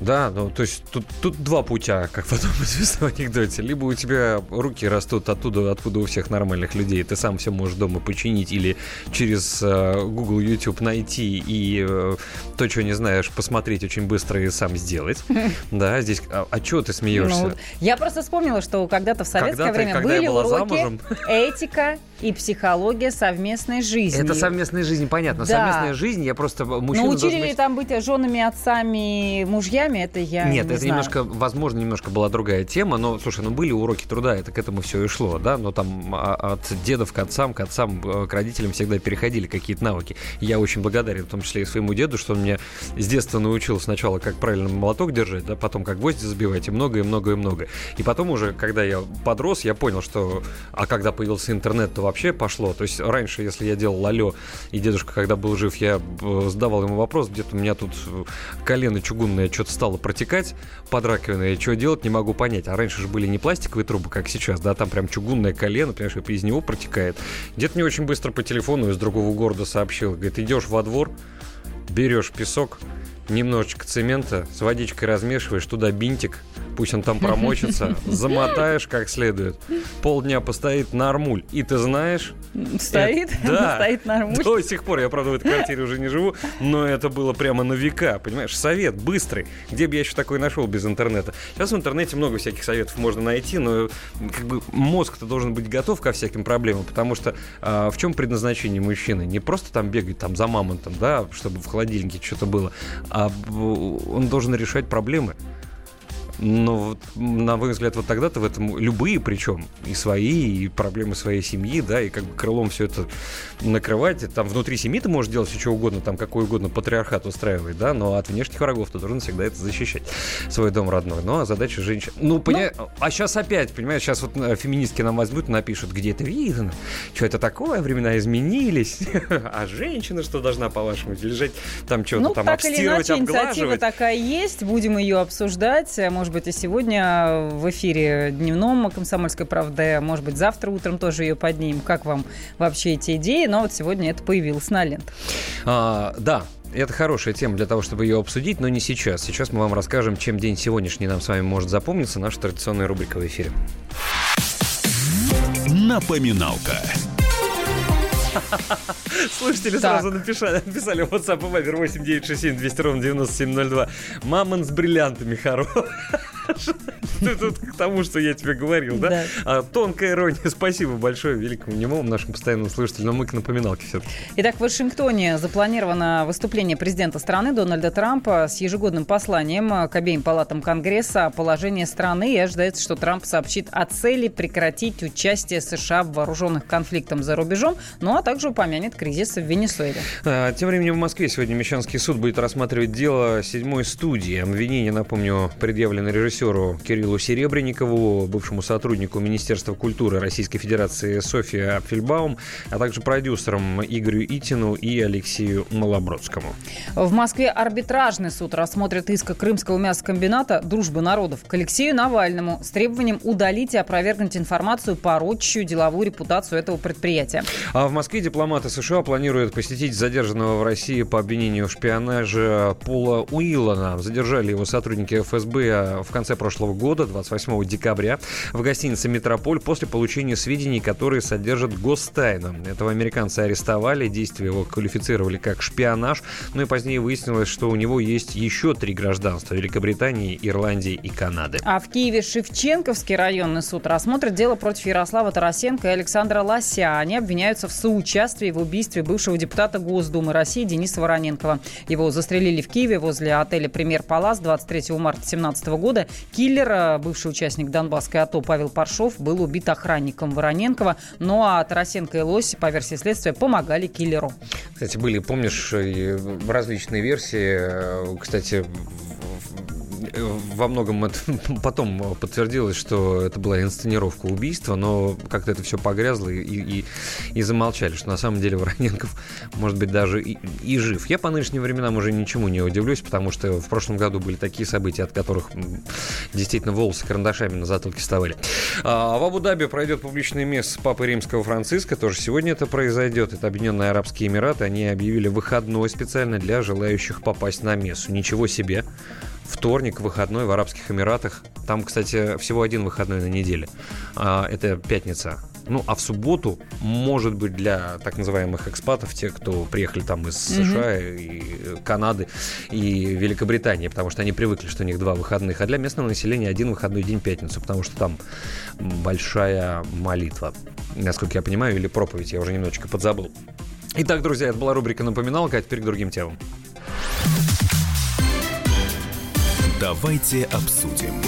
Да, ну то есть тут, тут два путя, как потом известно в анекдоте. Либо у тебя руки растут оттуда, откуда у всех нормальных людей, ты сам все можешь дома починить или через э, Google, YouTube найти и э, то, что не знаешь, посмотреть очень быстро и сам сделать. [laughs] Да, здесь... А, а чего ты смеешься? Ну,
я просто вспомнила, что когда-то в советское когда время ты, были уроки замужем... [laughs] этика и психология совместной жизни.
Это совместная жизнь, понятно. Да. Совместная жизнь, я просто...
Мужчина Но учили быть... там быть женами, отцами, мужьями, это я
Нет,
не
это
знаю.
немножко, возможно, немножко была другая тема, но, слушай, ну были уроки труда, это к этому все и шло, да, но там а, от дедов к отцам, к отцам, э, к родителям всегда переходили какие-то навыки. Я очень благодарен, в том числе и своему деду, что он меня с детства научил сначала, как правильно молоток держать, да, потом как гвозди забивать, и много, и много, и потом уже, когда я подрос, я понял, что, а когда появился интернет, то вообще по пошло. То есть раньше, если я делал лалё, и дедушка, когда был жив, я э, задавал ему вопрос, где-то у меня тут колено чугунное что-то стало протекать под раковиной, и что делать, не могу понять. А раньше же были не пластиковые трубы, как сейчас, да, там прям чугунное колено, понимаешь, и из него протекает. Дед мне очень быстро по телефону из другого города сообщил, говорит, идешь во двор, берешь песок, немножечко цемента, с водичкой размешиваешь, туда бинтик, пусть он там промочится, [laughs] замотаешь как следует, полдня постоит нормуль, и ты знаешь...
Стоит? Это, да, [laughs]
стоит нормуль. До сих пор, я, правда, в этой квартире уже не живу, но это было прямо на века, понимаешь? Совет быстрый. Где бы я еще такой нашел без интернета? Сейчас в интернете много всяких советов можно найти, но как бы мозг-то должен быть готов ко всяким проблемам, потому что а, в чем предназначение мужчины? Не просто там бегать там за мамонтом, да, чтобы в холодильнике что-то было, а он должен решать проблемы. Но, вот, на мой взгляд, вот тогда-то в этом любые, причем и свои, и проблемы своей семьи, да, и как бы крылом все это накрывать. Там внутри семьи ты можешь делать все, что угодно, там какой угодно патриархат устраивать, да, но от внешних врагов ты должен всегда это защищать, свой дом родной. Ну, а задача женщин... Ну, поня... ну... а сейчас опять, понимаешь, сейчас вот э, феминистки нам возьмут и напишут, где это видно, что это такое, времена изменились, [laughs] а женщина что должна, по-вашему, лежать там что-то
ну,
там
так обстирывать, или иначе, инициатива такая есть, будем ее обсуждать, может может быть, и сегодня в эфире дневном «Комсомольской правды», может быть, завтра утром тоже ее поднимем. Как вам вообще эти идеи? Но вот сегодня это появилось на лентах.
А, да, это хорошая тема для того, чтобы ее обсудить, но не сейчас. Сейчас мы вам расскажем, чем день сегодняшний нам с вами может запомниться. Наша традиционная рубрика в эфире.
Напоминалка.
Слушатели сразу написали, написали в WhatsApp и Viber 8967 200 ровно 9702. Мамон с бриллиантами хорош. [laughs] Тут к тому, что я тебе говорил, да? да. А, тонкая ирония. [laughs] Спасибо большое великому немому нашему постоянному слушателю. Но мы к напоминалке все-таки.
Итак, в Вашингтоне запланировано выступление президента страны Дональда Трампа с ежегодным посланием к обеим палатам Конгресса о положении страны. И ожидается, что Трамп сообщит о цели прекратить участие США в вооруженных конфликтах за рубежом, ну а также упомянет кризис в Венесуэле.
А, тем временем в Москве сегодня Мещанский суд будет рассматривать дело седьмой студии. Обвинение, напомню, предъявлено режиссеру Кириллу Серебренникову, бывшему сотруднику Министерства культуры Российской Федерации Софии Апфельбаум, а также продюсерам Игорю Итину и Алексею Малобродскому.
В Москве арбитражный суд рассмотрит иск Крымского мясокомбината «Дружбы народов» к Алексею Навальному с требованием удалить и опровергнуть информацию, порочащую деловую репутацию этого предприятия.
А в Москве дипломаты США планируют посетить задержанного в России по обвинению в шпионаже Пола Уиллана. Задержали его сотрудники ФСБ в конце прошлого года года, 28 декабря, в гостинице «Метрополь» после получения сведений, которые содержат гостайну. Этого американца арестовали, действия его квалифицировали как шпионаж, ну и позднее выяснилось, что у него есть еще три гражданства – Великобритании, Ирландии и Канады.
А в Киеве Шевченковский районный суд рассмотрит дело против Ярослава Тарасенко и Александра Лося. Они обвиняются в соучастии в убийстве бывшего депутата Госдумы России Дениса Вороненкова. Его застрелили в Киеве возле отеля «Премьер Палас» 23 марта 2017 года. Киллер, э, бывший участник Донбасской АТО Павел Паршов, был убит охранником Вороненкова. Ну а Тарасенко и Лось, по версии следствия, помогали киллеру.
Кстати, были, помнишь, различные версии. Э, кстати, во многом это [laughs] потом подтвердилось, что это была инсценировка убийства, но как-то это все погрязло и, и, и замолчали, что на самом деле Вороненков может быть даже и, и жив. Я по нынешним временам уже ничему не удивлюсь, потому что в прошлом году были такие события, от которых действительно волосы карандашами на затылке вставали. А в Абу-Даби пройдет публичный мест Папы Римского Франциска, тоже сегодня это произойдет. Это Объединенные Арабские Эмираты, они объявили выходной специально для желающих попасть на мессу. Ничего себе! Вторник, выходной в Арабских Эмиратах. Там, кстати, всего один выходной на неделе. А, это пятница. Ну, а в субботу, может быть, для так называемых экспатов, тех, кто приехали там из США mm-hmm. и Канады и Великобритании, потому что они привыкли, что у них два выходных, а для местного населения один выходной день пятницу, потому что там большая молитва, насколько я понимаю, или проповедь, я уже немножечко подзабыл. Итак, друзья, это была рубрика «Напоминалка», а теперь к другим темам.
Давайте обсудим.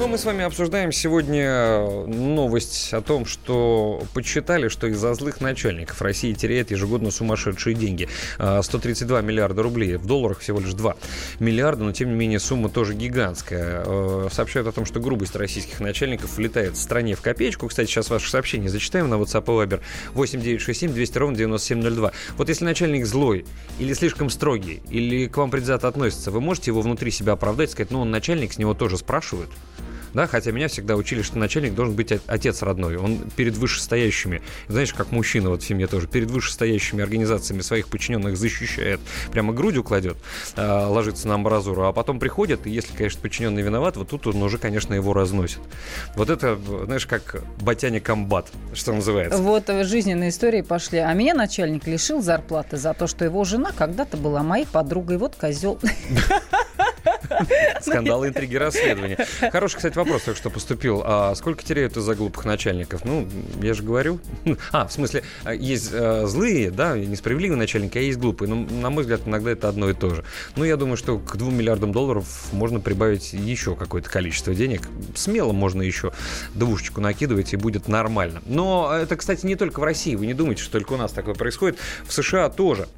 Ну, мы с вами обсуждаем сегодня э, новость о том, что подсчитали, что из-за злых начальников Россия теряет ежегодно сумасшедшие деньги. 132 а, миллиарда рублей. В долларах всего лишь 2 миллиарда, но тем не менее сумма тоже гигантская. Э, сообщают о том, что грубость российских начальников влетает в стране в копеечку. Кстати, сейчас ваши сообщения зачитаем на WhatsApp и Viber 8967 200 ровно 9702. Вот если начальник злой или слишком строгий, или к вам предвзято относится, вы можете его внутри себя оправдать, сказать, ну он начальник, с него тоже спрашивают да, хотя меня всегда учили, что начальник должен быть отец родной, он перед вышестоящими, знаешь, как мужчина вот в семье тоже, перед вышестоящими организациями своих подчиненных защищает, прямо грудью кладет, э, ложится на амбразуру, а потом приходит, и если, конечно, подчиненный виноват, вот тут он уже, конечно, его разносит. Вот это, знаешь, как батяне комбат, что называется.
Вот жизненные истории пошли. А меня начальник лишил зарплаты за то, что его жена когда-то была моей подругой. Вот козел. [laughs]
Скандалы, интриги, расследования. Хороший, кстати, вопрос только что поступил. А сколько теряют из-за глупых начальников? Ну, я же говорю. [laughs] А, в смысле, а, есть э, злые, да, несправедливые начальники, а есть глупые. Но, ну, на мой взгляд, иногда это одно и то же. Ну, я думаю, что к 2 миллиардам долларов можно прибавить еще какое-то количество денег. Смело можно еще двушечку накидывать, и будет нормально. Но это, кстати, не только в России. Вы не думайте, что только у нас такое происходит. В США тоже.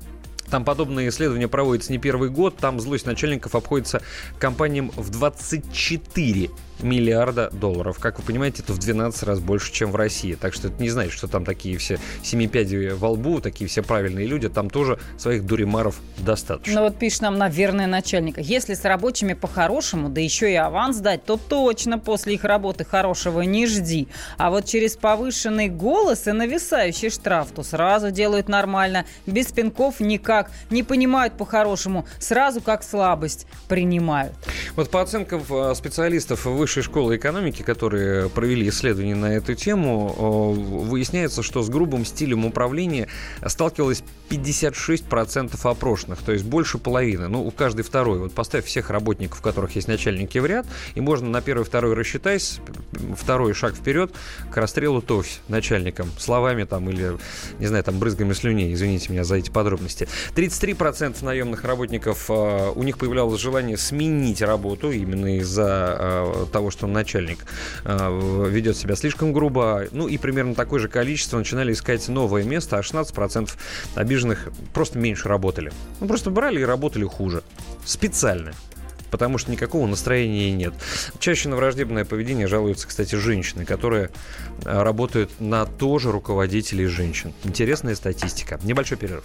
Там подобные исследования проводятся не первый год. Там злость начальников обходится компаниям в 24 миллиарда долларов. Как вы понимаете, это в 12 раз больше, чем в России. Так что это не значит, что там такие все семипяди во лбу, такие все правильные люди. Там тоже своих дуримаров достаточно.
Ну вот пишет нам, наверное, начальника. Если с рабочими по-хорошему, да еще и аванс дать, то точно после их работы хорошего не жди. А вот через повышенный голос и нависающий штраф, то сразу делают нормально. Без пинков никак. Не понимают по-хорошему. Сразу как слабость принимают.
Вот по оценкам э, специалистов выше Высшей школы экономики, которые провели исследование на эту тему, выясняется, что с грубым стилем управления сталкивалось 56% опрошенных, то есть больше половины. Ну, у каждой второй. Вот поставь всех работников, у которых есть начальники в ряд, и можно на первый, второй рассчитать, второй шаг вперед к расстрелу ТОВС начальникам словами там или, не знаю, там брызгами слюней, извините меня за эти подробности. 33% наемных работников, а, у них появлялось желание сменить работу именно из-за а, того, что начальник э, ведет себя слишком грубо. Ну и примерно такое же количество начинали искать новое место, а 16% обиженных просто меньше работали. Ну, просто брали и работали хуже. Специально потому что никакого настроения нет. Чаще на враждебное поведение жалуются, кстати, женщины, которые э, работают на тоже руководителей женщин. Интересная статистика. Небольшой перерыв.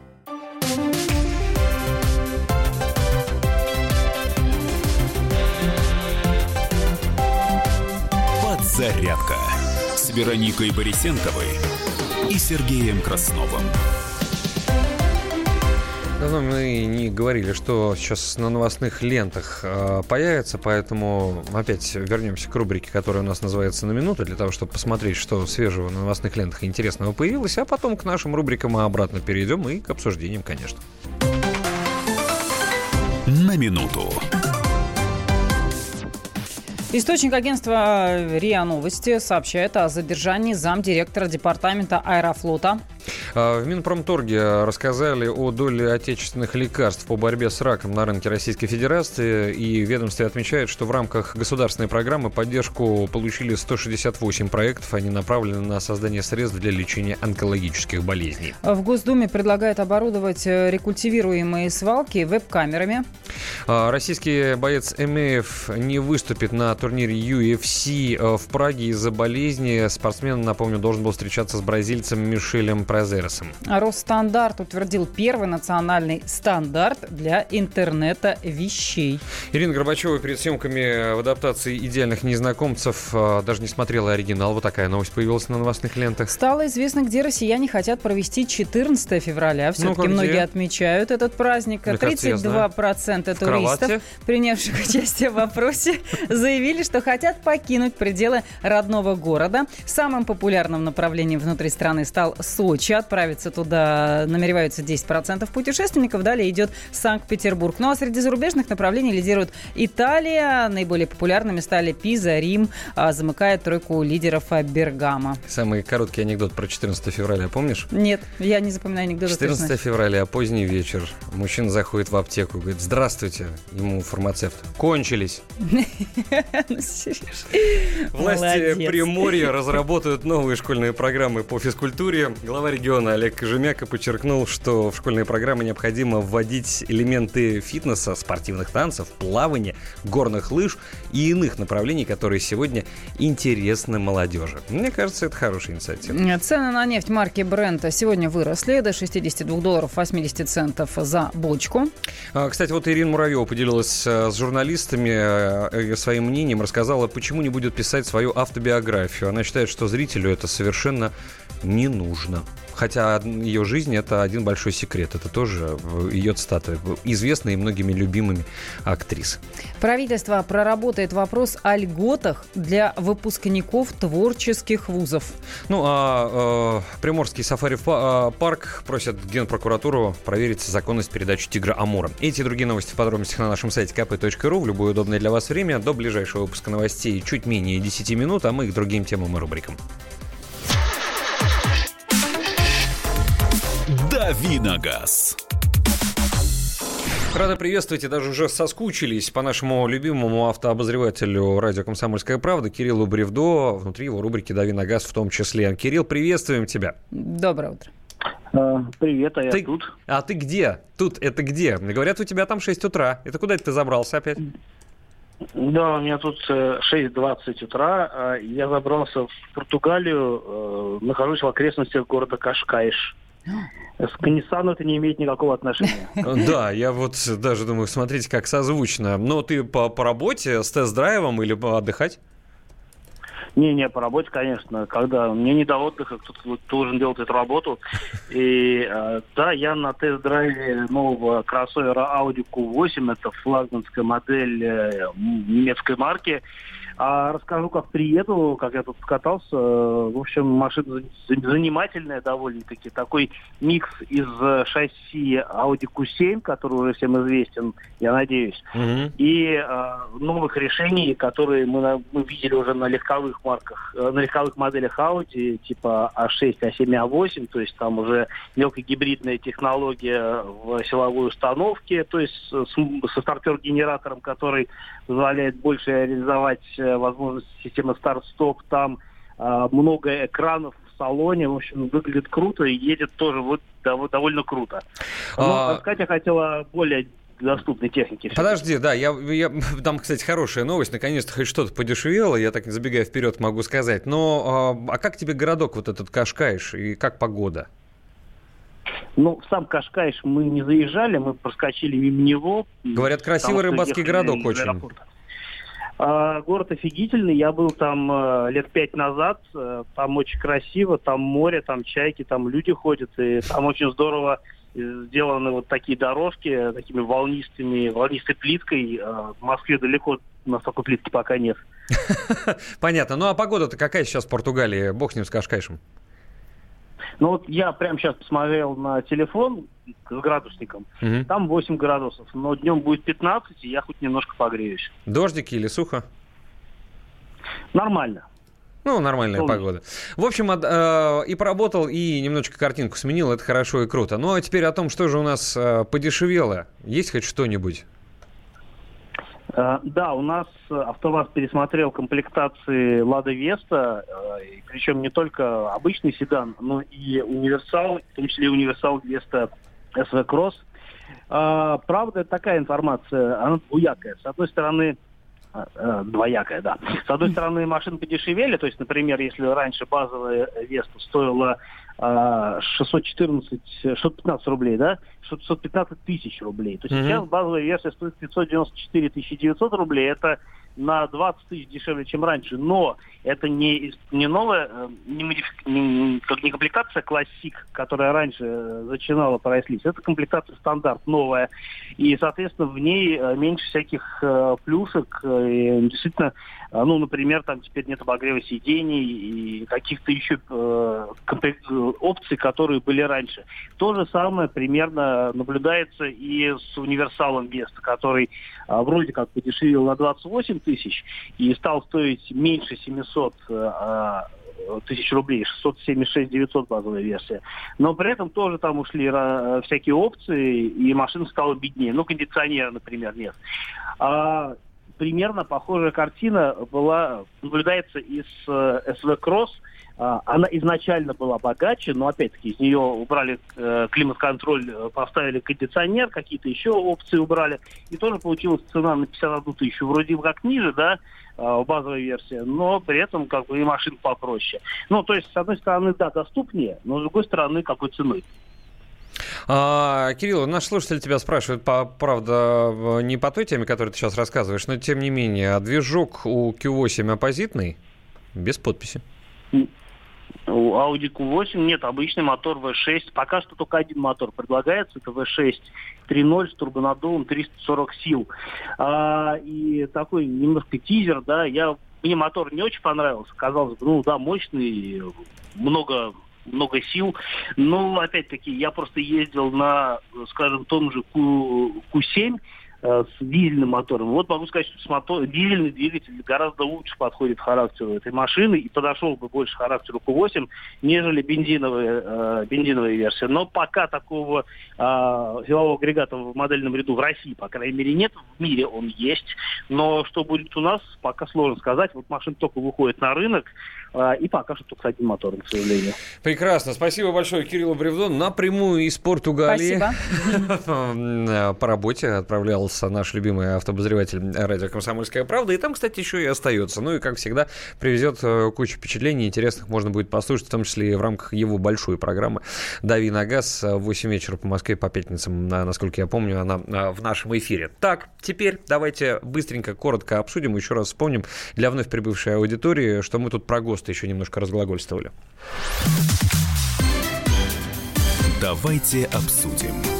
Подзарядка с Вероникой Борисенковой и Сергеем Красновым.
Давно мы не говорили, что сейчас на новостных лентах э, появится, поэтому опять вернемся к рубрике, которая у нас называется «На минуту», для того, чтобы посмотреть, что свежего на новостных лентах интересного появилось, а потом к нашим рубрикам мы обратно перейдем и к обсуждениям, конечно.
На минуту.
Источник агентства РИА Новости сообщает о задержании замдиректора департамента аэрофлота
в Минпромторге рассказали о доле отечественных лекарств по борьбе с раком на рынке Российской Федерации. И ведомстве отмечает, что в рамках государственной программы поддержку получили 168 проектов. Они направлены на создание средств для лечения онкологических болезней.
В Госдуме предлагают оборудовать э, рекультивируемые свалки веб-камерами.
А, российский боец Эмеев не выступит на турнире UFC э, в Праге из-за болезни. Спортсмен, напомню, должен был встречаться с бразильцем Мишелем Прозеросом.
Росстандарт утвердил первый национальный стандарт для интернета вещей.
Ирина Горбачева перед съемками в адаптации «Идеальных незнакомцев» э, даже не смотрела оригинал. Вот такая новость появилась на новостных лентах.
Стало известно, где россияне хотят провести 14 февраля. Все-таки ну, многие отмечают этот праздник. Мне 32% кажется, туристов, принявших участие в вопросе, [laughs] заявили, что хотят покинуть пределы родного города. Самым популярным направлением внутри страны стал Сочи. Отправиться туда намереваются 10% путешественников. Далее идет Санкт-Петербург. Ну а среди зарубежных направлений лидируют Италия. Наиболее популярными стали Пиза, Рим. А замыкает тройку лидеров Бергама.
Самый короткий анекдот про 14 февраля, помнишь?
Нет, я не запоминаю анекдоты.
14 точно. февраля, поздний вечер. Мужчина заходит в аптеку и говорит, здравствуйте, ему фармацевт. Кончились. [laughs] Власти Приморья разработают новые школьные программы по физкультуре. Глава региона Олег Кожемяка подчеркнул, что в школьные программы необходимо вводить элементы фитнеса, спортивных танцев, плавания, горных лыж и иных направлений, которые сегодня интересны молодежи. Мне кажется, это хорошая инициатива.
Цены на нефть марки Брента сегодня выросли до 62 долларов 80 центов за бочку.
А, кстати, вот Ирина Муравьева поделилась э, с журналистами э, своим мнением, рассказала, почему не будет писать свою автобиографию. Она считает, что зрителю это совершенно не нужно. Хотя ее жизнь это один большой секрет. Это тоже ее цитата, известная и многими любимыми актрис.
Правительство проработает вопрос о льготах для выпускников творческих вузов.
Ну, а э, Приморский сафари-парк просят Генпрокуратуру проверить законность передачи тигра Амура. Эти и другие новости в подробностях на нашем сайте kp.ru в любое удобное для вас время. До ближайшего выпуска новостей чуть менее 10 минут, а мы к другим темам и рубрикам.
Давиногаз.
Рада приветствовать и даже уже соскучились по нашему любимому автообозревателю радио «Комсомольская правда» Кириллу Бревдо, внутри его рубрики «Дави на газ» в том числе. Кирилл, приветствуем тебя.
Доброе утро.
А, привет, а я
ты,
тут.
А ты где? Тут это где? Мне говорят, у тебя там 6 утра. Это куда ты забрался опять?
Да, у меня тут 6.20 э, утра. А я забрался в Португалию, э, нахожусь в окрестностях города Кашкайш. К Ниссану это не имеет никакого отношения. [laughs]
Да, я вот даже думаю, смотрите, как созвучно. Но ты по, по работе с тест-драйвом или отдыхать?
Не-не, по работе, конечно. Когда мне не до отдыха, кто-то должен делать эту работу. [laughs] И э, да, я на тест-драйве нового кроссовера Audi Q8, это флагманская модель э, немецкой марки. А расскажу, как приеду, как я тут катался. В общем, машина занимательная довольно-таки. Такой микс из шасси Audi Q7, который уже всем известен, я надеюсь,
Мгм.
и э, новых решений, которые мы, на- мы видели уже на легковых марках, э, на легковых моделях Audi, типа А6, А7, А8, то есть там уже мелкогибридная технология в силовой установке, то есть с- с- со стартер-генератором, который позволяет больше реализовать э, возможности системы старт-стоп, там э, много экранов в салоне, в общем, выглядит круто и едет тоже вот дов- довольно круто. Но
А-
сказать я хотела более доступной техники.
Подожди, да, я, я, [laughs] там, кстати, хорошая новость, наконец-то хоть что-то подешевело, я так забегая вперед могу сказать. Но, а, а как тебе городок вот этот Кашкаиш и как погода?
Ну, в сам Кашкайш мы не заезжали, мы проскочили мимо него.
Говорят, красивый
Потому
рыбацкий городок очень.
аэропорта. А, город офигительный, я был там э, лет пять назад, э, там очень красиво, там море, там чайки, там люди ходят, и там очень здорово э, сделаны вот такие дорожки такими волнистыми, волнистой плиткой. В Москве далеко настолько плитки пока нет. [laughs]
Понятно. Ну, а погода-то какая сейчас в Португалии? Бог с ним, с Кашкаишем.
Ну вот я прямо сейчас посмотрел на телефон с градусником,
Мгм.
там 8 градусов, но днем будет 15, и я хоть немножко погреюсь.
Дождики или сухо?
Нормально.
Ну, нормальная
Солнечно.
погода. В общем, от- э, и поработал, и немножечко картинку сменил. Это хорошо и круто. Ну, а теперь о том, что же у нас э, подешевело. Есть хоть что-нибудь?
Э, Да, у нас э, АвтоВАЗ пересмотрел комплектации Лада Веста, э, причем не только обычный седан, но и универсал, в том числе и универсал Веста СВ Кросс. Правда, такая информация, она двуякая. С одной стороны, двоякая, да. С одной [laughs] стороны, машины подешевели, то есть, например, если раньше базовая Веста стоила 614, 615 рублей, да, 615 тысяч рублей, то
Мгм.
сейчас базовая версия стоит 594 900 рублей, это на 20 тысяч дешевле, чем раньше, но это не, не новая, э, не, модифи- не- как не комплектация классик, которая раньше э, зачинала прайс-лист, это комплектация стандарт новая, и, соответственно, в ней э, меньше всяких э, плюшек, э, и действительно, э, ну, например, там теперь нет обогрева сидений и каких-то еще э, комплек- э, опций, которые были раньше. То же самое примерно наблюдается и с универсалом Веста, который а, вроде как подешевел на 28 тысяч и стал стоить меньше 700 э, а, тысяч рублей, 676 900 базовая версия. Но при этом тоже там ушли ра- всякие опции, и машина стала беднее. Ну, кондиционера, например, нет. А, примерно похожая картина была, наблюдается из э, Кросс. А, Она изначально была богаче, но опять-таки из нее убрали э, климат-контроль, э, поставили кондиционер, какие-то еще опции убрали. И тоже получилась цена на 51 тысячу. Вроде бы как ниже, да, э, базовая версия, но при этом как бы и машин попроще. Ну, то есть, с одной стороны, да, доступнее, но с другой стороны, какой ценой.
А, Кирилл, наш слушатель тебя спрашивает, по, правда, не по той теме, которую ты сейчас рассказываешь, но тем не менее, а движок у Q8 оппозитный? Без подписи.
У Audi Q8 нет, обычный мотор V6. Пока что только один мотор предлагается, это V6 3.0 с турбонаддувом 340 сил. А, и такой немножко тизер, да, я, мне мотор не очень понравился. Казалось бы, ну да, мощный, много много сил. Но, опять-таки, я просто ездил на, скажем, том же Q, Q7, э, с дизельным мотором. Вот могу сказать, что с мотор, дизельный двигатель гораздо лучше подходит характеру этой машины и подошел бы больше характеру Q8, нежели бензиновая, э, бензиновая версия. Но пока такого э, силового агрегата в модельном ряду в России, по крайней мере, нет. В мире он есть. Но что будет у нас, пока сложно сказать. Вот машина только выходит на рынок, и пока что только с одним мотором, к сожалению.
Прекрасно. Спасибо большое, Кириллу Бревдон. Напрямую из Португалии.
Спасибо. [laughs]
По работе отправлялся наш любимый автобозреватель радио «Комсомольская правда». И там, кстати, еще и остается. Ну и, как всегда, привезет э, кучу впечатлений интересных. Можно будет послушать, в том числе и в рамках его большой программы «Дави на газ» в 8 вечера по Москве по пятницам. На- Насколько я помню, она э, в нашем эфире. Так, теперь давайте быстренько, коротко обсудим, еще раз вспомним для вновь прибывшей аудитории, что мы тут про ГОСТы еще немножко разглагольствовали.
Давайте обсудим.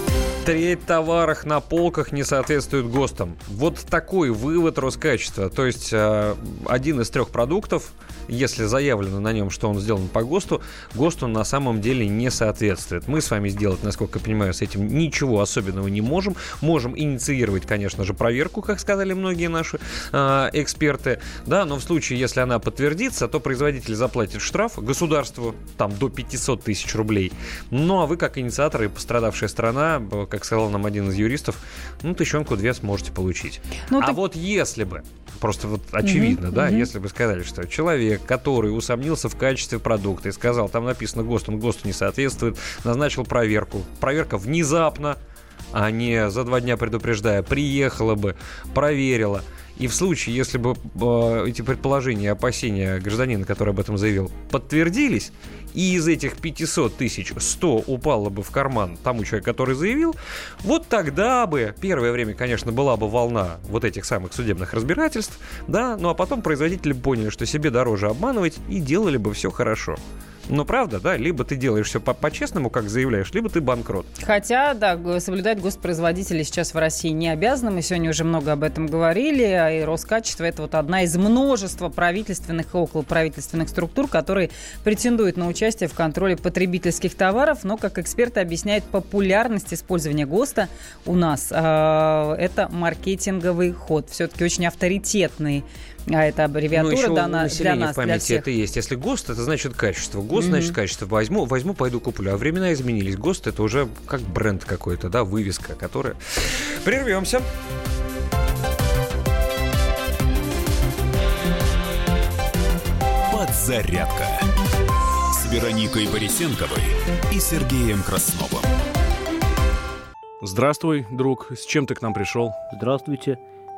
Треть товаров на полках не соответствует ГОСТам. Вот такой вывод Роскачества. То есть э, один из трех продуктов, если заявлено на нем, что он сделан по ГОСТу, ГОСТу на самом деле не соответствует. Мы с вами сделать, насколько я понимаю, с этим ничего особенного не можем. Можем инициировать, конечно же, проверку, как сказали многие наши э, эксперты. Да, но в случае, если она подтвердится, то производитель заплатит штраф государству там до 500 тысяч рублей. Ну а вы, как инициатор и пострадавшая сторона, как сказал нам один из юристов, ну, тысячонку две сможете получить. Ну, а ты... вот если бы, просто вот очевидно, mm-hmm, да, mm-hmm. если бы сказали, что человек, который усомнился в качестве продукта и сказал, там написано ГОСТ, он ГОСТу не соответствует, назначил проверку. Проверка внезапно, а не за два дня предупреждая, приехала бы, проверила. И в случае, если бы э, эти предположения и опасения гражданина, который об этом заявил, подтвердились, и из этих 500 тысяч 100 упало бы в карман тому человеку, который заявил, вот тогда бы, первое время, конечно, была бы волна вот этих самых судебных разбирательств, да, ну а потом производители поняли, что себе дороже обманывать и делали бы все хорошо. Но правда, да, либо ты делаешь все по-честному, как заявляешь, либо ты банкрот.
Хотя, да, соблюдать госпроизводители сейчас в России не обязаны. Мы сегодня уже много об этом говорили. А и Роскачество – это вот одна из множества правительственных и околоправительственных структур, которые претендуют на участие в контроле потребительских товаров. Но, как эксперты объясняют, популярность использования ГОСТа у нас э, это маркетинговый ход. Все-таки очень авторитетный а это аббревиатура ну, дана для нас,
в памяти
для всех.
это есть. Если ГОСТ, это значит качество. ГОСТ, mm-hmm. значит качество. Возьму, возьму, пойду куплю. А времена изменились. ГОСТ это уже как бренд какой-то, да, вывеска, которая... Прервемся.
Подзарядка с Вероникой Борисенковой и Сергеем Красновым.
Здравствуй, друг. С чем ты к нам пришел?
Здравствуйте.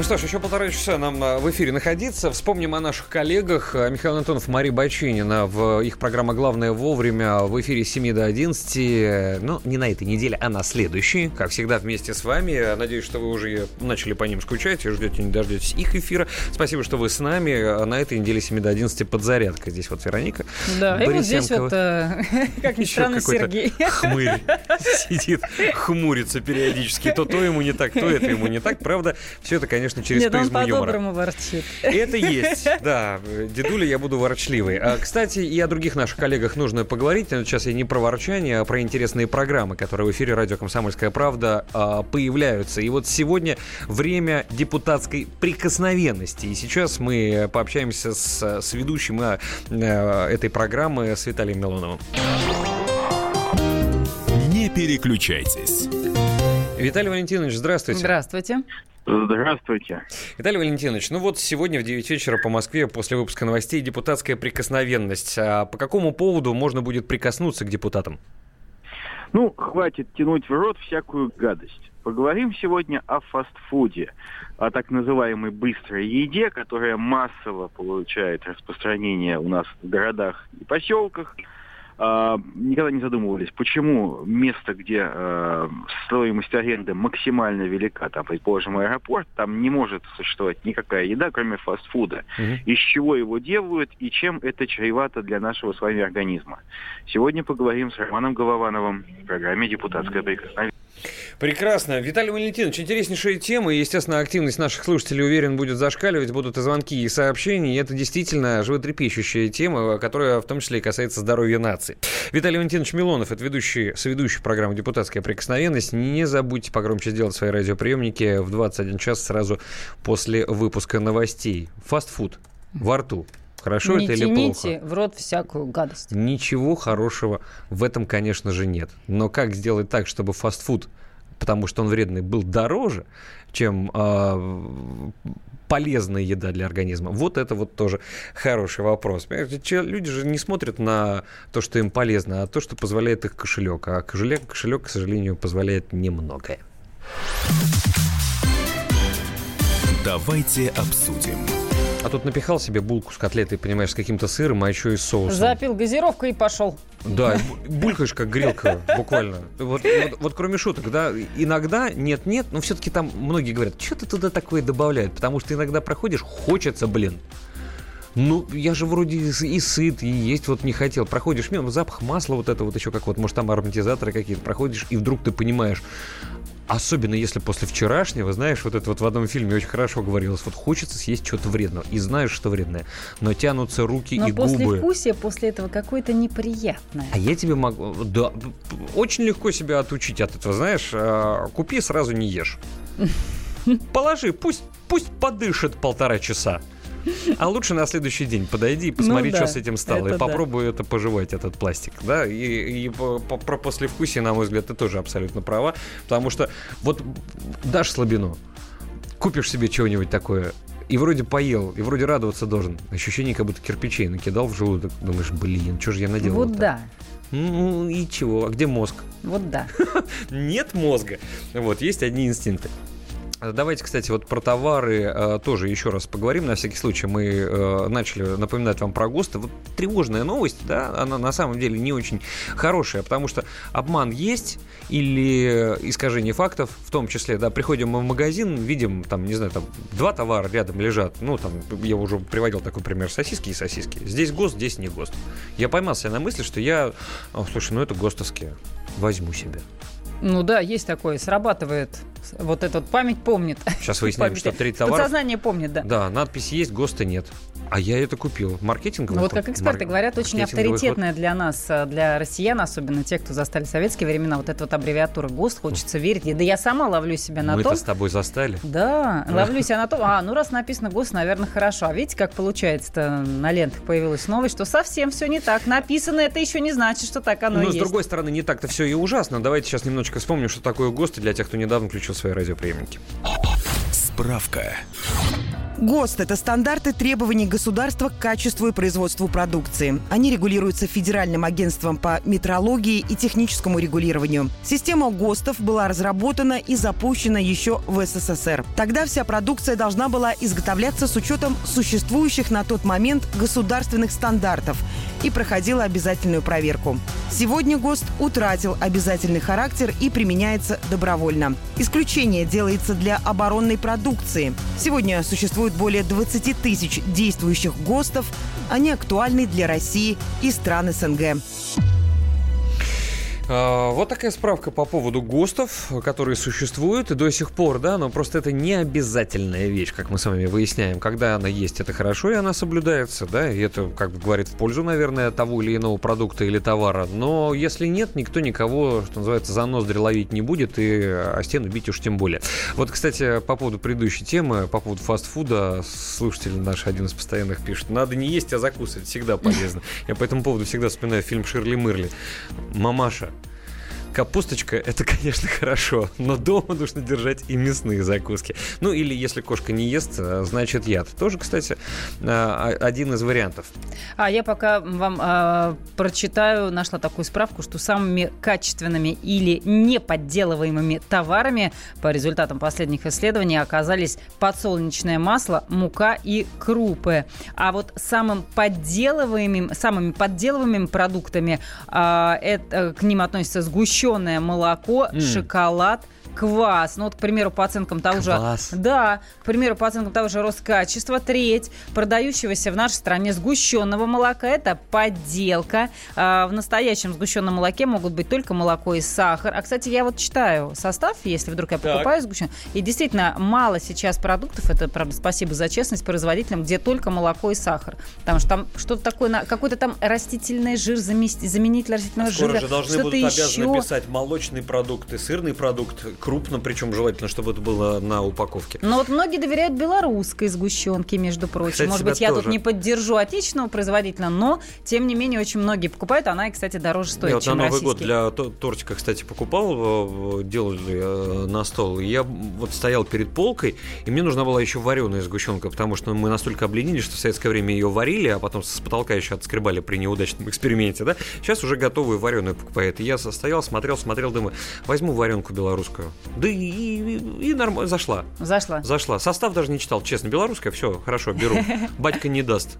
Ну что ж, еще полтора часа нам а, в эфире находиться. Вспомним о наших коллегах. А, Михаил Антонов, Мария Бочинина. В их программа «Главное вовремя» в эфире с 7 до 11. Ну, не на этой неделе, а на следующей. Как всегда, вместе с вами. Надеюсь, что вы уже начали по ним скучать и ждете, не дождетесь их эфира. Спасибо, что вы с нами. На этой неделе с 7 до 11 подзарядка. Здесь вот Вероника
Да, и вот здесь вот, э, [laughs] как ни странно, Сергей.
хмырь [laughs] сидит, хмурится периодически. То то ему не так, то это ему не так. Правда, все это, конечно, конечно, через Нет, призму
он
юмора.
по-доброму ворчит.
Это есть, [laughs] да. Дедуля, я буду ворчливый. А, кстати, и о других наших коллегах нужно поговорить. Сейчас я не про ворчание, а про интересные программы, которые в эфире радио «Комсомольская правда» а, появляются. И вот сегодня время депутатской прикосновенности. И сейчас мы пообщаемся с, с ведущим а, а, этой программы, с Виталием Милоновым.
Не переключайтесь.
Виталий Валентинович, здравствуйте.
Здравствуйте.
Здравствуйте.
Виталий Валентинович, ну вот сегодня в 9 вечера по Москве после выпуска новостей депутатская прикосновенность. А по какому поводу можно будет прикоснуться к депутатам?
Ну, хватит тянуть в рот всякую гадость. Поговорим сегодня о фастфуде, о так называемой быстрой еде, которая массово получает распространение у нас в городах и поселках – никогда не задумывались, почему место, где э, стоимость аренды максимально велика, там, предположим, аэропорт, там не может существовать никакая еда, кроме фастфуда. Угу. Из чего его делают и чем это чревато для нашего с вами организма. Сегодня поговорим с Романом Головановым в программе «Депутатская прикосновение».
Прекрасно. Виталий Валентинович, интереснейшая тема. И, естественно, активность наших слушателей, уверен, будет зашкаливать. Будут и звонки, и сообщения. И это действительно животрепещущая тема, которая в том числе и касается здоровья нации. Виталий Валентинович Милонов, это ведущий, соведущий программы «Депутатская прикосновенность». Не забудьте погромче сделать свои радиоприемники в 21 час сразу после выпуска новостей. Фастфуд во рту. Хорошо
не
это или плохо?
в рот всякую гадость.
Ничего хорошего в этом, конечно же, нет. Но как сделать так, чтобы фастфуд потому что он вредный, был дороже, чем э, полезная еда для организма? Вот это вот тоже хороший вопрос. Люди же не смотрят на то, что им полезно, а то, что позволяет их кошелек. А кошелек, кошелек к сожалению, позволяет немногое.
Давайте обсудим.
А тут напихал себе булку с котлетой, понимаешь, с каким-то сыром, а еще и соусом.
Запил газировкой и пошел.
Да, булькаешь как грелка, буквально. Вот, вот, вот кроме шуток, да, иногда нет-нет, но все-таки там многие говорят, что ты туда такое добавляют, потому что иногда проходишь, хочется, блин. Ну, я же вроде и сыт, и есть вот не хотел. Проходишь мимо, запах масла вот это вот еще как вот, может, там ароматизаторы какие-то проходишь, и вдруг ты понимаешь, Особенно если после вчерашнего, знаешь, вот это вот в одном фильме очень хорошо говорилось, вот хочется съесть что-то вредного, и знаешь, что вредное, но тянутся руки
но
и губы.
Но после вкусия после этого какое-то неприятное.
А я тебе могу, да, очень легко себя отучить от этого, знаешь, а, купи, сразу не ешь. [laughs] Положи, пусть, пусть подышит полтора часа. А лучше на следующий день подойди и посмотри, ну, да, что с этим стало. И попробуй да. это пожевать, этот пластик. Да? И, и про послевкусие, на мой взгляд, ты тоже абсолютно права. Потому что вот дашь слабину, купишь себе чего-нибудь такое, и вроде поел, и вроде радоваться должен. Ощущение, как будто кирпичей накидал в желудок. Думаешь, блин, что же я наделал?
Вот да.
Ну и чего? А где мозг?
Вот да. [laughs]
Нет мозга. Вот, есть одни инстинкты. Давайте, кстати, вот про товары э, тоже еще раз поговорим. На всякий случай мы э, начали напоминать вам про ГОСТы. Вот тревожная новость, да, она на самом деле не очень хорошая, потому что обман есть или искажение фактов, в том числе, да, приходим мы в магазин, видим, там, не знаю, там, два товара рядом лежат, ну, там, я уже приводил такой пример, сосиски и сосиски. Здесь ГОСТ, здесь не ГОСТ. Я поймался на мысли, что я, слушай, ну это ГОСТовские, возьму себе.
Ну да, есть такое, срабатывает. Вот этот память помнит.
Сейчас выясняем, что три товара.
Подсознание помнит, да.
Да, надпись есть, ГОСТа нет. А я это купил. Маркетинговый
Ну вот как эксперты Мар... говорят, очень авторитетная для нас, э, для россиян, особенно тех, кто застали советские времена, вот эта вот аббревиатура ГОСТ, хочется верить. Да я сама ловлю себя на
Мы
том...
Мы с тобой застали.
Да, ловлю себя на том, а, ну раз написано ГОСТ, наверное, хорошо. А видите, как получается-то на лентах появилась новость, что совсем все не так. Написано это еще не значит, что так оно
Но
есть.
с другой стороны, не так-то все и ужасно. Давайте сейчас немножечко вспомним, что такое ГОСТ для тех, кто недавно включил свои радиоприемники.
Справка.
ГОСТ – это стандарты требований государства к качеству и производству продукции. Они регулируются Федеральным агентством по метрологии и техническому регулированию. Система ГОСТов была разработана и запущена еще в СССР. Тогда вся продукция должна была изготовляться с учетом существующих на тот момент государственных стандартов и проходила обязательную проверку. Сегодня ГОСТ утратил обязательный характер и применяется добровольно. Исключение делается для оборонной продукции. Сегодня существует более 20 тысяч действующих ГОСТов. Они актуальны для России и стран СНГ.
А, вот такая справка по поводу ГОСТов, которые существуют и до сих пор, да, но просто это не обязательная вещь, как мы с вами выясняем. Когда она есть, это хорошо, и она соблюдается, да, и это, как бы говорит, в пользу, наверное, того или иного продукта или товара. Но если нет, никто никого, что называется, за ноздри ловить не будет, и о стену бить уж тем более. Вот, кстати, по поводу предыдущей темы, по поводу фастфуда, слушатель наш один из постоянных пишет, надо не есть, а закусывать, всегда полезно. Я по этому поводу всегда вспоминаю фильм «Ширли Мырли». Мамаша, Капусточка – это, [laughs] конечно, хорошо, но дома нужно держать и мясные закуски. Ну, или если кошка не ест, э, значит яд. Тоже, кстати, э, один из вариантов.
А я пока вам э, прочитаю, нашла такую справку, что самыми качественными или неподделываемыми товарами по результатам последних исследований оказались подсолнечное масло, мука и крупы. А вот самым подделываемым, самыми подделываемыми продуктами э, это, к ним относятся сгущенные сгущенное молоко, mm. шоколад – квас. Ну вот, к примеру, по оценкам того
квас.
же... Да, к примеру, по оценкам того же Роскачества, треть продающегося в нашей стране сгущенного молока – это подделка. А в настоящем сгущенном молоке могут быть только молоко и сахар. А, кстати, я вот читаю состав, если вдруг я покупаю сгущенное. И действительно, мало сейчас продуктов, это, правда, спасибо за честность производителям, где только молоко и сахар. Потому что там что-то такое, какой-то там растительный жир, заменитель растительного
а скоро
жира.
же должны будут обязаны писать молочный продукт и сырный продукт крупно, причем желательно, чтобы это было на упаковке.
Но вот многие доверяют белорусской сгущенке, между прочим.
Кстати,
Может быть, я
тоже.
тут не поддержу отечественного производителя, но, тем не менее, очень многие покупают. Она, и, кстати, дороже стоит,
Я вот на
чем
Новый
российский.
год для то- тортика, кстати, покупал, э, делали э, на стол. Я вот стоял перед полкой, и мне нужна была еще вареная сгущенка, потому что мы настолько обленились, что в советское время ее варили, а потом с потолка еще отскребали при неудачном эксперименте, да? Сейчас уже готовую вареную покупают. И я стоял, смотрел, смотрел, думаю, возьму варенку белорусскую. Да и, и, и нормально, зашла.
Зашла.
Зашла. Состав даже не читал, честно. Белорусская, все, хорошо, беру. [laughs] Батька не даст.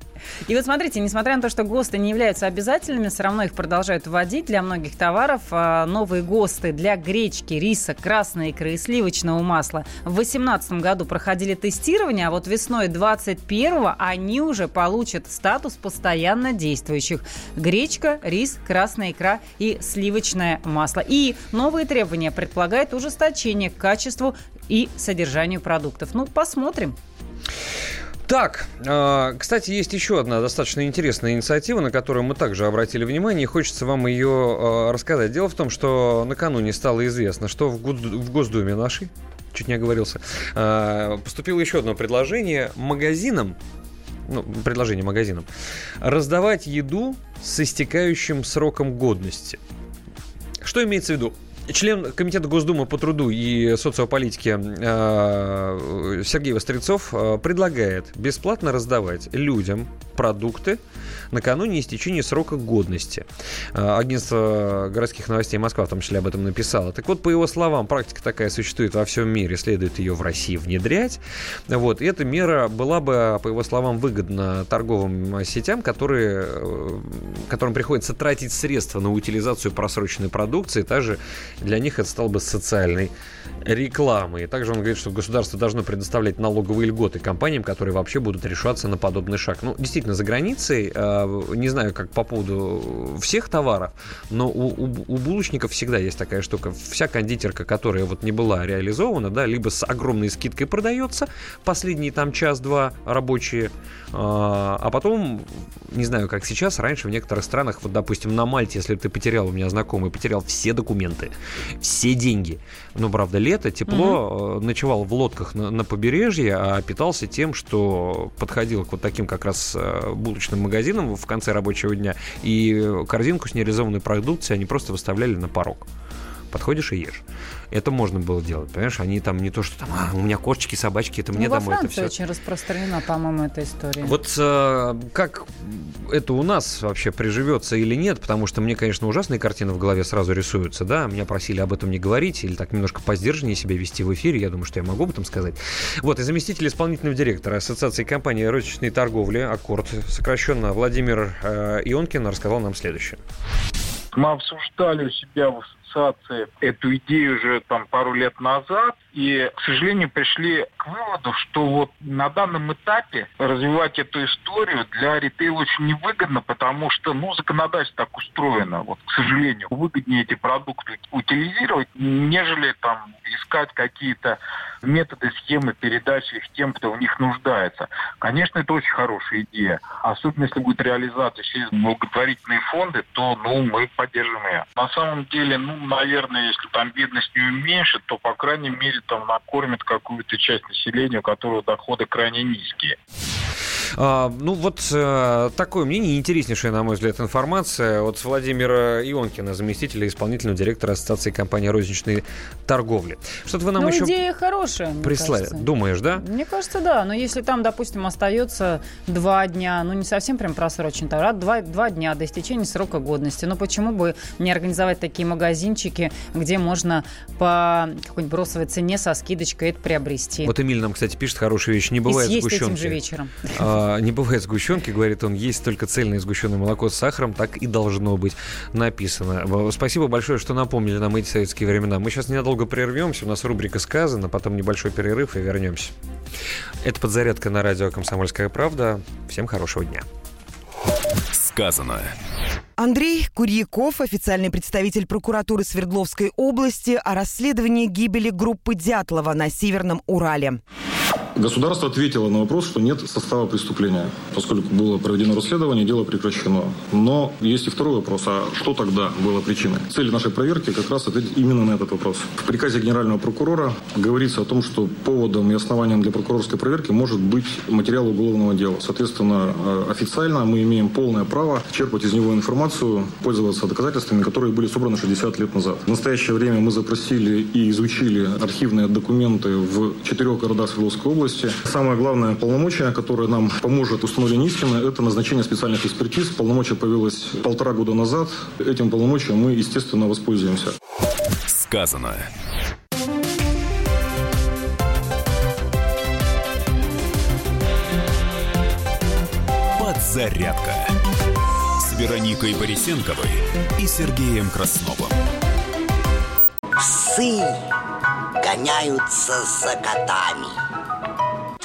И вот смотрите, несмотря на то, что ГОСТы не являются обязательными, все равно их продолжают вводить для многих товаров. А, Новые ГОСТы для гречки, риса, красной икры и сливочного масла в 2018 году проходили тестирование, а вот весной 2021 они уже получат статус постоянно действующих. Гречка, рис, красная икра и сливочное масло. И новые требования предполагают ужесточение к качеству и содержанию продуктов. Ну, посмотрим.
Так, э, кстати, есть еще одна достаточно интересная инициатива, на которую мы также обратили внимание, и хочется вам ее э, рассказать. Дело в том, что накануне стало известно, что в, Госдуме нашей, чуть не оговорился, э, поступило еще одно предложение магазинам, ну, предложение магазинам, раздавать еду с истекающим сроком годности. Что имеется в виду? Член Комитета Госдумы по труду и социополитике э, Сергей Вострецов э, предлагает бесплатно раздавать людям продукты накануне истечения срока годности. Э, Агентство городских новостей Москва в том числе об этом написало. Так вот, по его словам, практика такая существует во всем мире, следует ее в России внедрять. Вот, и эта мера была бы, по его словам, выгодна торговым сетям, которые, которым приходится тратить средства на утилизацию просроченной продукции. Также для них это стало бы социальной рекламой. Также он говорит, что государство должно предоставлять налоговые льготы компаниям, которые вообще будут решаться на подобный шаг. Ну, действительно, за границей, э, не знаю, как по поводу всех товаров, но у, у- у булочников всегда есть такая штука. Вся кондитерка, которая вот не была реализована, да, либо с огромной скидкой продается, последние там час-два рабочие, э, а потом, не знаю, как сейчас, раньше в некоторых странах, вот, допустим, на Мальте, если ты потерял, у меня знакомый потерял все документы, все деньги, ну, правда, лето, тепло, э, ночевал в лодках на, на побережье, а питался тем, что подходил к вот таким как раз э, булочным магазинам в конце рабочего дня, и корзинку с нереализованной продукцией они просто выставляли на порог. Подходишь и ешь. Это можно было делать, понимаешь? Они там не то, что там, «А, у меня кошечки, собачки, это мне
ну, во
домой, это
Франции
все.
очень распространена, по-моему, эта история.
Вот э, как это у нас вообще приживется или нет, потому что мне, конечно, ужасные картины в голове сразу рисуются, да, меня просили об этом не говорить или так немножко поздержаннее себя вести в эфире, я думаю, что я могу об этом сказать. Вот, и заместитель исполнительного директора Ассоциации компаний розничной торговли «Аккорд», сокращенно Владимир э, Ионкин, рассказал нам следующее.
Мы обсуждали у себя в ассоциации. Эту идею уже там пару лет назад, и, к сожалению, пришли к выводу, что вот на данном этапе развивать эту историю для ритейла очень невыгодно, потому что, ну, законодательство так устроено, вот, к сожалению, выгоднее эти продукты утилизировать, нежели там искать какие-то методы, схемы передачи их тем, кто в них нуждается. Конечно, это очень хорошая идея. Особенно если будет реализация через благотворительные фонды, то ну, мы поддержим ее. На самом деле, ну, наверное, если там бедность не уменьшит, то, по крайней мере, там накормит какую-то часть населения, у которого доходы крайне низкие.
А, ну вот э, такое мнение, интереснейшая, на мой взгляд, информация от Владимира Ионкина, заместителя исполнительного директора Ассоциации компании розничной торговли. Что-то вы нам
ну,
еще
идея хорошая,
прислали. Думаешь, да?
Мне кажется, да. Но если там, допустим, остается два дня, ну не совсем прям просроченный товар, а два, два дня до истечения срока годности, ну почему бы не организовать такие магазинчики, где можно по какой-нибудь бросовой цене со скидочкой это приобрести.
Вот Эмиль нам, кстати, пишет хорошую вещь. Не бывает
и съесть
сгущенки.
этим же вечером.
А, не бывает сгущенки, говорит он, есть только цельное сгущенное молоко с сахаром, так и должно быть написано. Спасибо большое, что напомнили нам эти советские времена. Мы сейчас ненадолго прервемся, у нас рубрика «Сказано», потом небольшой перерыв и вернемся. Это подзарядка на радио «Комсомольская правда». Всем хорошего дня.
Сказано.
Андрей Курьяков, официальный представитель прокуратуры Свердловской области, о расследовании гибели группы Дятлова на Северном Урале.
Государство ответило на вопрос, что нет состава преступления. Поскольку было проведено расследование, дело прекращено. Но есть и второй вопрос. А что тогда было причиной? Цель нашей проверки как раз ответить именно на этот вопрос. В приказе генерального прокурора говорится о том, что поводом и основанием для прокурорской проверки может быть материал уголовного дела. Соответственно, э, официально мы имеем полное право черпать из него информацию, пользоваться доказательствами, которые были собраны 60 лет назад. В настоящее время мы запросили и изучили архивные документы в четырех городах Свердловской области. Самое главное полномочие, которое нам поможет установление истины, это назначение специальных экспертиз. Полномочия появилось полтора года назад. Этим полномочием мы, естественно, воспользуемся.
Сказано. Подзарядка с Вероникой Борисенковой и Сергеем Красновым.
Псы гоняются за котами.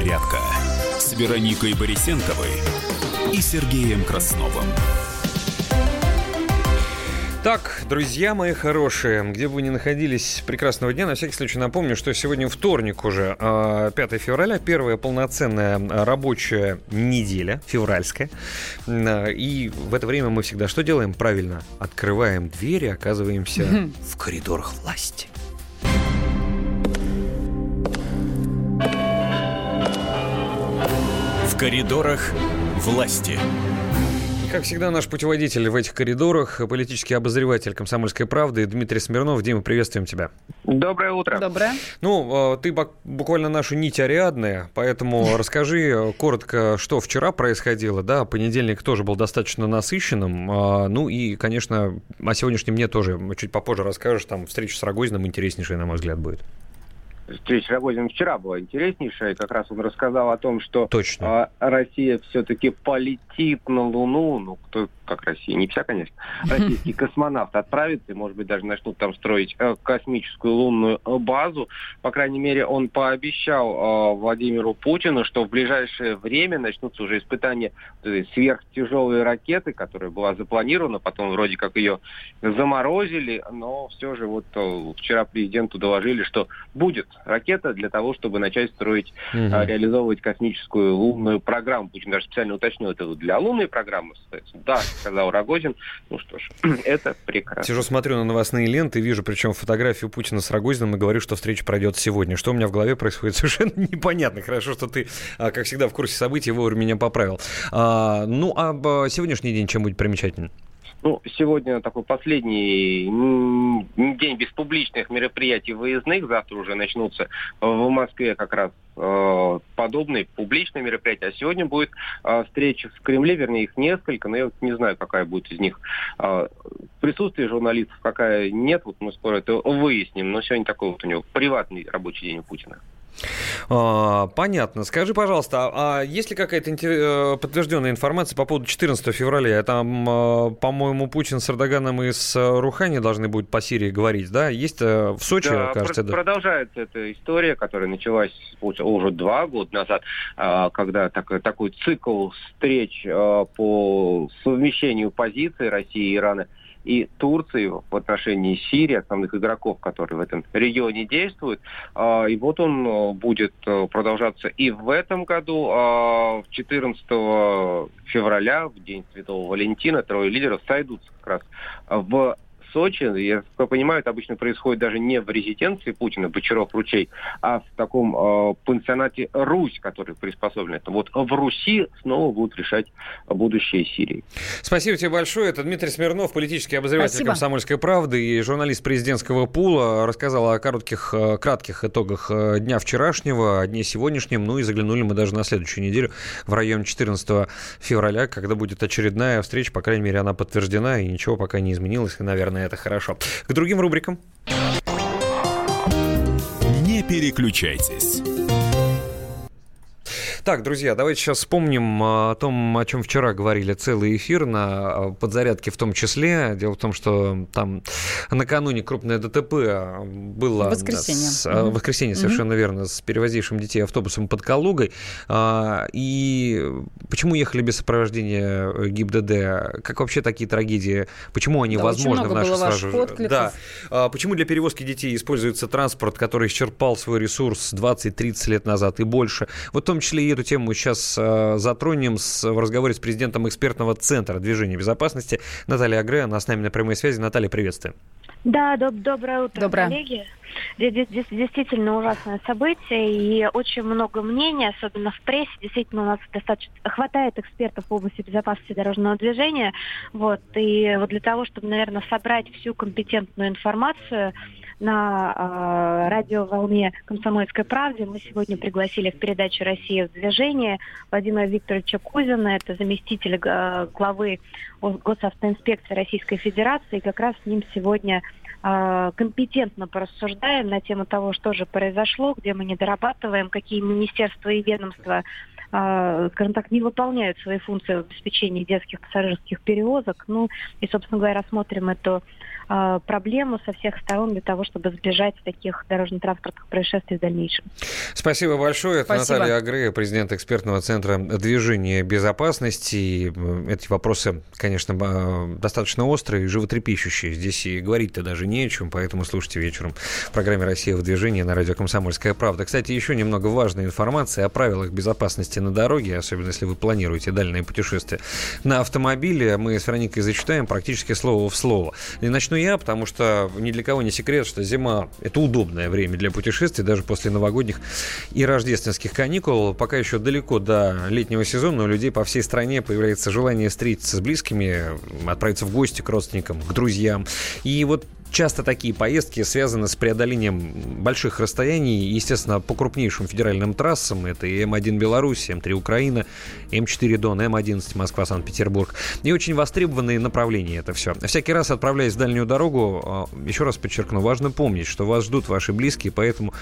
Подзарядка с Вероникой Борисенковой и Сергеем Красновым.
Так, друзья мои хорошие, где бы вы ни находились, прекрасного дня. На всякий случай напомню, что сегодня вторник уже, 5 а, февраля, первая полноценная рабочая неделя, февральская. И в это время мы всегда что делаем? Правильно, открываем двери, оказываемся в коридорах власти.
Коридорах власти.
Как всегда, наш путеводитель в этих коридорах, политический обозреватель «Комсомольской правды» Дмитрий Смирнов. Дима, приветствуем тебя.
Доброе утро.
Доброе.
Ну, ты буквально наша нить ариадная, поэтому [laughs] расскажи коротко, что вчера происходило. Да, понедельник тоже был достаточно насыщенным. А, ну и, конечно, о сегодняшнем мне тоже чуть попозже расскажешь. Там встреча с Рогозиным интереснейшая, на мой взгляд, будет
встреча Рогозин вчера была интереснейшая. Как раз он рассказал о том, что
Точно.
А, Россия все-таки полетит на Луну. Ну, кто как Россия, не вся, конечно. [laughs] Российский космонавт отправится и, может быть, даже начнут там строить э, космическую лунную э, базу. По крайней мере, он пообещал э, Владимиру Путину, что в ближайшее время начнутся уже испытания сверхтяжелой ракеты, которая была запланирована, потом вроде как ее заморозили, но все же вот вчера президенту доложили, что будет ракета для того, чтобы начать строить, угу. реализовывать космическую лунную программу. Путин даже специально уточнил, это для лунной программы, да, сказал Рогозин. Ну что ж, [clears throat] это прекрасно.
Сижу, смотрю на новостные ленты, вижу причем фотографию Путина с Рогозиным и говорю, что встреча пройдет сегодня. Что у меня в голове происходит, [laughs] совершенно непонятно. Хорошо, что ты, а, как всегда, в курсе событий вовремя меня поправил. А, ну, а сегодняшний день чем будет примечательный?
Ну, сегодня такой последний день без публичных мероприятий выездных. Завтра уже начнутся в Москве как раз э, подобные публичные мероприятия. А сегодня будет э, встреча в Кремле, вернее, их несколько, но я вот не знаю, какая будет из них. Э, присутствие журналистов, какая нет, вот мы скоро это выясним. Но сегодня такой вот у него приватный рабочий день у Путина.
А, понятно. Скажи, пожалуйста, а, а есть ли какая-то. Э, подтвержденная информация по поводу 14 февраля? Там, а, по-моему, Путин с Эрдоганом и с Рухани должны будут по Сирии говорить, да? Есть э, в Сочи,
да,
кажется,
пр- да? продолжается эта история, которая началась уже два года назад, а, когда так, такой цикл встреч по совмещению позиций России и Ирана – и Турции в отношении Сирии, основных игроков, которые в этом регионе действуют. А, и вот он э, будет э, продолжаться и в этом году. 14 а, февраля, в День Святого Валентина, трое лидеров сойдутся как раз в Сочи, я понимаю, это обычно происходит даже не в резиденции Путина, Бочаров, Ручей, а в таком э, пансионате Русь, который приспособлен. Это вот в Руси снова будут решать будущее Сирии.
Спасибо тебе большое. Это Дмитрий Смирнов, политический обозреватель Спасибо. «Комсомольской правды» и журналист президентского пула. Рассказал о коротких, э, кратких итогах э, дня вчерашнего, о дне сегодняшнем. Ну и заглянули мы даже на следующую неделю в районе 14 февраля, когда будет очередная встреча. По крайней мере, она подтверждена, и ничего пока не изменилось. И, наверное, это хорошо. К другим рубрикам.
Не переключайтесь.
Так, друзья, давайте сейчас вспомним о том, о чем вчера говорили целый эфир на подзарядке в том числе. Дело в том, что там накануне крупное ДТП было...
Воскресенье.
С, угу. Воскресенье, совершенно угу. верно, с перевозившим детей автобусом под Калугой. А, и почему ехали без сопровождения ГИБДД? Как вообще такие трагедии? Почему они
да,
возможны в наших
сразу?
Да. А, почему для перевозки детей используется транспорт, который исчерпал свой ресурс 20-30 лет назад и больше? Вот в том числе и эту тему мы сейчас э, затронем с, в разговоре с президентом экспертного центра движения безопасности Натальей Агре. Она с нами на прямой связи. Наталья, приветствуем.
Да, доб- доброе утро,
доброе.
коллеги. Действительно ужасное событие и очень много мнений, особенно в прессе. Действительно, у нас достаточно хватает экспертов в области безопасности дорожного движения. Вот. И вот для того, чтобы, наверное, собрать всю компетентную информацию, на э, радиоволне «Комсомольской правде». Мы сегодня пригласили в передачу «Россия в движении» Владимира Викторовича Кузина, это заместитель э, главы Госавтоинспекции Российской Федерации. И как раз с ним сегодня э, компетентно порассуждаем на тему того, что же произошло, где мы не дорабатываем, какие министерства и ведомства скажем так, не выполняют свои функции в обеспечении детских пассажирских перевозок. Ну и, собственно говоря, рассмотрим эту э, проблему со всех сторон для того, чтобы избежать таких дорожно-транспортных происшествий в дальнейшем.
Спасибо большое. Это
Спасибо.
Наталья Агрея, президент экспертного центра движения безопасности. Эти вопросы, конечно, достаточно острые и животрепещущие. Здесь и говорить-то даже не о чем, поэтому слушайте вечером в программе «Россия в движении» на радио «Комсомольская правда». Кстати, еще немного важной информации о правилах безопасности на дороге, особенно если вы планируете дальние путешествия на автомобиле. Мы с Вероникой зачитаем практически слово в слово. И начну я, потому что ни для кого не секрет, что зима – это удобное время для путешествий, даже после новогодних и рождественских каникул. Пока еще далеко до летнего сезона, у людей по всей стране появляется желание встретиться с близкими, отправиться в гости к родственникам, к друзьям. И вот Часто такие поездки связаны с преодолением больших расстояний, естественно, по крупнейшим федеральным трассам. Это и М1 Беларусь, М3 Украина, М4 Дон, М11 Москва, Санкт-Петербург. И очень востребованные направления это все. Всякий раз, отправляясь в дальнюю дорогу, а, еще раз подчеркну, важно помнить, что вас ждут ваши близкие, поэтому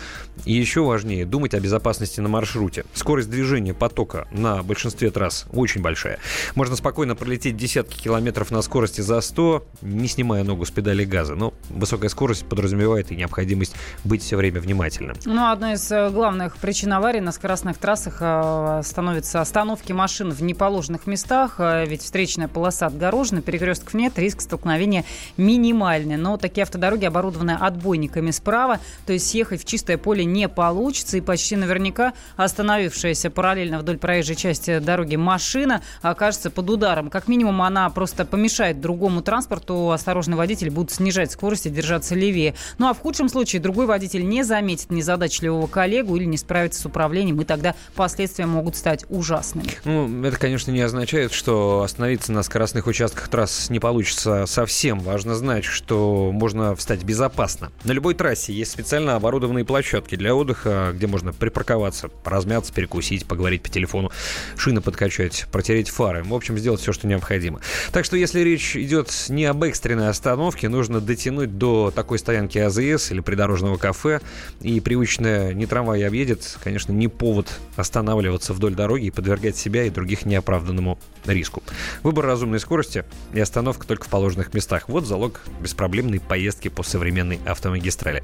еще важнее думать о безопасности на маршруте. Скорость движения потока на большинстве трасс очень большая. Можно спокойно пролететь десятки километров на скорости за 100, не снимая ногу с педали газа. Но высокая скорость подразумевает и необходимость быть все время внимательным.
Ну, одной из э, главных причин аварий на скоростных трассах э, становятся остановки машин в неположенных местах, э, ведь встречная полоса отгорожена, перекрестков нет, риск столкновения минимальный. Но такие автодороги оборудованы отбойниками справа, то есть съехать в чистое поле не получится, и почти наверняка остановившаяся параллельно вдоль проезжей части дороги машина окажется под ударом. Как минимум, она просто помешает другому транспорту, осторожный водитель будет снижать скорость скорости держаться левее. Ну а в худшем случае другой водитель не заметит незадачливого коллегу или не справится с управлением, и тогда последствия могут стать ужасными.
Ну, это, конечно, не означает, что остановиться на скоростных участках трасс не получится совсем. Важно знать, что можно встать безопасно. На любой трассе есть специально оборудованные площадки для отдыха, где можно припарковаться, размяться, перекусить, поговорить по телефону, шины подкачать, протереть фары. В общем, сделать все, что необходимо. Так что, если речь идет не об экстренной остановке, нужно дотянуть дотянуть до такой стоянки АЗС или придорожного кафе, и привычная не трамвай объедет, конечно, не повод останавливаться вдоль дороги и подвергать себя и других неоправданному риску. Выбор разумной скорости и остановка только в положенных местах. Вот залог беспроблемной поездки по современной автомагистрали.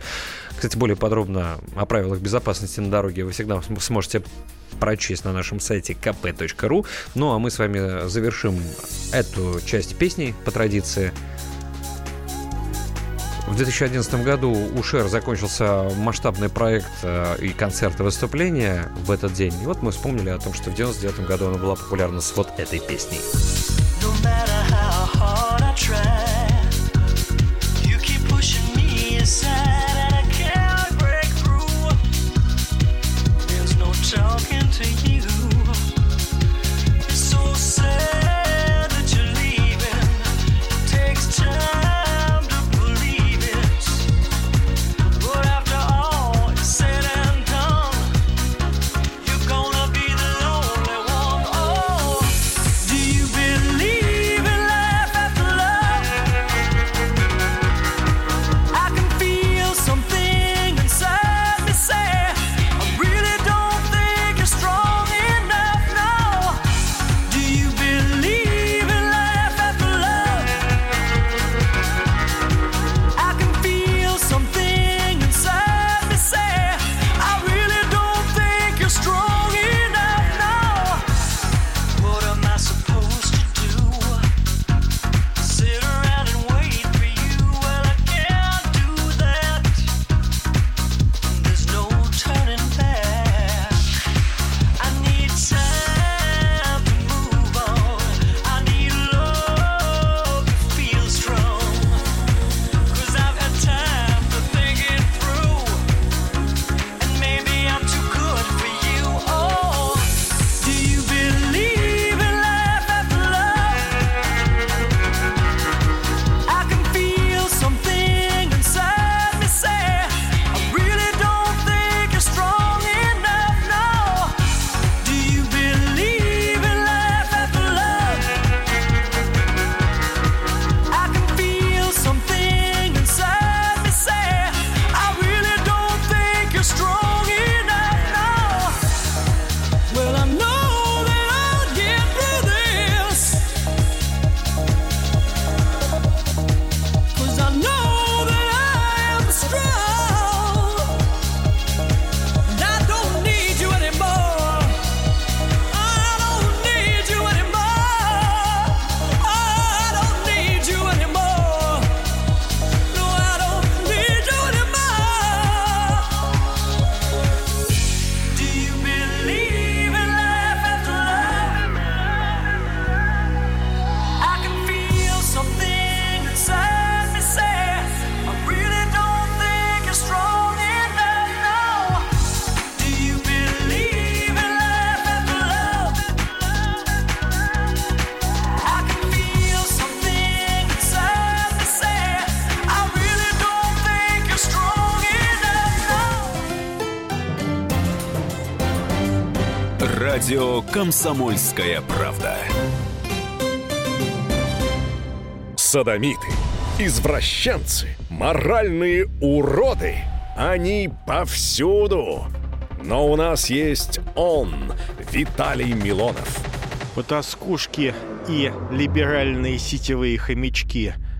Кстати, более подробно о правилах безопасности на дороге вы всегда сможете прочесть на нашем сайте kp.ru. Ну а мы с вами завершим эту часть песни по традиции в 2011 году у Шер закончился масштабный проект э, и концерты выступления в этот день. И вот мы вспомнили о том, что в 99 году она была популярна с вот этой песней. talking
«Комсомольская правда».
Садомиты, извращенцы, моральные уроды. Они повсюду. Но у нас есть он, Виталий Милонов.
Потаскушки и либеральные сетевые хомячки.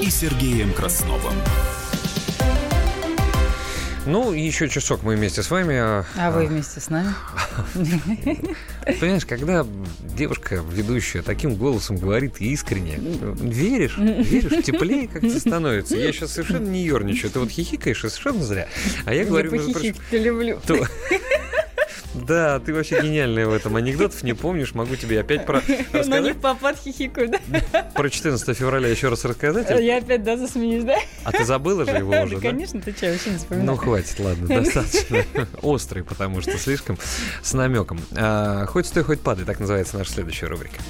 и Сергеем Красновым.
Ну, еще часок мы вместе с вами.
А вы вместе с нами? [laughs]
Понимаешь, когда девушка, ведущая, таким голосом говорит искренне, веришь, веришь, теплее как-то становится. Я сейчас совершенно не ерничаю. Ты вот хихикаешь, и совершенно зря. А я говорю...
Я похихикать люблю. [laughs]
Да, ты вообще гениальная в этом. Анекдотов не помнишь, могу тебе опять про...
рассказать. На них попад хихикаю, да?
Про 14 февраля еще раз рассказать?
Я опять, да, засмеюсь, да?
А ты забыла же его уже,
да? конечно, ты что, вообще не вспоминаю.
Ну, хватит, ладно, [laughs] достаточно. Острый, потому что слишком с намеком. А, хоть стой, хоть падай, так называется наша следующая рубрика.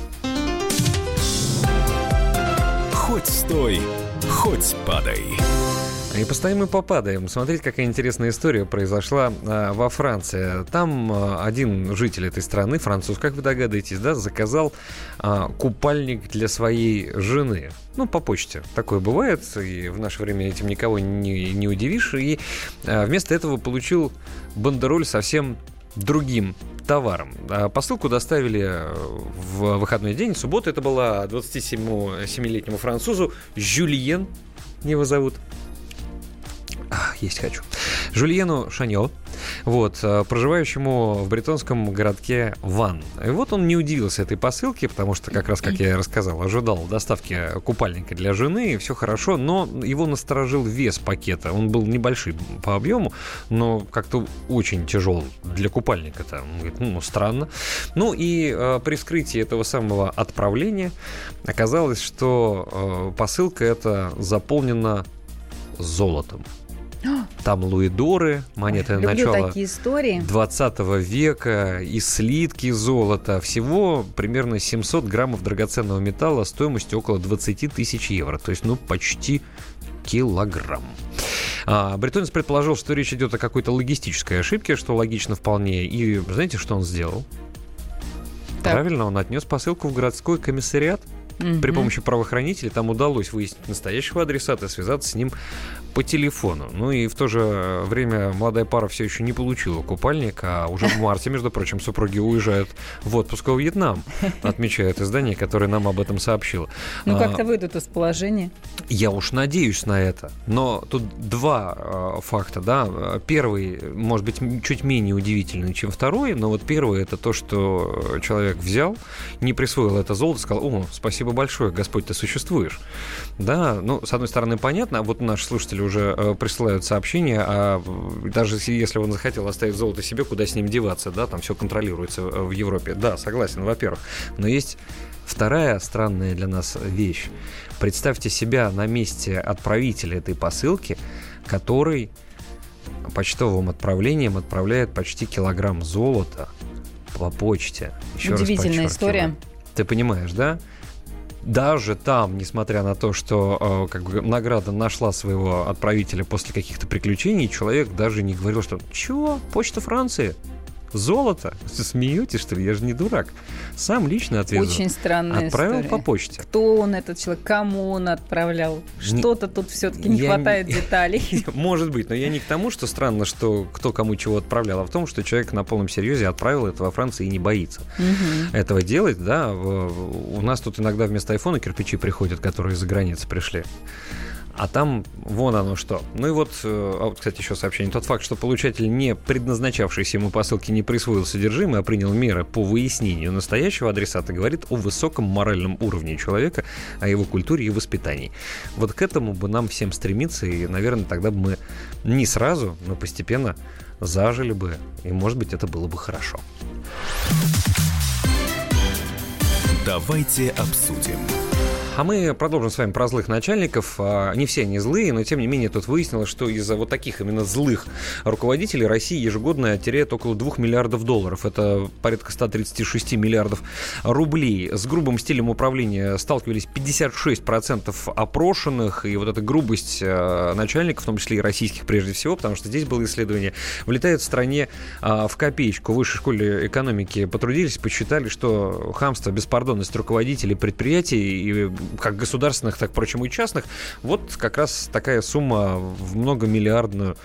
Хоть стой, хоть падай.
И постоянно мы попадаем. Смотрите, какая интересная история произошла а, во Франции. Там а, один житель этой страны, француз, как вы догадываетесь, да, заказал а, купальник для своей жены. Ну, по почте. Такое бывает, и в наше время этим никого не, не удивишь. И вместо этого получил бандероль совсем другим товаром. Посылку доставили в выходной день, в субботу. Это была 27-летнему французу Жюльен, его зовут. Есть хочу. Жульену Шаньо, вот, э, проживающему в британском городке Ван. И вот он не удивился этой посылке, потому что, как раз, как я рассказал, ожидал доставки купальника для жены, и все хорошо, но его насторожил вес пакета. Он был небольшой по объему, но как-то очень тяжел для купальника-то. Он говорит, ну, странно. Ну и э, при вскрытии этого самого отправления оказалось, что э, посылка эта заполнена золотом. Там луидоры, монеты
Люблю
начала
такие истории.
20 века и слитки золота. Всего примерно 700 граммов драгоценного металла стоимостью около 20 тысяч евро. То есть, ну, почти килограмм. А, бретонец предположил, что речь идет о какой-то логистической ошибке, что логично вполне. И знаете, что он сделал? Так. Правильно, он отнес посылку в городской комиссариат. Mm-hmm. При помощи правоохранителей там удалось выяснить настоящего адресата и связаться с ним по телефону. Ну и в то же время молодая пара все еще не получила купальник, а уже в марте, между прочим, супруги уезжают в отпуск во Вьетнам, отмечает издание, которое нам об этом сообщило.
Ну как-то выйдут из положения.
Я уж надеюсь на это. Но тут два э, факта, да. Первый, может быть, чуть менее удивительный, чем второй, но вот первый это то, что человек взял, не присвоил это золото, сказал, о, спасибо большое, Господь, ты существуешь. Да, ну, с одной стороны, понятно, а вот наши слушатели уже э, присылают сообщения, а даже если он захотел оставить золото себе, куда с ним деваться, да, там все контролируется в Европе. Да, согласен, во-первых. Но есть вторая странная для нас вещь. Представьте себя на месте отправителя этой посылки, который почтовым отправлением отправляет почти килограмм золота по почте.
Еще Удивительная история.
Ты понимаешь, да? Даже там, несмотря на то, что э, как бы награда нашла своего отправителя после каких-то приключений, человек даже не говорил, что «Чего? Почта Франции? Золото? [laughs] Смеетесь, что ли? Я же не дурак. Сам лично отвезу.
Очень странная
Отправил
история.
по почте.
Кто он, этот человек? Кому он отправлял? Что-то тут все-таки не я хватает [laughs] деталей. [laughs]
Может быть, но я не к тому, что странно, что кто кому чего отправлял, а в том, что человек на полном серьезе отправил это во Франции и не боится угу. этого делать. Да, у нас тут иногда вместо айфона кирпичи приходят, которые из-за границы пришли а там вон оно что. Ну и вот, э, а кстати, еще сообщение. Тот факт, что получатель, не предназначавшийся ему посылки, не присвоил содержимое, а принял меры по выяснению настоящего адресата, говорит о высоком моральном уровне человека, о его культуре и воспитании. Вот к этому бы нам всем стремиться, и, наверное, тогда бы мы не сразу, но постепенно зажили бы, и, может быть, это было бы хорошо.
Давайте обсудим.
А мы продолжим с вами про злых начальников. А, не все они злые, но тем не менее тут выяснилось, что из-за вот таких именно злых руководителей Россия ежегодно теряет около 2 миллиардов долларов. Это порядка 136 миллиардов рублей. С грубым стилем управления сталкивались 56% опрошенных. И вот эта грубость а, начальников, в том числе и российских прежде всего, потому что здесь было исследование, влетает в стране а, в копеечку. В высшей школе экономики потрудились, посчитали, что хамство, беспардонность руководителей предприятий и как государственных, так, впрочем, и частных, вот как раз такая сумма в многомиллиардную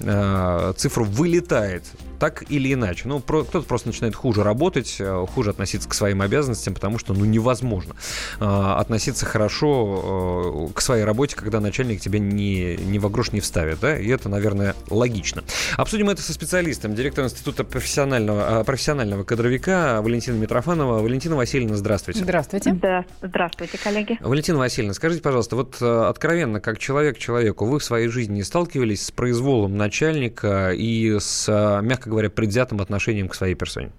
э, цифру вылетает так или иначе. Ну, про, кто-то просто начинает хуже работать, э, хуже относиться к своим обязанностям, потому что, ну, невозможно э, относиться хорошо э, к своей работе, когда начальник тебя ни, ни в грош не вставит, да, и это, наверное, логично. Обсудим это со специалистом, директором Института профессионального, э, профессионального кадровика Валентина Митрофанова. Валентина Васильевна, здравствуйте.
Здравствуйте. Да, здравствуйте, коллеги.
Валентина Васильевна, скажите, пожалуйста, вот э, откровенно, как человек человеку, вы в своей жизни сталкивались с произволом начальника и с, э, мягко говоря, предвзятым отношением к своей персоне?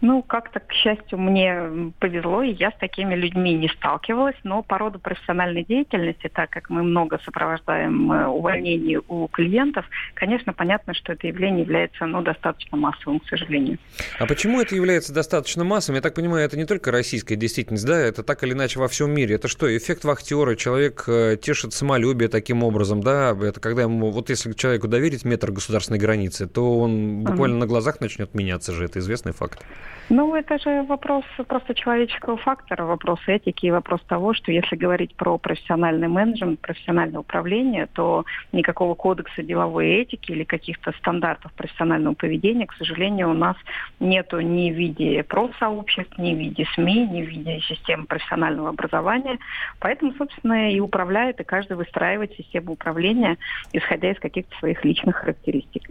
Ну, как-то, к счастью, мне повезло, и я с такими людьми не сталкивалась, но по роду профессиональной деятельности, так как мы много сопровождаем э, увольнений у клиентов, конечно, понятно, что это явление является ну, достаточно массовым, к сожалению.
А почему это является достаточно массовым? Я так понимаю, это не только российская действительность, да, это так или иначе во всем мире. Это что, эффект вахтера, человек э, тешит самолюбие таким образом, да, это когда ему, вот если человеку доверить метр государственной границы, то он буквально mm-hmm. на глазах начнет меняться же, это известный факт.
Ну, это же вопрос просто человеческого фактора, вопрос этики и вопрос того, что если говорить про профессиональный менеджмент, профессиональное управление, то никакого кодекса деловой этики или каких-то стандартов профессионального поведения, к сожалению, у нас нету ни в виде профсообществ, ни в виде СМИ, ни в виде системы профессионального образования. Поэтому, собственно, и управляет, и каждый выстраивает систему управления, исходя из каких-то своих личных характеристик.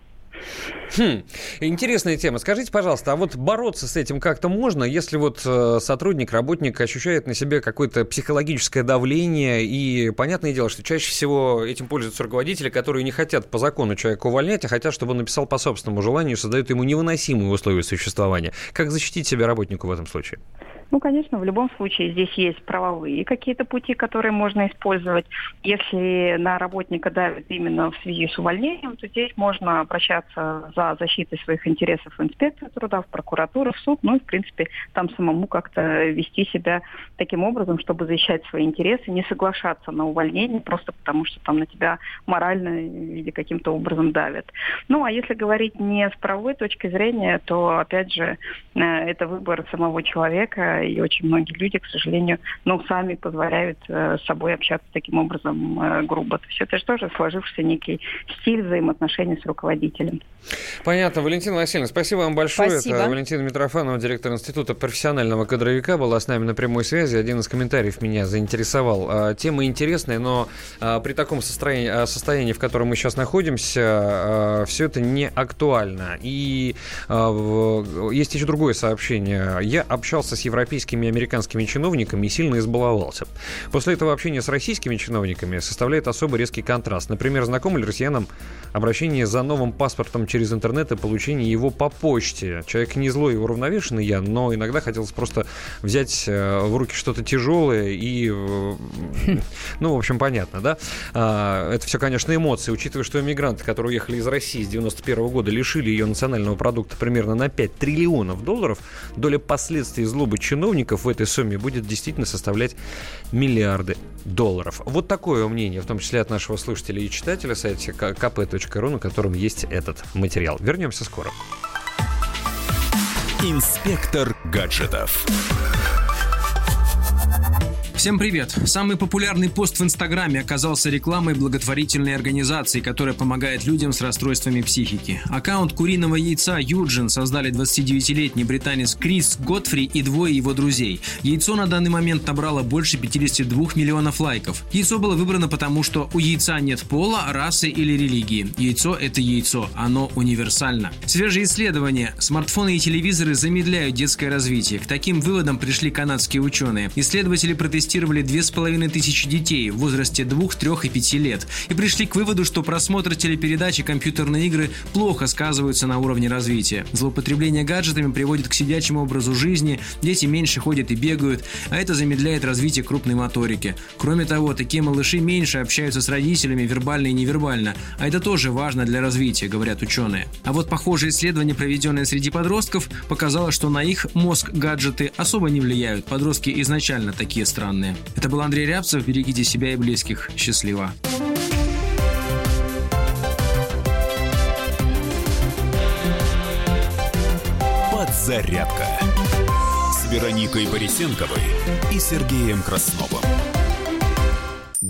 Хм, интересная тема. Скажите, пожалуйста, а вот бороться с этим как-то можно, если вот э, сотрудник, работник ощущает на себе какое-то психологическое давление, и понятное дело, что чаще всего этим пользуются руководители, которые не хотят по закону человека увольнять, а хотят, чтобы он написал по собственному желанию, создают ему невыносимые условия существования. Как защитить себя работнику в этом случае?
Ну, конечно, в любом случае здесь есть правовые какие-то пути, которые можно использовать. Если на работника давит именно в связи с увольнением, то здесь можно обращаться за защитой своих интересов в инспекцию труда, в прокуратуру, в суд, ну и, в принципе, там самому как-то вести себя таким образом, чтобы защищать свои интересы, не соглашаться на увольнение просто потому, что там на тебя морально или каким-то образом давят. Ну, а если говорить не с правовой точки зрения, то, опять же, э, это выбор самого человека, и очень многие люди, к сожалению, ну, сами позволяют э, с собой общаться таким образом э, грубо. То есть это же тоже сложившийся некий стиль взаимоотношений с руководителем.
Понятно. Валентина Васильевна, спасибо вам большое.
Спасибо.
Это Валентина Митрофанова, директор Института профессионального кадровика, была с нами на прямой связи. Один из комментариев меня заинтересовал. А, тема интересная, но а, при таком состоянии, а, состоянии, в котором мы сейчас находимся, все это не актуально. И есть еще другое сообщение. Я общался с европейскими европейскими и американскими чиновниками и сильно избаловался. После этого общения с российскими чиновниками составляет особо резкий контраст. Например, знакомо ли россиянам обращение за новым паспортом через интернет и получение его по почте? Человек не злой и уравновешенный я, но иногда хотелось просто взять э, в руки что-то тяжелое и... Э, ну, в общем, понятно, да? А, это все, конечно, эмоции. Учитывая, что иммигранты, которые уехали из России с 91 года, лишили ее национального продукта примерно на 5 триллионов долларов, доля последствий злобы чиновников чиновников в этой сумме будет действительно составлять миллиарды долларов. Вот такое мнение, в том числе от нашего слушателя и читателя сайта kp.ru, на котором есть этот материал. Вернемся скоро.
Инспектор гаджетов.
Всем привет! Самый популярный пост в Инстаграме оказался рекламой благотворительной организации, которая помогает людям с расстройствами психики. Аккаунт куриного яйца Юджин создали 29-летний британец Крис Готфри и двое его друзей. Яйцо на данный момент набрало больше 52 миллионов лайков. Яйцо было выбрано потому, что у яйца нет пола, расы или религии. Яйцо – это яйцо, оно универсально. Свежие исследования. Смартфоны и телевизоры замедляют детское развитие. К таким выводам пришли канадские ученые. Исследователи протестировали тестировали 2500 детей в возрасте 2, 3 и 5 лет и пришли к выводу, что просмотр телепередач и компьютерные игры плохо сказываются на уровне развития. Злоупотребление гаджетами приводит к сидячему образу жизни, дети меньше ходят и бегают, а это замедляет развитие крупной моторики. Кроме того, такие малыши меньше общаются с родителями вербально и невербально, а это тоже важно для развития, говорят ученые. А вот похожее исследование, проведенное среди подростков, показало, что на их мозг гаджеты особо не влияют. Подростки изначально такие странные. Это был Андрей Рябцев. Берегите себя и близких. Счастливо.
Подзарядка с Вероникой Борисенковой и Сергеем Красновым.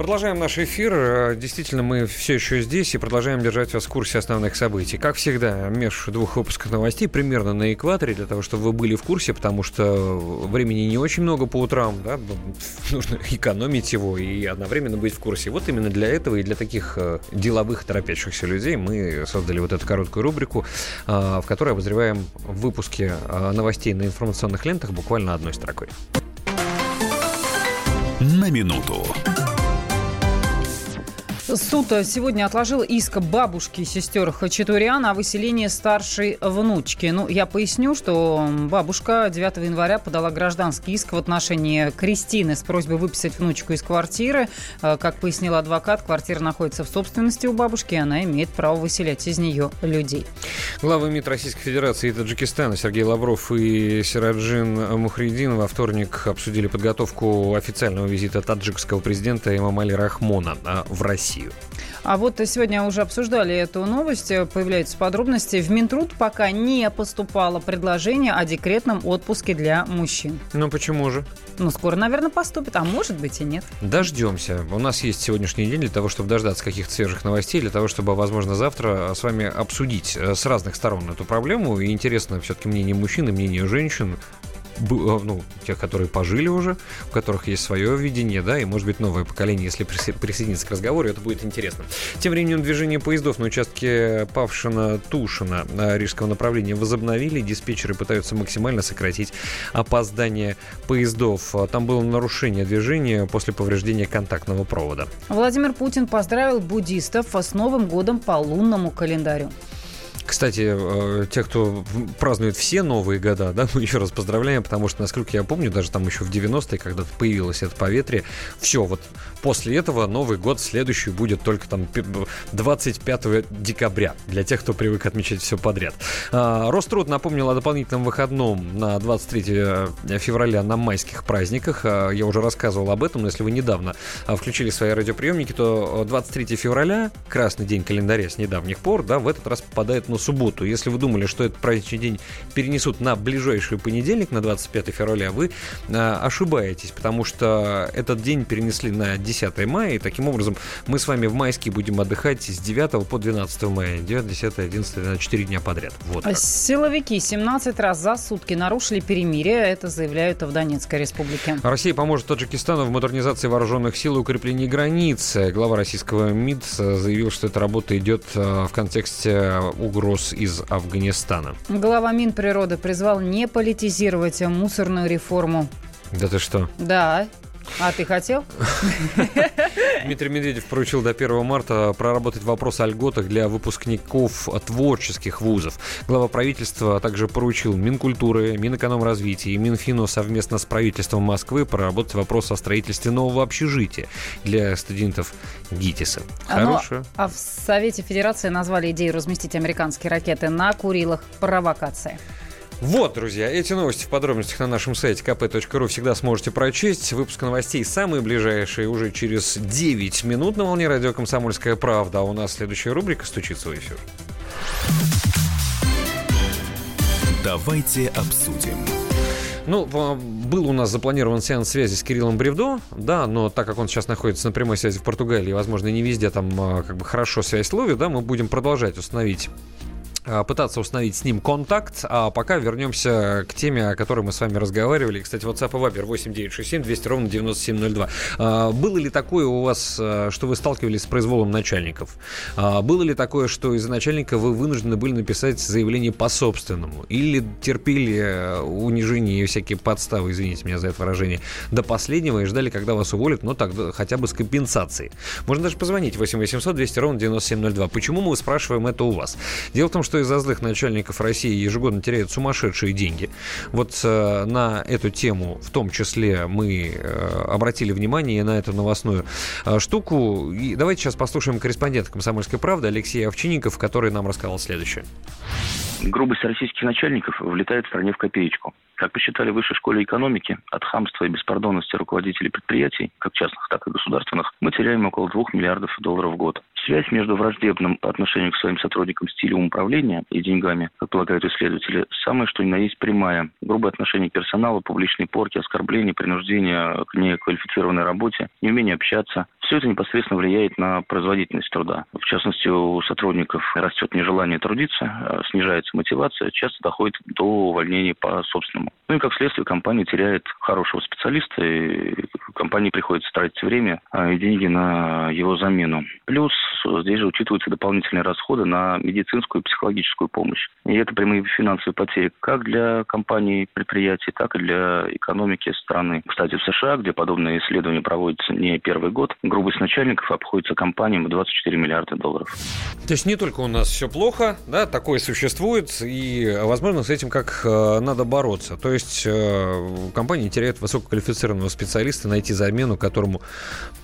Продолжаем наш эфир. Э, действительно, мы все еще здесь и продолжаем держать вас в курсе основных событий. Как всегда, между двух выпусков новостей примерно на экваторе, для того, чтобы вы были в курсе, потому что времени не очень много по утрам, да, [laughs] нужно экономить его и одновременно быть в курсе. Вот именно для этого и для таких э, деловых торопящихся людей мы создали вот эту короткую рубрику, э, в которой обозреваем выпуски новостей на информационных лентах буквально одной строкой.
На минуту.
Суд сегодня отложил иск бабушки сестер Хачатурян о выселении старшей внучки. Ну, я поясню, что бабушка 9 января подала гражданский иск в отношении Кристины с просьбой выписать внучку из квартиры. Э, как пояснил адвокат, квартира находится в собственности у бабушки, и она имеет право выселять из нее людей.
Главы МИД Российской Федерации и Таджикистана Сергей Лавров и Сираджин Мухридин во вторник обсудили подготовку официального визита таджикского президента Имамали Рахмона э, в Россию. Россию.
А вот сегодня уже обсуждали эту новость, появляются подробности. В Минтруд пока не поступало предложение о декретном отпуске для мужчин.
Ну почему же?
Ну, скоро, наверное, поступит, а может быть и нет.
Дождемся. У нас есть сегодняшний день для того, чтобы дождаться каких-то свежих новостей, для того, чтобы, возможно, завтра с вами обсудить э, с разных сторон эту проблему. И интересно все-таки мнение мужчин и мнение женщин. Э, ну, тех, которые пожили уже, у которых есть свое видение, да, и, может быть, новое поколение, если присоединиться к разговору, это будет интересно. Тем временем движение поездов на участке Павшина-Тушина на рижского направления возобновили. Диспетчеры пытаются максимально сократить опоздание поездов. Там было нарушение движения после повреждения контактного провода.
Владимир Путин поздравил буддистов с Новым годом по лунному календарю.
Кстати, э, те, кто празднует все новые года, да, мы еще раз поздравляем, потому что, насколько я помню, даже там еще в 90-е, когда появилось это поветрие, все, вот после этого Новый год следующий будет только там 25 декабря, для тех, кто привык отмечать все подряд. А, Роструд напомнил о дополнительном выходном на 23 э, февраля на майских праздниках. А, я уже рассказывал об этом, но если вы недавно а, включили свои радиоприемники, то 23 февраля, красный день календаря с недавних пор, да, в этот раз попадает на субботу. Если вы думали, что этот праздничный день перенесут на ближайший понедельник, на 25 февраля, вы э, ошибаетесь, потому что этот день перенесли на 10 мая, и таким образом мы с вами в майске будем отдыхать с 9 по 12 мая. 9, 10, 11, на 4 дня подряд. Вот
так. Силовики 17 раз за сутки нарушили перемирие, это заявляют в Донецкой республике.
Россия поможет Таджикистану в модернизации вооруженных сил и укреплении границ. Глава российского МИД заявил, что эта работа идет э, в контексте угроз угроз из Афганистана.
Глава Минприроды призвал не политизировать мусорную реформу.
Да ты что?
Да, а ты хотел? [laughs]
Дмитрий Медведев поручил до 1 марта проработать вопрос о льготах для выпускников творческих вузов. Глава правительства также поручил Минкультуры, Минэкономразвития и Минфину совместно с правительством Москвы проработать вопрос о строительстве нового общежития для студентов ГИТИСа.
Хорошая. А в Совете Федерации назвали идею разместить американские ракеты на Курилах провокация.
Вот, друзья, эти новости в подробностях на нашем сайте kp.ru всегда сможете прочесть. Выпуск новостей самые ближайшие уже через 9 минут на волне радио «Комсомольская правда». А у нас следующая рубрика «Стучится в эфир».
Давайте обсудим.
Ну, был у нас запланирован сеанс связи с Кириллом Бревдо, да, но так как он сейчас находится на прямой связи в Португалии, возможно, не везде там а, как бы хорошо связь ловит, да, мы будем продолжать установить а, пытаться установить с ним контакт. А пока вернемся к теме, о которой мы с вами разговаривали. Кстати, WhatsApp и Viber 8967 200 ровно 9702. А, было ли такое у вас, а, что вы сталкивались с произволом начальников? Было ли такое, что из-за начальника вы вынуждены были написать заявление по собственному? Или терпели э, унижение и всякие подставы, извините меня за это выражение, до последнего и ждали, когда вас уволят, но тогда хотя бы с компенсацией? Можно даже позвонить 8 800 200 ровно 9702. Почему мы спрашиваем это у вас? Дело в том, что из-за злых начальников России ежегодно теряют сумасшедшие деньги. Вот э, на эту тему в том числе мы э, обратили внимание на эту новостную э, штуку. И давайте сейчас послушаем корреспондента «Комсомольской правды» Алексея Овчинников, который нам рассказал следующее.
Грубость российских начальников влетает в стране в копеечку. Как посчитали в Высшей школе экономики, от хамства и беспардонности руководителей предприятий, как частных, так и государственных, мы теряем около 2 миллиардов долларов в год. Связь между враждебным по отношению к своим сотрудникам стилем управления и деньгами, как полагают исследователи, самое что ни на есть прямая. Грубое отношение к персоналу, публичные порки, оскорбления, принуждение к неквалифицированной работе, неумение общаться. Все это непосредственно влияет на производительность труда. В частности, у сотрудников растет нежелание трудиться, а снижается мотивация, часто доходит до увольнений по собственному. Ну и как следствие компания теряет хорошего специалиста, и компании приходится тратить время а, и деньги на его замену. Плюс здесь же учитываются дополнительные расходы на медицинскую и психологическую помощь. И это прямые финансовые потери как для компаний, предприятий, так и для экономики страны. Кстати, в США, где подобные исследования проводятся не первый год, грубость начальников обходится компаниям в 24 миллиарда долларов.
То есть не только у нас все плохо, да, такое существует, и, возможно, с этим как э, надо бороться. То есть э, компании теряют высококвалифицированного специалиста, найти замену, которому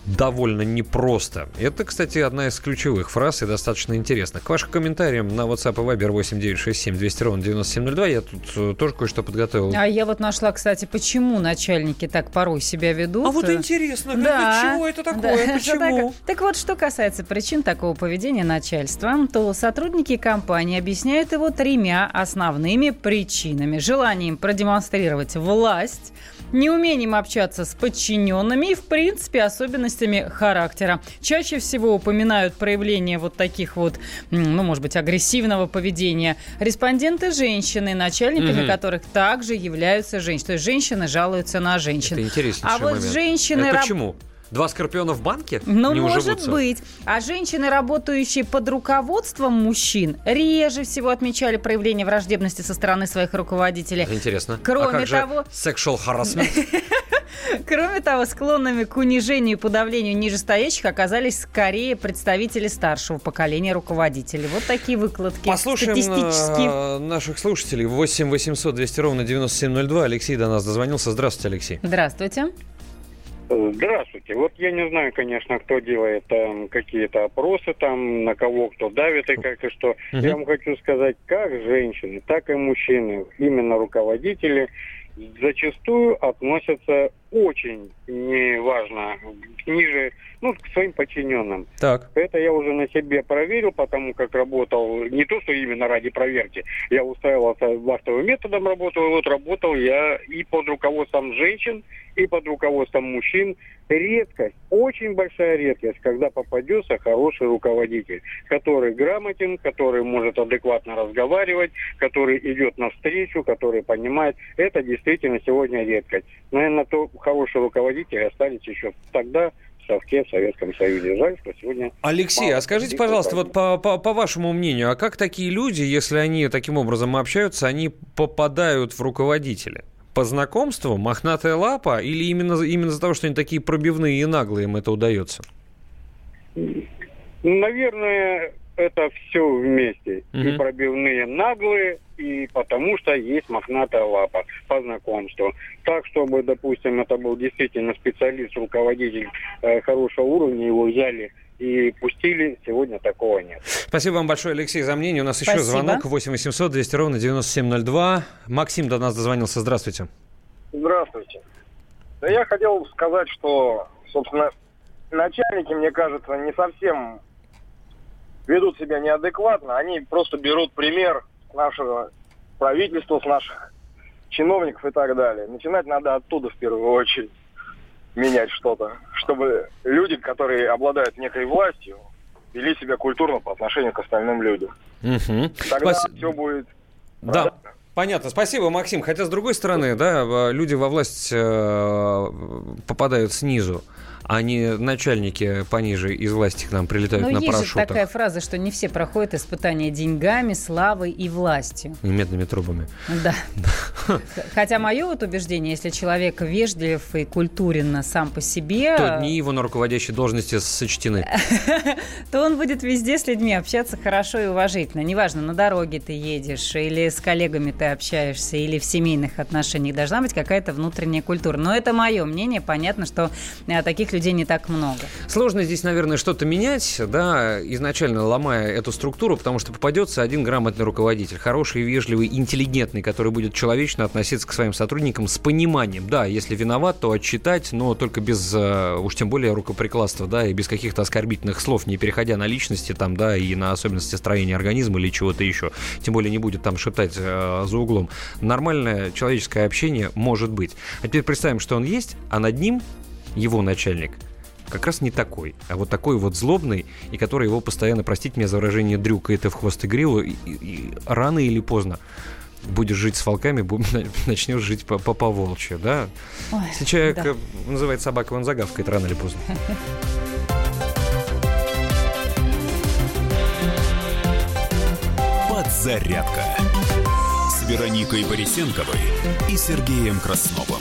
довольно непросто. Это, кстати, одна из ключевых фраз и достаточно интересных. К вашим комментариям на WhatsApp и Viber 8967 200 ровно 9702 я тут э, тоже кое-что подготовил.
А я вот нашла, кстати, почему начальники так порой себя ведут.
А вот интересно, да, чего это такое? Да, почему?
Так, вот, что касается причин такого поведения начальства, то сотрудники компании объясняют его тремя основными причинами. Желанием продемонстрировать власть, неумением общаться с подчиненными и, в принципе, особенностями характера. Чаще всего упоминают проявление вот таких вот, ну, может быть, агрессивного поведения респонденты женщины, начальниками угу. которых также являются женщины. То есть женщины жалуются на женщин.
Это интереснейший
А вот
момент.
женщины...
Это почему? Два скорпиона в банке?
Ну,
не
может
уживутся?
быть. А женщины, работающие под руководством мужчин, реже всего отмечали проявление враждебности со стороны своих руководителей.
Это интересно.
Кроме
а как
того...
Sexual harassment? [laughs]
Кроме того, склонными к унижению и подавлению нижестоящих оказались скорее представители старшего поколения руководителей. Вот такие выкладки
Послушаем
статистические.
э, наших слушателей. 8 800 200 ровно 9702. Алексей до нас дозвонился. Здравствуйте, Алексей.
Здравствуйте.
Здравствуйте. Вот я не знаю, конечно, кто делает там какие-то опросы, там на кого кто давит и как и что.
Мгм.
Я вам хочу сказать, как женщины, так и мужчины, именно руководители, зачастую относятся очень неважно ниже, ну, к своим подчиненным.
Так.
Это я уже на себе проверил, потому как работал, не то, что именно ради проверки, я устраивался вахтовым методом работал, вот работал я и под руководством женщин, и под руководством мужчин. Редкость, очень большая редкость, когда попадется хороший руководитель, который грамотен, который может адекватно разговаривать, который идет навстречу, который понимает. Это действительно сегодня редкость. Наверное, то хорошие руководители остались еще тогда, в Совке, в Советском Союзе. Жаль, что сегодня...
Алексей, а скажите, пожалуйста, вот по, по, по вашему мнению, а как такие люди, если они таким образом общаются, они попадают в руководители? По знакомству, мохнатая лапа, или именно, именно из-за того, что они такие пробивные и наглые, им это удается?
Наверное, это все вместе. И
Мгм.
пробивные наглые, и потому что есть мохнатая лапа по знакомству. Так, чтобы, допустим, это был действительно специалист, руководитель э, хорошего уровня, его взяли и пустили, сегодня такого нет.
Спасибо вам большое, Алексей, за мнение. У нас еще
Спасибо.
звонок 8 800 200 ровно 9702. Максим до нас дозвонился. Здравствуйте.
Здравствуйте. Да я хотел сказать, что, собственно, начальники, мне кажется, не совсем ведут себя неадекватно. Они просто берут пример с нашего правительства, с наших чиновников и так далее. Начинать надо оттуда в первую очередь менять что-то, чтобы люди, которые обладают некой властью, вели себя культурно по отношению к остальным людям.
Угу.
Тогда
Спас-
все будет
Да. Понятно, спасибо, Максим. Хотя, с другой стороны, да, люди во власть э, попадают снизу, а не начальники пониже из власти к нам прилетают
Ну,
на
есть
парашютах
такая фраза, что не все проходят испытания деньгами, славой и властью.
и медными трубами.
Да. [laughs] Хотя мое вот убеждение, если человек вежлив и культурен сам по себе,
То дни его на руководящей должности сочтены. [laughs]
то он будет везде с людьми общаться хорошо и уважительно. Неважно, на дороге ты едешь, или с коллегами ты общаешься, или в семейных отношениях. Должна быть какая-то внутренняя культура. Но это мое мнение. Понятно, что э, таких людей не так много.
Сложно здесь, наверное, что-то менять, да, изначально ломая эту структуру, потому что попадется один грамотный руководитель, хороший, вежливый, интеллигентный, который будет человечно относиться к своим сотрудникам с пониманием. Да, если виноват, то отчитать, но только без, э, уж тем более, рукоприкладства, да, и без каких-то оскорбительных слов, не переходя на личности там, да, и на особенности строения организма или чего-то еще. Тем более не будет там шептать э, за углом. Нормальное человеческое общение может быть. А теперь представим, что он есть, а над ним его начальник как раз не такой, а вот такой вот злобный, и который его постоянно, простите меня за выражение, дрюкает и в хвост и гриву, и, и- рано или поздно будешь жить с волками, [laughs] начнешь жить по, по, по волчью, да?
Ой,
Если человек
да.
э, называет собакой, он загавкает рано или поздно.
Подзарядка с Вероникой Борисенковой и Сергеем Красновым.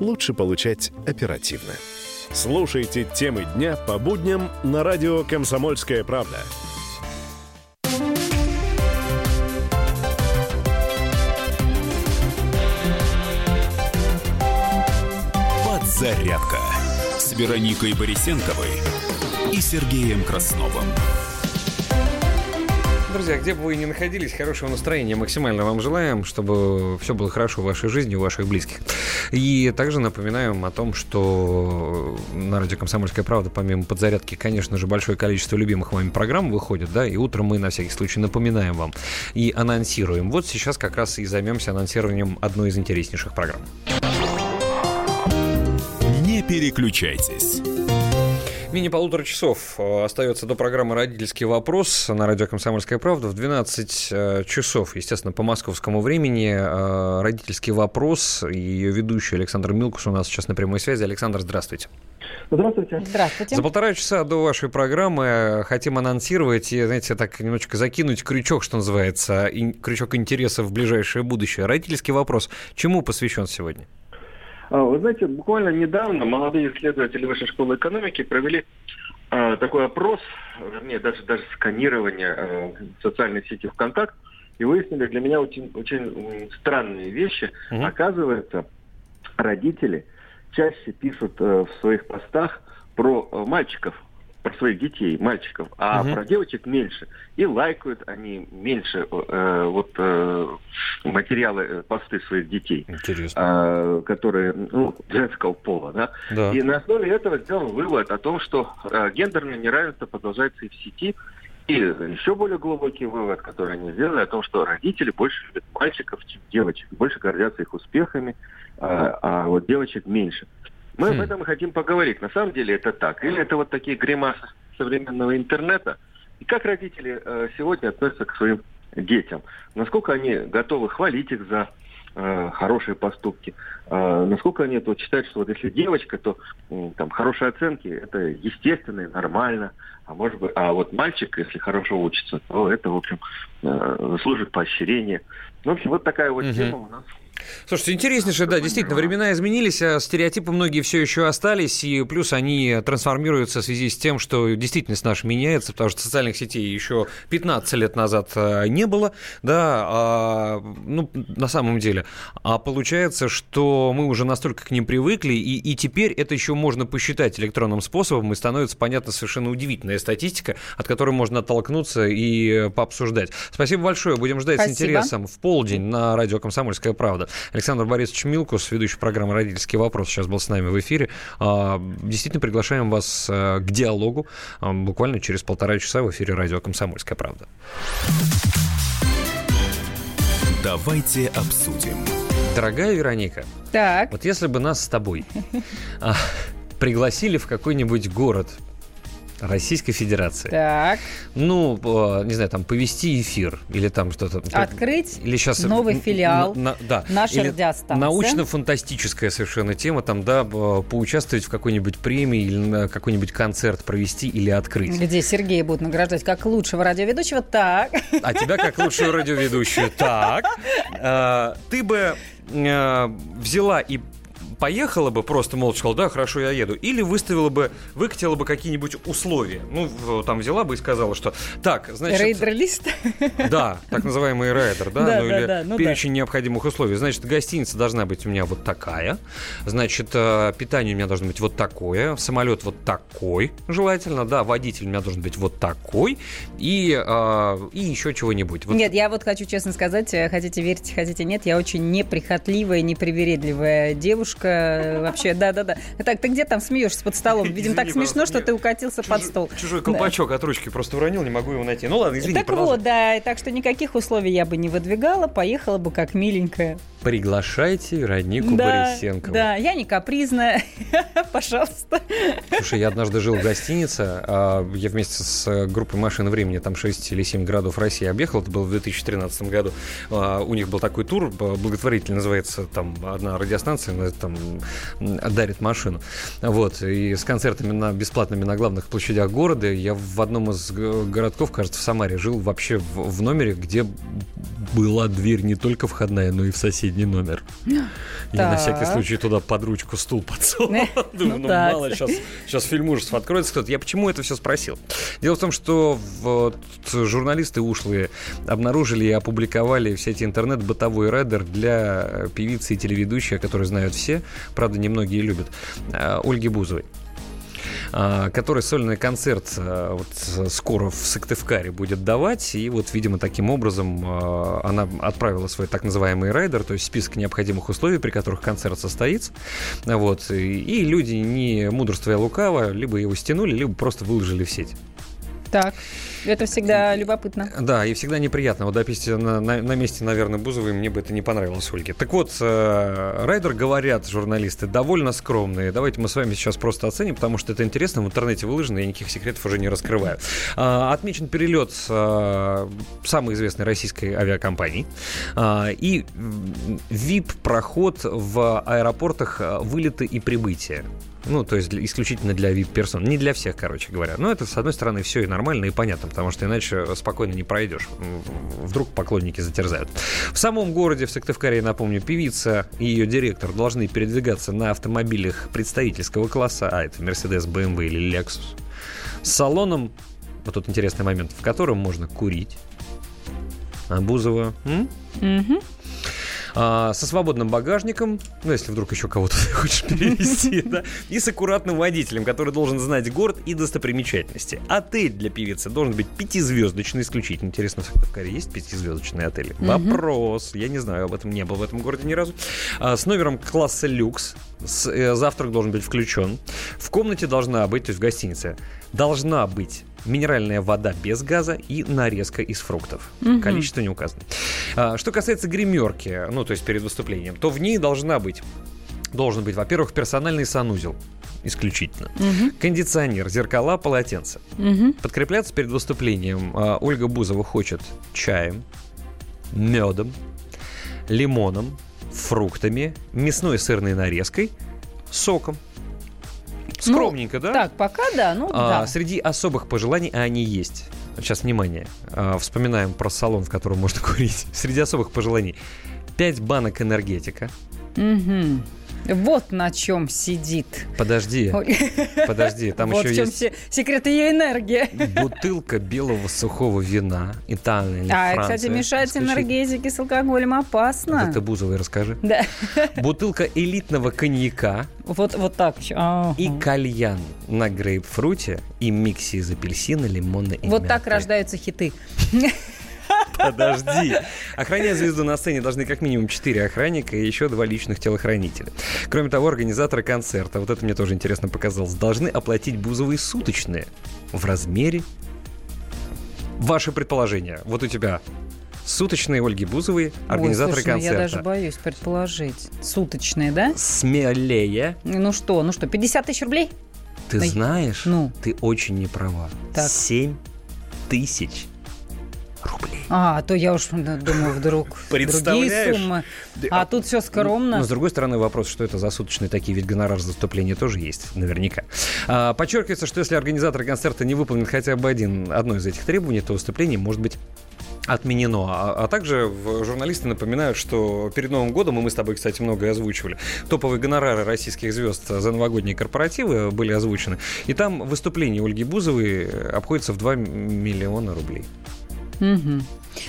лучше получать оперативно. Слушайте темы дня по будням на радио «Комсомольская правда».
Подзарядка с Вероникой Борисенковой и Сергеем Красновым.
Друзья, где бы вы ни находились, хорошего настроения максимально вам желаем, чтобы все было хорошо в вашей жизни, у ваших близких. И также напоминаем о том, что на радио «Комсомольская правда» помимо подзарядки, конечно же, большое количество любимых вами программ выходит, да, и утром мы на всякий случай напоминаем вам и анонсируем. Вот сейчас как раз и займемся анонсированием одной из интереснейших программ.
Не переключайтесь.
Менее полутора часов э, остается до программы «Родительский вопрос» на радио «Комсомольская правда». В 12 э, часов, естественно, по московскому времени э, «Родительский вопрос» и ее ведущий Александр Милкус у нас сейчас на прямой связи. Александр, здравствуйте.
Здравствуйте.
Здравствуйте.
За полтора часа до вашей программы хотим анонсировать и, знаете, так немножечко закинуть крючок, что называется, крючок интереса в ближайшее будущее. «Родительский вопрос» чему посвящен сегодня?
А, Вы знаете, буквально недавно молодые исследователи Высшей школы экономики провели а, такой опрос, вернее, даже, даже сканирование а, социальной сети ВКонтакт, и выяснили для меня очень, очень странные вещи. Оказывается, родители чаще пишут э, в своих постах про э, мальчиков, про своих детей, мальчиков, а
Мгм.
про девочек меньше. И лайкают они меньше э, вот э, материалы, э, посты своих детей,
Интересно.
э, которые ну, женского пола, да?
Да.
И на основе этого сделан вывод о том, что э, гендерное неравенство продолжается и в сети. И еще более глубокий вывод, который они сделали, о том, что родители больше любят мальчиков, чем девочек, больше гордятся их успехами, а, а вот девочек меньше. Мы об этом хотим поговорить. На самом деле это так. Или это вот такие гримасы современного интернета. И как родители э, сегодня относятся к своим детям? Насколько они готовы хвалить их за э, хорошие поступки? Э, насколько они вот, считают, что вот если девочка, то там хорошие оценки это естественно и нормально. А может быть, а вот мальчик, если хорошо учится, то это, в общем, э, заслужит поощрения. Ну, в общем, вот такая вот
Мгм.
тема у нас.
Слушайте, интереснейшее, да, действительно, времена изменились, а стереотипы многие все еще остались, и плюс они трансформируются в связи с тем, что действительность наша меняется, потому что социальных сетей еще 15 лет назад а, не было, да, а, ну, на самом деле. А получается, что мы уже настолько к ним привыкли, и, и теперь это еще можно посчитать электронным способом, и становится понятна совершенно удивительная статистика, от которой можно оттолкнуться и пообсуждать. Спасибо большое, будем ждать Спасибо. с интересом в полдень на радио «Комсомольская правда». Александр Борисович Милкус, ведущий программы «Родительский вопрос», сейчас был с нами в эфире. А, действительно, приглашаем вас э, к диалогу а, буквально через полтора часа в эфире радио «Комсомольская правда».
Давайте обсудим.
Дорогая Вероника,
так.
вот если бы нас с тобой а, пригласили в какой-нибудь город, Российской Федерации.
Так.
Ну, не знаю, там повести эфир или там что-то.
Открыть или сейчас новый филиал.
На, да.
Наша радиостанция.
Научно-фантастическая совершенно тема, там, да, поучаствовать в какой-нибудь премии или на какой-нибудь концерт провести или открыть.
Где Сергея будут награждать как лучшего радиоведущего, так.
А тебя как лучшую радиоведущую, так. А, [laughs] ты бы а, взяла и поехала бы, просто молча сказала, да, хорошо, я еду, или выставила бы, выкатила бы какие-нибудь условия. Ну, там взяла бы и сказала, что так, значит...
Рейдер-лист?
Да, так называемый рейдер, да, да ну да, или да, ну перечень да. необходимых условий. Значит, гостиница должна быть у меня вот такая, значит, э, питание у меня должно быть вот такое, самолет вот такой, желательно, да, водитель у меня должен быть вот такой, и, э, и еще чего-нибудь. Вот.
Нет, я вот хочу честно сказать, э, хотите верить, хотите нет, я очень неприхотливая, непривередливая девушка, девушка вообще, да-да-да. Так, ты где там смеешься под столом? [laughs] Видимо, так смешно, что ты укатился под стол.
Чужой колпачок от ручки просто уронил, не могу его найти. Ну ладно, извини,
Так вот, да, так что никаких условий я бы не выдвигала, поехала бы как миленькая.
Приглашайте Веронику да, Борисенкову.
Да, я не капризная, [laughs] пожалуйста.
Слушай, я однажды жил в гостинице, а, я вместе с группой «Машины времени», там 6 или 7 городов России объехал, это было в 2013 году. А, у них был такой тур, благотворительный, называется, там одна радиостанция, там дарит машину. Вот, и с концертами на, бесплатными на главных площадях города я в одном из городков, кажется, в Самаре, жил вообще в, в номере, где была дверь не только входная, но и в соседний номер. Я на всякий случай туда под ручку стул подсунул. [laughs] Думаю, ну, ну мало, сейчас, фильм ужасов откроется кто-то. Я почему это все спросил? Дело в том, что журналисты ушлые обнаружили и опубликовали все эти интернет-бытовой редер для певицы и телеведущей, которые знают все, правда, немногие любят, э, Ольги Бузовой. А, который сольный концерт а, вот скоро в Сыктывкаре будет давать. И вот, видимо, таким образом она отправила свой так называемый райдер, то есть список необходимых условий, при которых концерт состоится. Вот. И люди, не мудрствуя лукаво, либо его стянули, либо просто выложили в сеть.
Так. Это всегда любопытно.
Да, и всегда неприятно. Вот, допустим, на, на, на месте, наверное, Бузовой мне бы это не понравилось, Ольге. Так вот, э, Райдер говорят, журналисты, довольно скромные. Давайте мы с вами сейчас просто оценим, потому что это интересно. В интернете выложено, я никаких секретов уже не раскрываю. Э, отмечен перелет э, самой известной российской авиакомпании. Э, и VIP-проход в аэропортах э, вылеты и прибытия. Ну, то есть исключительно для VIP-персон. Не для всех, короче говоря. Но это, с одной стороны, все и нормально, и понятно, потому что иначе спокойно не пройдешь. Вдруг поклонники затерзают. В самом городе, в Сыктывкаре, напомню, певица и ее директор должны передвигаться на автомобилях представительского класса, а это Mercedes, BMW или Lexus, с салоном, вот тут интересный момент, в котором можно курить. А Бузова...
Угу
а, со свободным багажником, ну, если вдруг еще кого-то [laughs] хочешь перевести, [laughs] да, и с аккуратным водителем, который должен знать город и достопримечательности. Отель для певицы должен быть пятизвездочный исключительно. Интересно, в Сыктывкаре есть пятизвездочные отели? Вопрос. Я не знаю, об этом не был в этом городе ни разу. А, с номером класса люкс. С, э, завтрак должен быть включен. В комнате должна быть, то есть в гостинице, должна быть минеральная вода без газа и нарезка из фруктов. Угу. Количество не указано. А, что касается гримерки, ну, то есть перед выступлением, то в ней должна быть должен быть, во-первых, персональный санузел исключительно. Угу. Кондиционер, зеркала, полотенце. Угу. Подкрепляться перед выступлением а, Ольга Бузова хочет чаем, медом, лимоном, фруктами, мясной сырной нарезкой, соком. Ну, Скромненько,
ну,
да?
Так, пока да, ну
а,
да.
Среди особых пожеланий, а они есть. Сейчас, внимание, а, вспоминаем про салон, в котором можно [laughs] курить. Среди особых пожеланий 5 банок энергетика.
Угу. Вот на чем сидит.
Подожди, подожди, там
вот
еще
в чем
есть
секрет ее энергии.
бутылка белого сухого вина, Италия, не
А,
Франция.
кстати, мешать
Исключительно.
энергетики с алкоголем опасно.
Это Бузовой расскажи.
Да.
Бутылка элитного коньяка
Вот, вот так. Ага.
и кальян на грейпфруте и миксе из апельсина, лимона и
Вот
мяты.
так рождаются хиты.
Подожди. Охранять звезду на сцене должны как минимум 4 охранника и еще два личных телохранителя. Кроме того, организаторы концерта, вот это мне тоже интересно показалось, должны оплатить бузовые суточные в размере... Ваше предположение. Вот у тебя суточные Ольги Бузовой, организаторы
Ой, слушай, ну
концерта.
я даже боюсь предположить. Суточные, да?
Смелее.
Ну что, ну что, 50 тысяч рублей?
Ты
Ай,
знаешь,
ну.
ты очень не права.
Так.
7 тысяч
А, то я уж ну, думаю, вдруг другие суммы. А тут все скромно.
Но, с другой стороны, вопрос, что это за суточные такие, ведь гонорар за выступление тоже есть, наверняка. А, подчеркивается, что если организатор концерта не выполнит хотя бы один, одно из этих требований, то выступление может быть отменено. А, а также в- журналисты напоминают, что перед Новым годом, и мы с тобой, кстати, многое озвучивали, топовые гонорары российских звезд за новогодние корпоративы были озвучены. И там выступление Ольги Бузовой обходится в 2 миллиона рублей.
Мгм.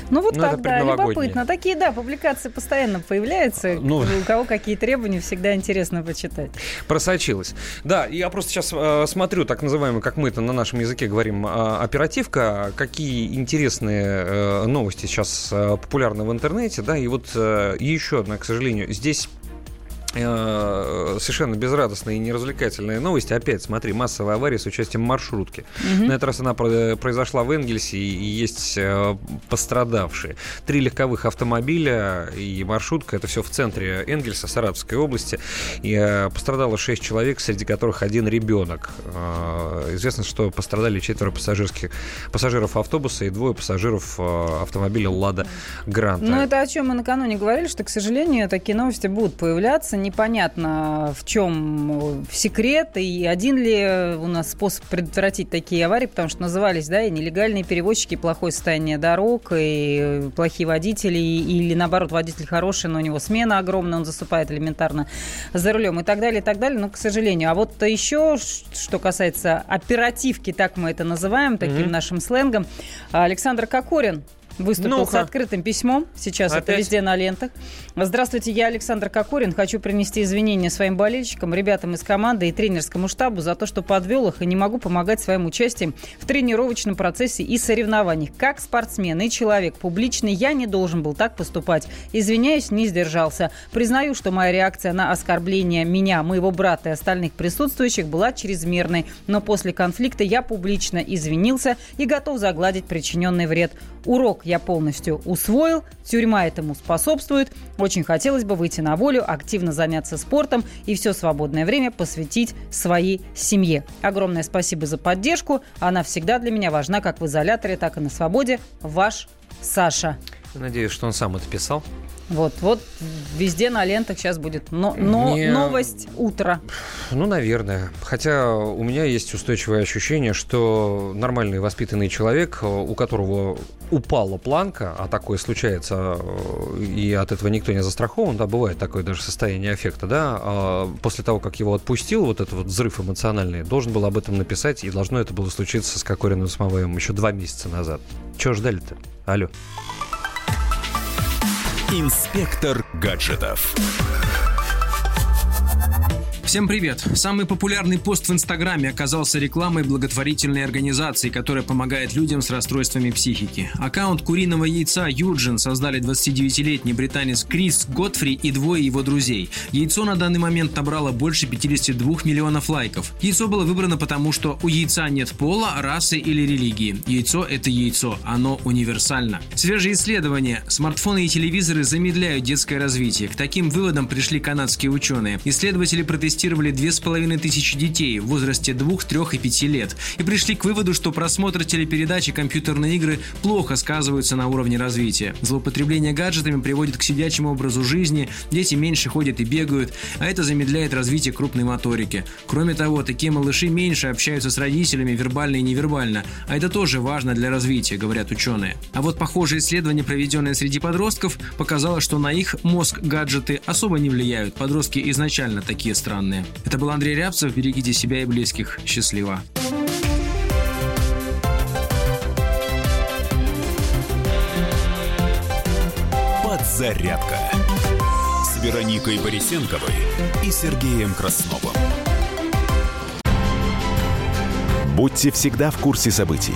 Ну вот
Ну,
так, да, любопытно. Такие, да, публикации постоянно появляются.
Ну.
У кого какие требования, всегда интересно почитать.
Просочилась. Да, я просто сейчас э, смотрю, так называемый, как мы это на нашем языке говорим, э, оперативка, какие интересные э, новости сейчас э, популярны в интернете, да, и вот э, еще одна, к сожалению, здесь совершенно безрадостная и неразвлекательная новость. Опять, смотри, массовая авария с участием маршрутки.
Мгм.
На этот раз она про- произошла в Энгельсе, и есть э, пострадавшие. Три легковых автомобиля и маршрутка. Это все в центре Энгельса, Саратовской области. И э, пострадало шесть человек, среди которых один ребенок. Э, известно, что пострадали четверо пассажирских, пассажиров автобуса и двое пассажиров э, автомобиля «Лада Гранта».
Ну, это о чем мы накануне говорили, что, к сожалению, такие новости будут появляться. Непонятно, в чем секрет и один ли у нас способ предотвратить такие аварии, потому что назывались, да, и нелегальные перевозчики, и плохое состояние дорог, и плохие водители, или, наоборот, водитель хороший, но у него смена огромная, он засыпает элементарно за рулем и так далее, и так далее. Но, к сожалению. А вот еще, что касается оперативки, так мы это называем, таким
Мгм.
нашим сленгом, Александр Кокорин выступил с
Ну-ка.
открытым письмом. Сейчас это
Опять?
везде на лентах. Здравствуйте, я Александр Кокорин. Хочу принести извинения своим болельщикам, ребятам из команды и тренерскому штабу за то, что подвел их и не могу помогать своим участием в тренировочном процессе и соревнованиях. Как спортсмен и человек публичный я не должен был так поступать. Извиняюсь, не сдержался. Признаю, что моя реакция на оскорбление меня, моего брата и остальных присутствующих была чрезмерной. Но после конфликта я публично извинился и готов загладить причиненный вред. Урок я полностью усвоил, тюрьма этому способствует. Очень хотелось бы выйти на волю, активно заняться спортом и все свободное время посвятить своей семье. Огромное спасибо за поддержку. Она всегда для меня важна как в изоляторе, так и на свободе. Ваш Саша.
Надеюсь, что он сам это писал.
Вот, вот везде на лентах сейчас будет но, но-
Не-
новость утра.
Ну, наверное. Хотя у меня есть устойчивое ощущение, что нормальный воспитанный человек, у которого упала планка, а такое случается, э, и от этого никто не застрахован, да, бывает такое даже состояние аффекта, да, а после того, как его отпустил, вот этот вот взрыв эмоциональный, должен был об этом написать, и должно это было случиться с Кокориным Самовоем еще два месяца назад. Чего ждали-то? Алло.
Инспектор гаджетов.
Всем привет! Самый популярный пост в Инстаграме оказался рекламой благотворительной организации, которая помогает людям с расстройствами психики. Аккаунт куриного яйца Юджин создали 29-летний британец Крис Готфри и двое его друзей. Яйцо на данный момент набрало больше 52 миллионов лайков. Яйцо было выбрано потому, что у яйца нет пола, расы или религии. Яйцо – это яйцо, оно универсально. Свежие исследования. Смартфоны и телевизоры замедляют детское развитие. К таким выводам пришли канадские ученые. Исследователи протестировали протестировали 2500 детей в возрасте 2, 3 и 5 лет и пришли к выводу, что просмотр телепередач и компьютерные игры плохо сказываются на уровне развития. Злоупотребление гаджетами приводит к сидячему образу жизни, дети меньше ходят и бегают, а это замедляет развитие крупной моторики. Кроме того, такие малыши меньше общаются с родителями вербально и невербально, а это тоже важно для развития, говорят ученые. А вот похожее исследование, проведенное среди подростков, показало, что на их мозг гаджеты особо не влияют. Подростки изначально такие странные. Это был Андрей Рябцев. Берегите себя и близких. Счастливо.
Подзарядка с Вероникой Борисенковой и Сергеем Красновым.
Будьте всегда в курсе событий.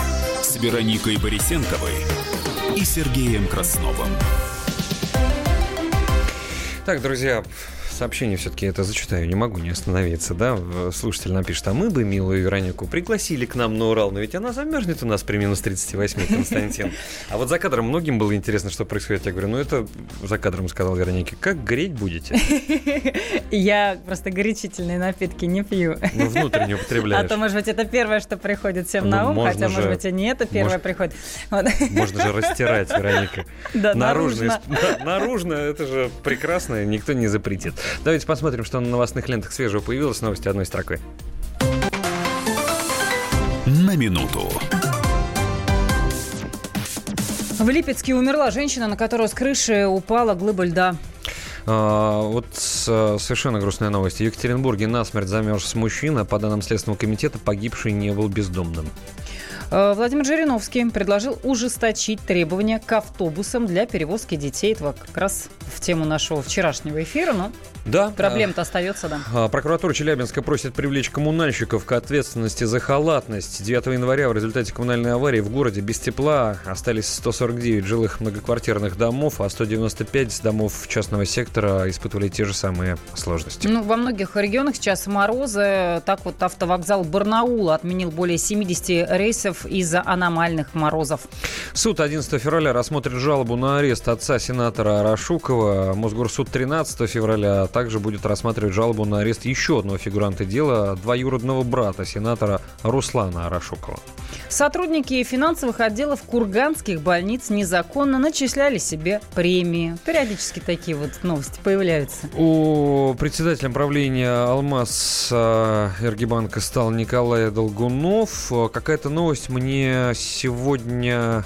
Вероникой Борисенковой и Сергеем Красновым.
Так, друзья, сообщение все-таки это зачитаю, не могу не остановиться, да. Слушатель напишет, а мы бы милую Веронику пригласили к нам на Урал, но ведь она замерзнет у нас при минус 38, Константин. А вот за кадром многим было интересно, что происходит. Я говорю, ну это за кадром сказал Веронике, как греть будете? [laughs]
Я просто горячительные напитки не пью.
Ну, внутренне употребляешь.
А то, может быть, это первое, что приходит всем
Ну,
на ум, хотя,
же-
может быть, и не это первое приходит.
Можно же растирать, Вероника. [laughs]
Да,
наружно. [laughs]
наружно,
это же прекрасно, никто не запретит. Давайте посмотрим, что на новостных лентах свежего появилось. Новости одной строкой.
На минуту.
В Липецке умерла женщина, на которую с крыши упала глыба льда.
А, вот с- совершенно грустная новость. В Екатеринбурге насмерть замерз мужчина. По данным Следственного комитета, погибший не был бездомным.
Э, Владимир Жириновский предложил ужесточить требования к автобусам для перевозки детей. Это как раз в тему нашего вчерашнего эфира, но
Да.
проблема-то остается, да.
А, Прокуратура Челябинска просит привлечь коммунальщиков к ответственности за халатность. 9 января в результате коммунальной аварии в городе без тепла остались 149 жилых многоквартирных домов, а 195 домов частного сектора испытывали те же самые сложности.
Ну, во многих регионах сейчас морозы. Так вот, автовокзал Барнаула отменил более 70 рейсов из-за аномальных морозов.
Суд 11 февраля рассмотрит жалобу на арест отца сенатора Арашукова. Мосгорсуд 13 февраля также будет рассматривать жалобу на арест еще одного фигуранта дела, двоюродного брата сенатора Руслана Арашукова.
Сотрудники финансовых отделов курганских больниц незаконно начисляли себе премии. Периодически такие вот новости появляются.
У председателя правления «Алмаз» э, Эргибанка стал Николай Долгунов. Э, Какая-то новость мне сегодня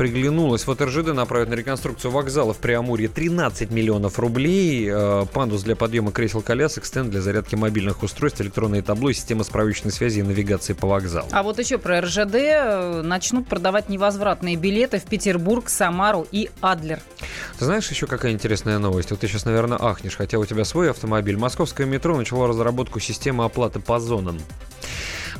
приглянулась. Вот РЖД направит на реконструкцию вокзала в Преамурье 13 миллионов рублей. Э, Пандус для подъема кресел-колясок, стенд для зарядки мобильных устройств, электронные табло, система справочной связи и навигации по вокзалу.
А вот еще про РЖД э, начнут продавать невозвратные билеты в Петербург, Самару и Адлер.
Ты знаешь еще какая интересная новость? Вот ты сейчас, наверное, ахнешь, хотя у тебя свой автомобиль. Московское метро начало разработку системы оплаты по зонам.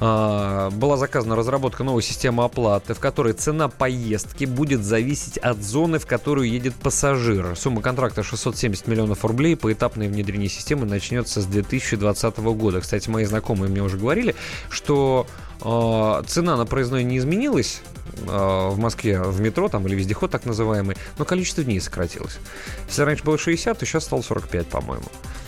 А, Была заказана разработка новой системы оплаты, в которой цена поездки будет зависеть от зоны, в которую едет пассажир. Сумма контракта 670 миллионов рублей. Поэтапное внедрение системы начнется с 2020 года. Кстати, мои знакомые мне уже говорили, что э, цена на проездной не изменилась э, в Москве в метро там или вездеход так называемый, но количество дней сократилось. Если раньше было 60, то сейчас стало 45, по-моему.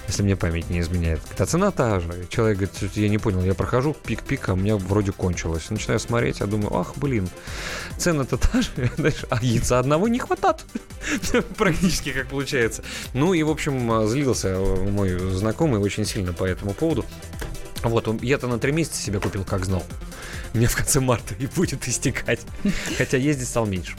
Если мне память не изменяет. А цена та же. Человек говорит, «Слушайте, я не понял, я прохожу пик-пик, а у меня вроде кончилось. Начинаю смотреть, я думаю, ах, блин, цена-то та же, [laughs] а яйца одного не хватает. [laughs] Практически как получается. Ну и, в общем, злился мой знакомый очень сильно по этому поводу. Вот, я-то на три месяца себе купил, как знал. Мне в конце марта и будет истекать. Хотя ездить стал меньше.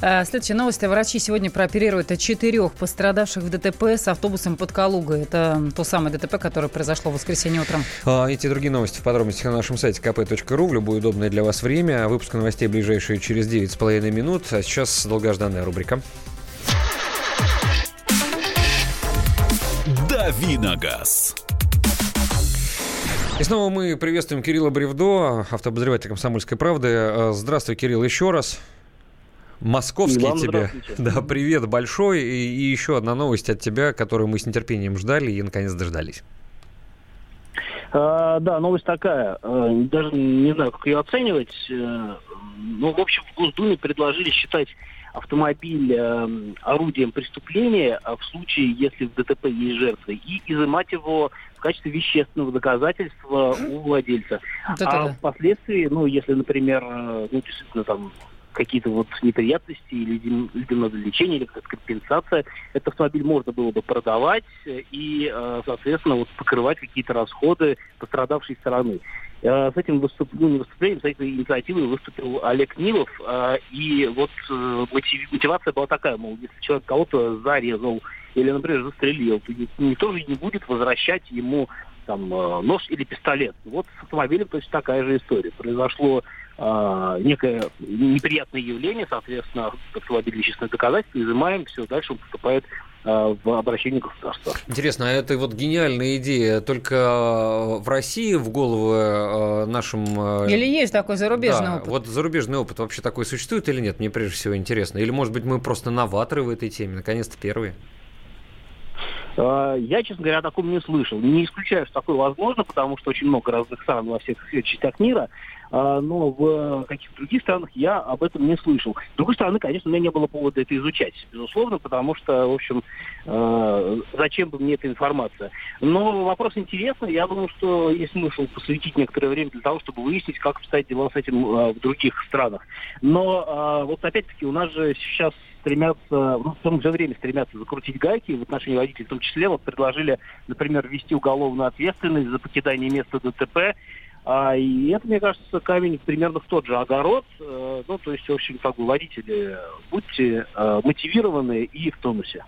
Э, Следующая новость. Врачи сегодня прооперируют четырех пострадавших в ДТП с автобусом под Калугой. Это то самое ДТП, которое произошло в воскресенье утром.
А, Эти другие новости в подробностях на нашем сайте kp.ru в любое удобное для вас время. Выпуск новостей ближайшие через 9,5 минут. А сейчас долгожданная рубрика.
«Дави на газ».
И снова мы приветствуем Кирилла Бревдо, автообозреватель «Комсомольской правды». Э, здравствуй, Кирилл, еще раз. Московский тебе. [laughs] Да, привет большой. И, и еще одна новость от тебя, которую мы с нетерпением ждали и наконец дождались.
А, да, новость такая. А, даже не знаю, как ее оценивать. А, ну, в общем, в Госдуме предложили считать автомобиль э, орудием преступления а в случае, если в ДТП есть жертвы, и изымать его в качестве вещественного доказательства у владельца. Вот а да. впоследствии, ну, если, например, э, ну, действительно, там какие-то вот неприятности или, или надо лечение, или какая-то компенсация, этот автомобиль можно было бы продавать и, э, соответственно, вот покрывать какие-то расходы пострадавшей стороны. Э, с этим выступлением, ну, выступлением, с этой инициативой выступил Олег Нилов. Э, и вот мотивация была такая, мол, если человек кого-то зарезал или, например, застрелил, то никто же не будет возвращать ему там нож или пистолет. Вот с автомобилем точно такая же история. Произошло э, некое неприятное явление, соответственно, автомобиль вещественное доказательство, изымаем, все, дальше он поступает Э, в обращении государства.
Интересно, а это вот гениальная идея только э, в России в голову э, нашим...
Или есть такой зарубежный
да,
опыт?
Вот зарубежный опыт вообще такой существует или нет? Мне прежде всего интересно. Или, может быть, мы просто новаторы в этой теме, наконец-то первые?
Я, честно говоря, о таком не слышал. Не исключаю, что такое возможно, потому что очень много разных стран во всех частях мира а, но в каких-то других странах я об этом не слышал. С другой стороны, конечно, у меня не было повода это изучать, безусловно, потому что, в общем, а, зачем бы мне эта информация. Но вопрос интересный. Я думаю, что есть смысл посвятить некоторое время для того, чтобы выяснить, как обстоят дела с этим а, в других странах. Но вот опять-таки у нас же сейчас стремятся, ну, в том же время стремятся закрутить гайки в отношении водителей, в том числе. Вот предложили, например, ввести уголовную ответственность за покидание места ДТП а, и это, мне кажется, камень примерно в тот же огород. Э, ну, то есть, в общем, как бы водители, будьте э, мотивированы и в тонусе.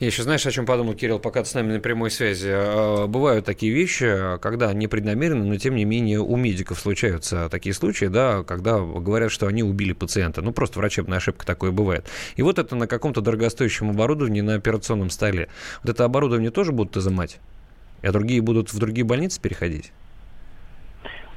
Я еще знаешь, о чем подумал, Кирилл, пока ты с нами на прямой связи? Э, бывают такие вещи, когда непреднамеренно, но тем не менее у медиков случаются такие случаи, да, когда говорят, что они убили пациента. Ну, просто врачебная ошибка такое бывает. И вот это на каком-то дорогостоящем оборудовании на операционном столе. Вот это оборудование тоже будут изымать? А другие будут в другие больницы переходить?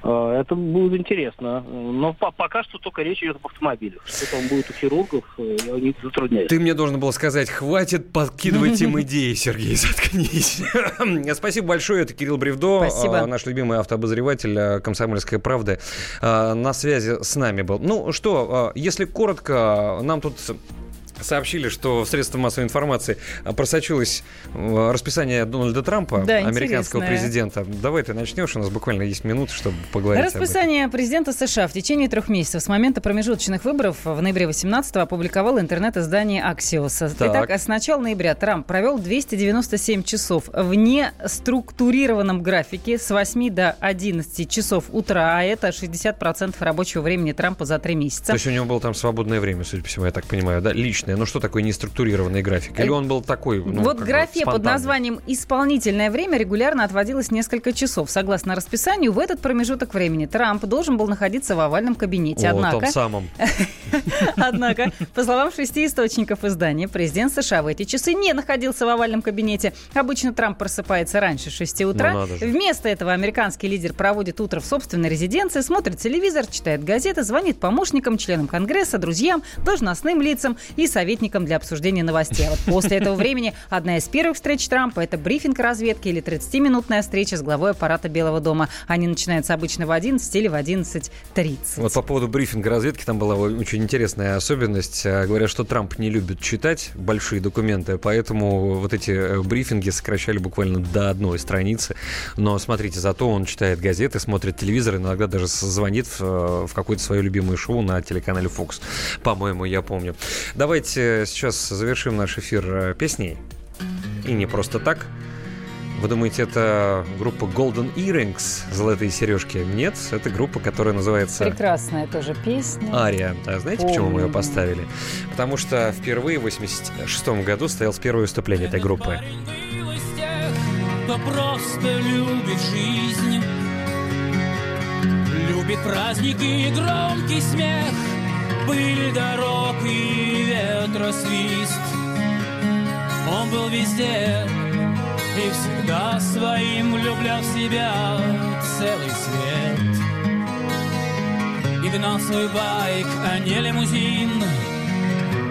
Э, это будет интересно. Но по пока что только речь идет об автомобилях. Что там будет у хирургов, э, я не затрудняюсь.
Ты мне должен был сказать, хватит подкидывать им [laughs] идеи, Сергей, заткнись. [laughs] Спасибо большое, это Кирилл Бревдо, э, наш любимый автообозреватель «Комсомольской правды». На связи с нами был. Ну что, если коротко, нам тут сообщили, что в средствах массовой информации а, просочилось а, расписание Дональда Трампа, да, американского интересное. президента. Давай ты начнешь, у нас буквально есть минуты, чтобы поговорить
Расписание президента США в течение трех месяцев с момента промежуточных выборов в ноябре 18 опубликовало интернет-издание Axios. Так. Итак, с начала ноября Трамп провел 297 часов в неструктурированном графике с 8 до 11 часов утра, а это 60% рабочего времени Трампа за три месяца.
То есть у него было там свободное время, судя по всему, я так понимаю, да? Лично обычное. Ну что такое неструктурированный график? Или он был такой? Ну,
вот графе под названием «Исполнительное время» регулярно отводилось несколько часов. Согласно расписанию, в этот промежуток времени Трамп должен был находиться в овальном кабинете.
О, Однако... том самом. [laughs]
Однако, по словам шести источников издания, президент США в эти часы не находился в овальном кабинете. Обычно Трамп просыпается раньше 6 утра. Ну, Вместо этого американский лидер проводит утро в собственной резиденции, смотрит телевизор, читает газеты, звонит помощникам, членам Конгресса, друзьям, должностным лицам и советником для обсуждения новостей. А вот после этого времени одна из первых встреч Трампа – это брифинг разведки или 30-минутная встреча с главой аппарата Белого дома. Они начинаются обычно в 11 или в 11.30.
Вот по поводу брифинга разведки там была очень интересная особенность. А, говорят, что Трамп не любит читать большие документы, поэтому вот эти э, брифинги сокращали буквально до одной страницы. Но смотрите, зато он читает газеты, смотрит телевизор, иногда даже звонит в, э, в какое-то свое любимое шоу на телеканале Fox. По-моему, я помню. Давайте давайте сейчас завершим наш эфир э, песней. И не просто так. Вы думаете, это группа Golden Earrings, золотые сережки? Нет, это группа, которая называется...
Прекрасная тоже песня.
Ария. А знаете, Помню. почему мы ее поставили? Потому что впервые в 86 году состоялось первое выступление этой группы. Кто просто любит жизнь, любит праздники и громкий смех, пыль дорог и ветра свист. Он был везде,
И всегда своим влюблял в себя целый свет. И гнал свой байк, а не лимузин.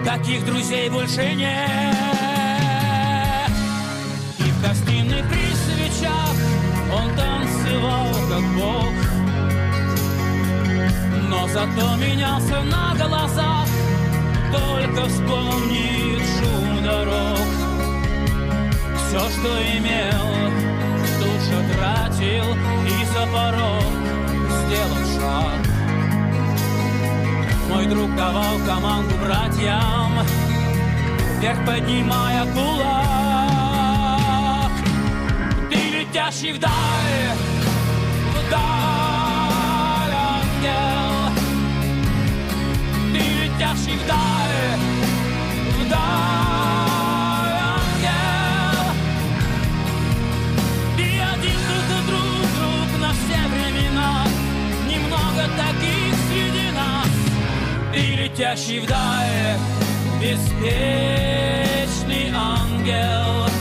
Таких друзей больше нет. И в гостиной при свечах Он танцевал как бог Но зато менялся на глазах Только вспомнит шум дорог Все, что имел, тут же тратил И за порог сделал шаг мой друг давал команду братьям, вверх поднимая кулак. Ты летящий вдаль, вдаль, ангел. Летящий вдаль, вдаль, ангел. Ты один друг, друг, друг на все времена, немного таких среди нас. Ты летящий вдаль, беспечный ангел.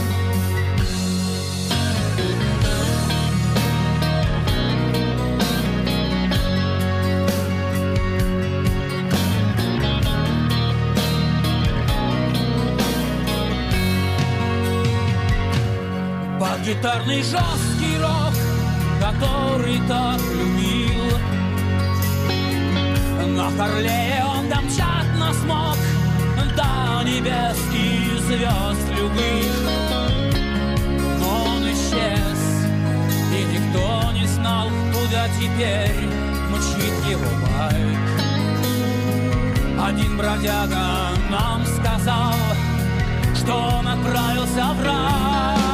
Под гитарный жесткий рок, который так любил, на Харлее он домчат нас мог До небес и звезд любых. Но он исчез И никто не знал, куда теперь Мчит его байк. Один бродяга нам сказал Что он отправился в рай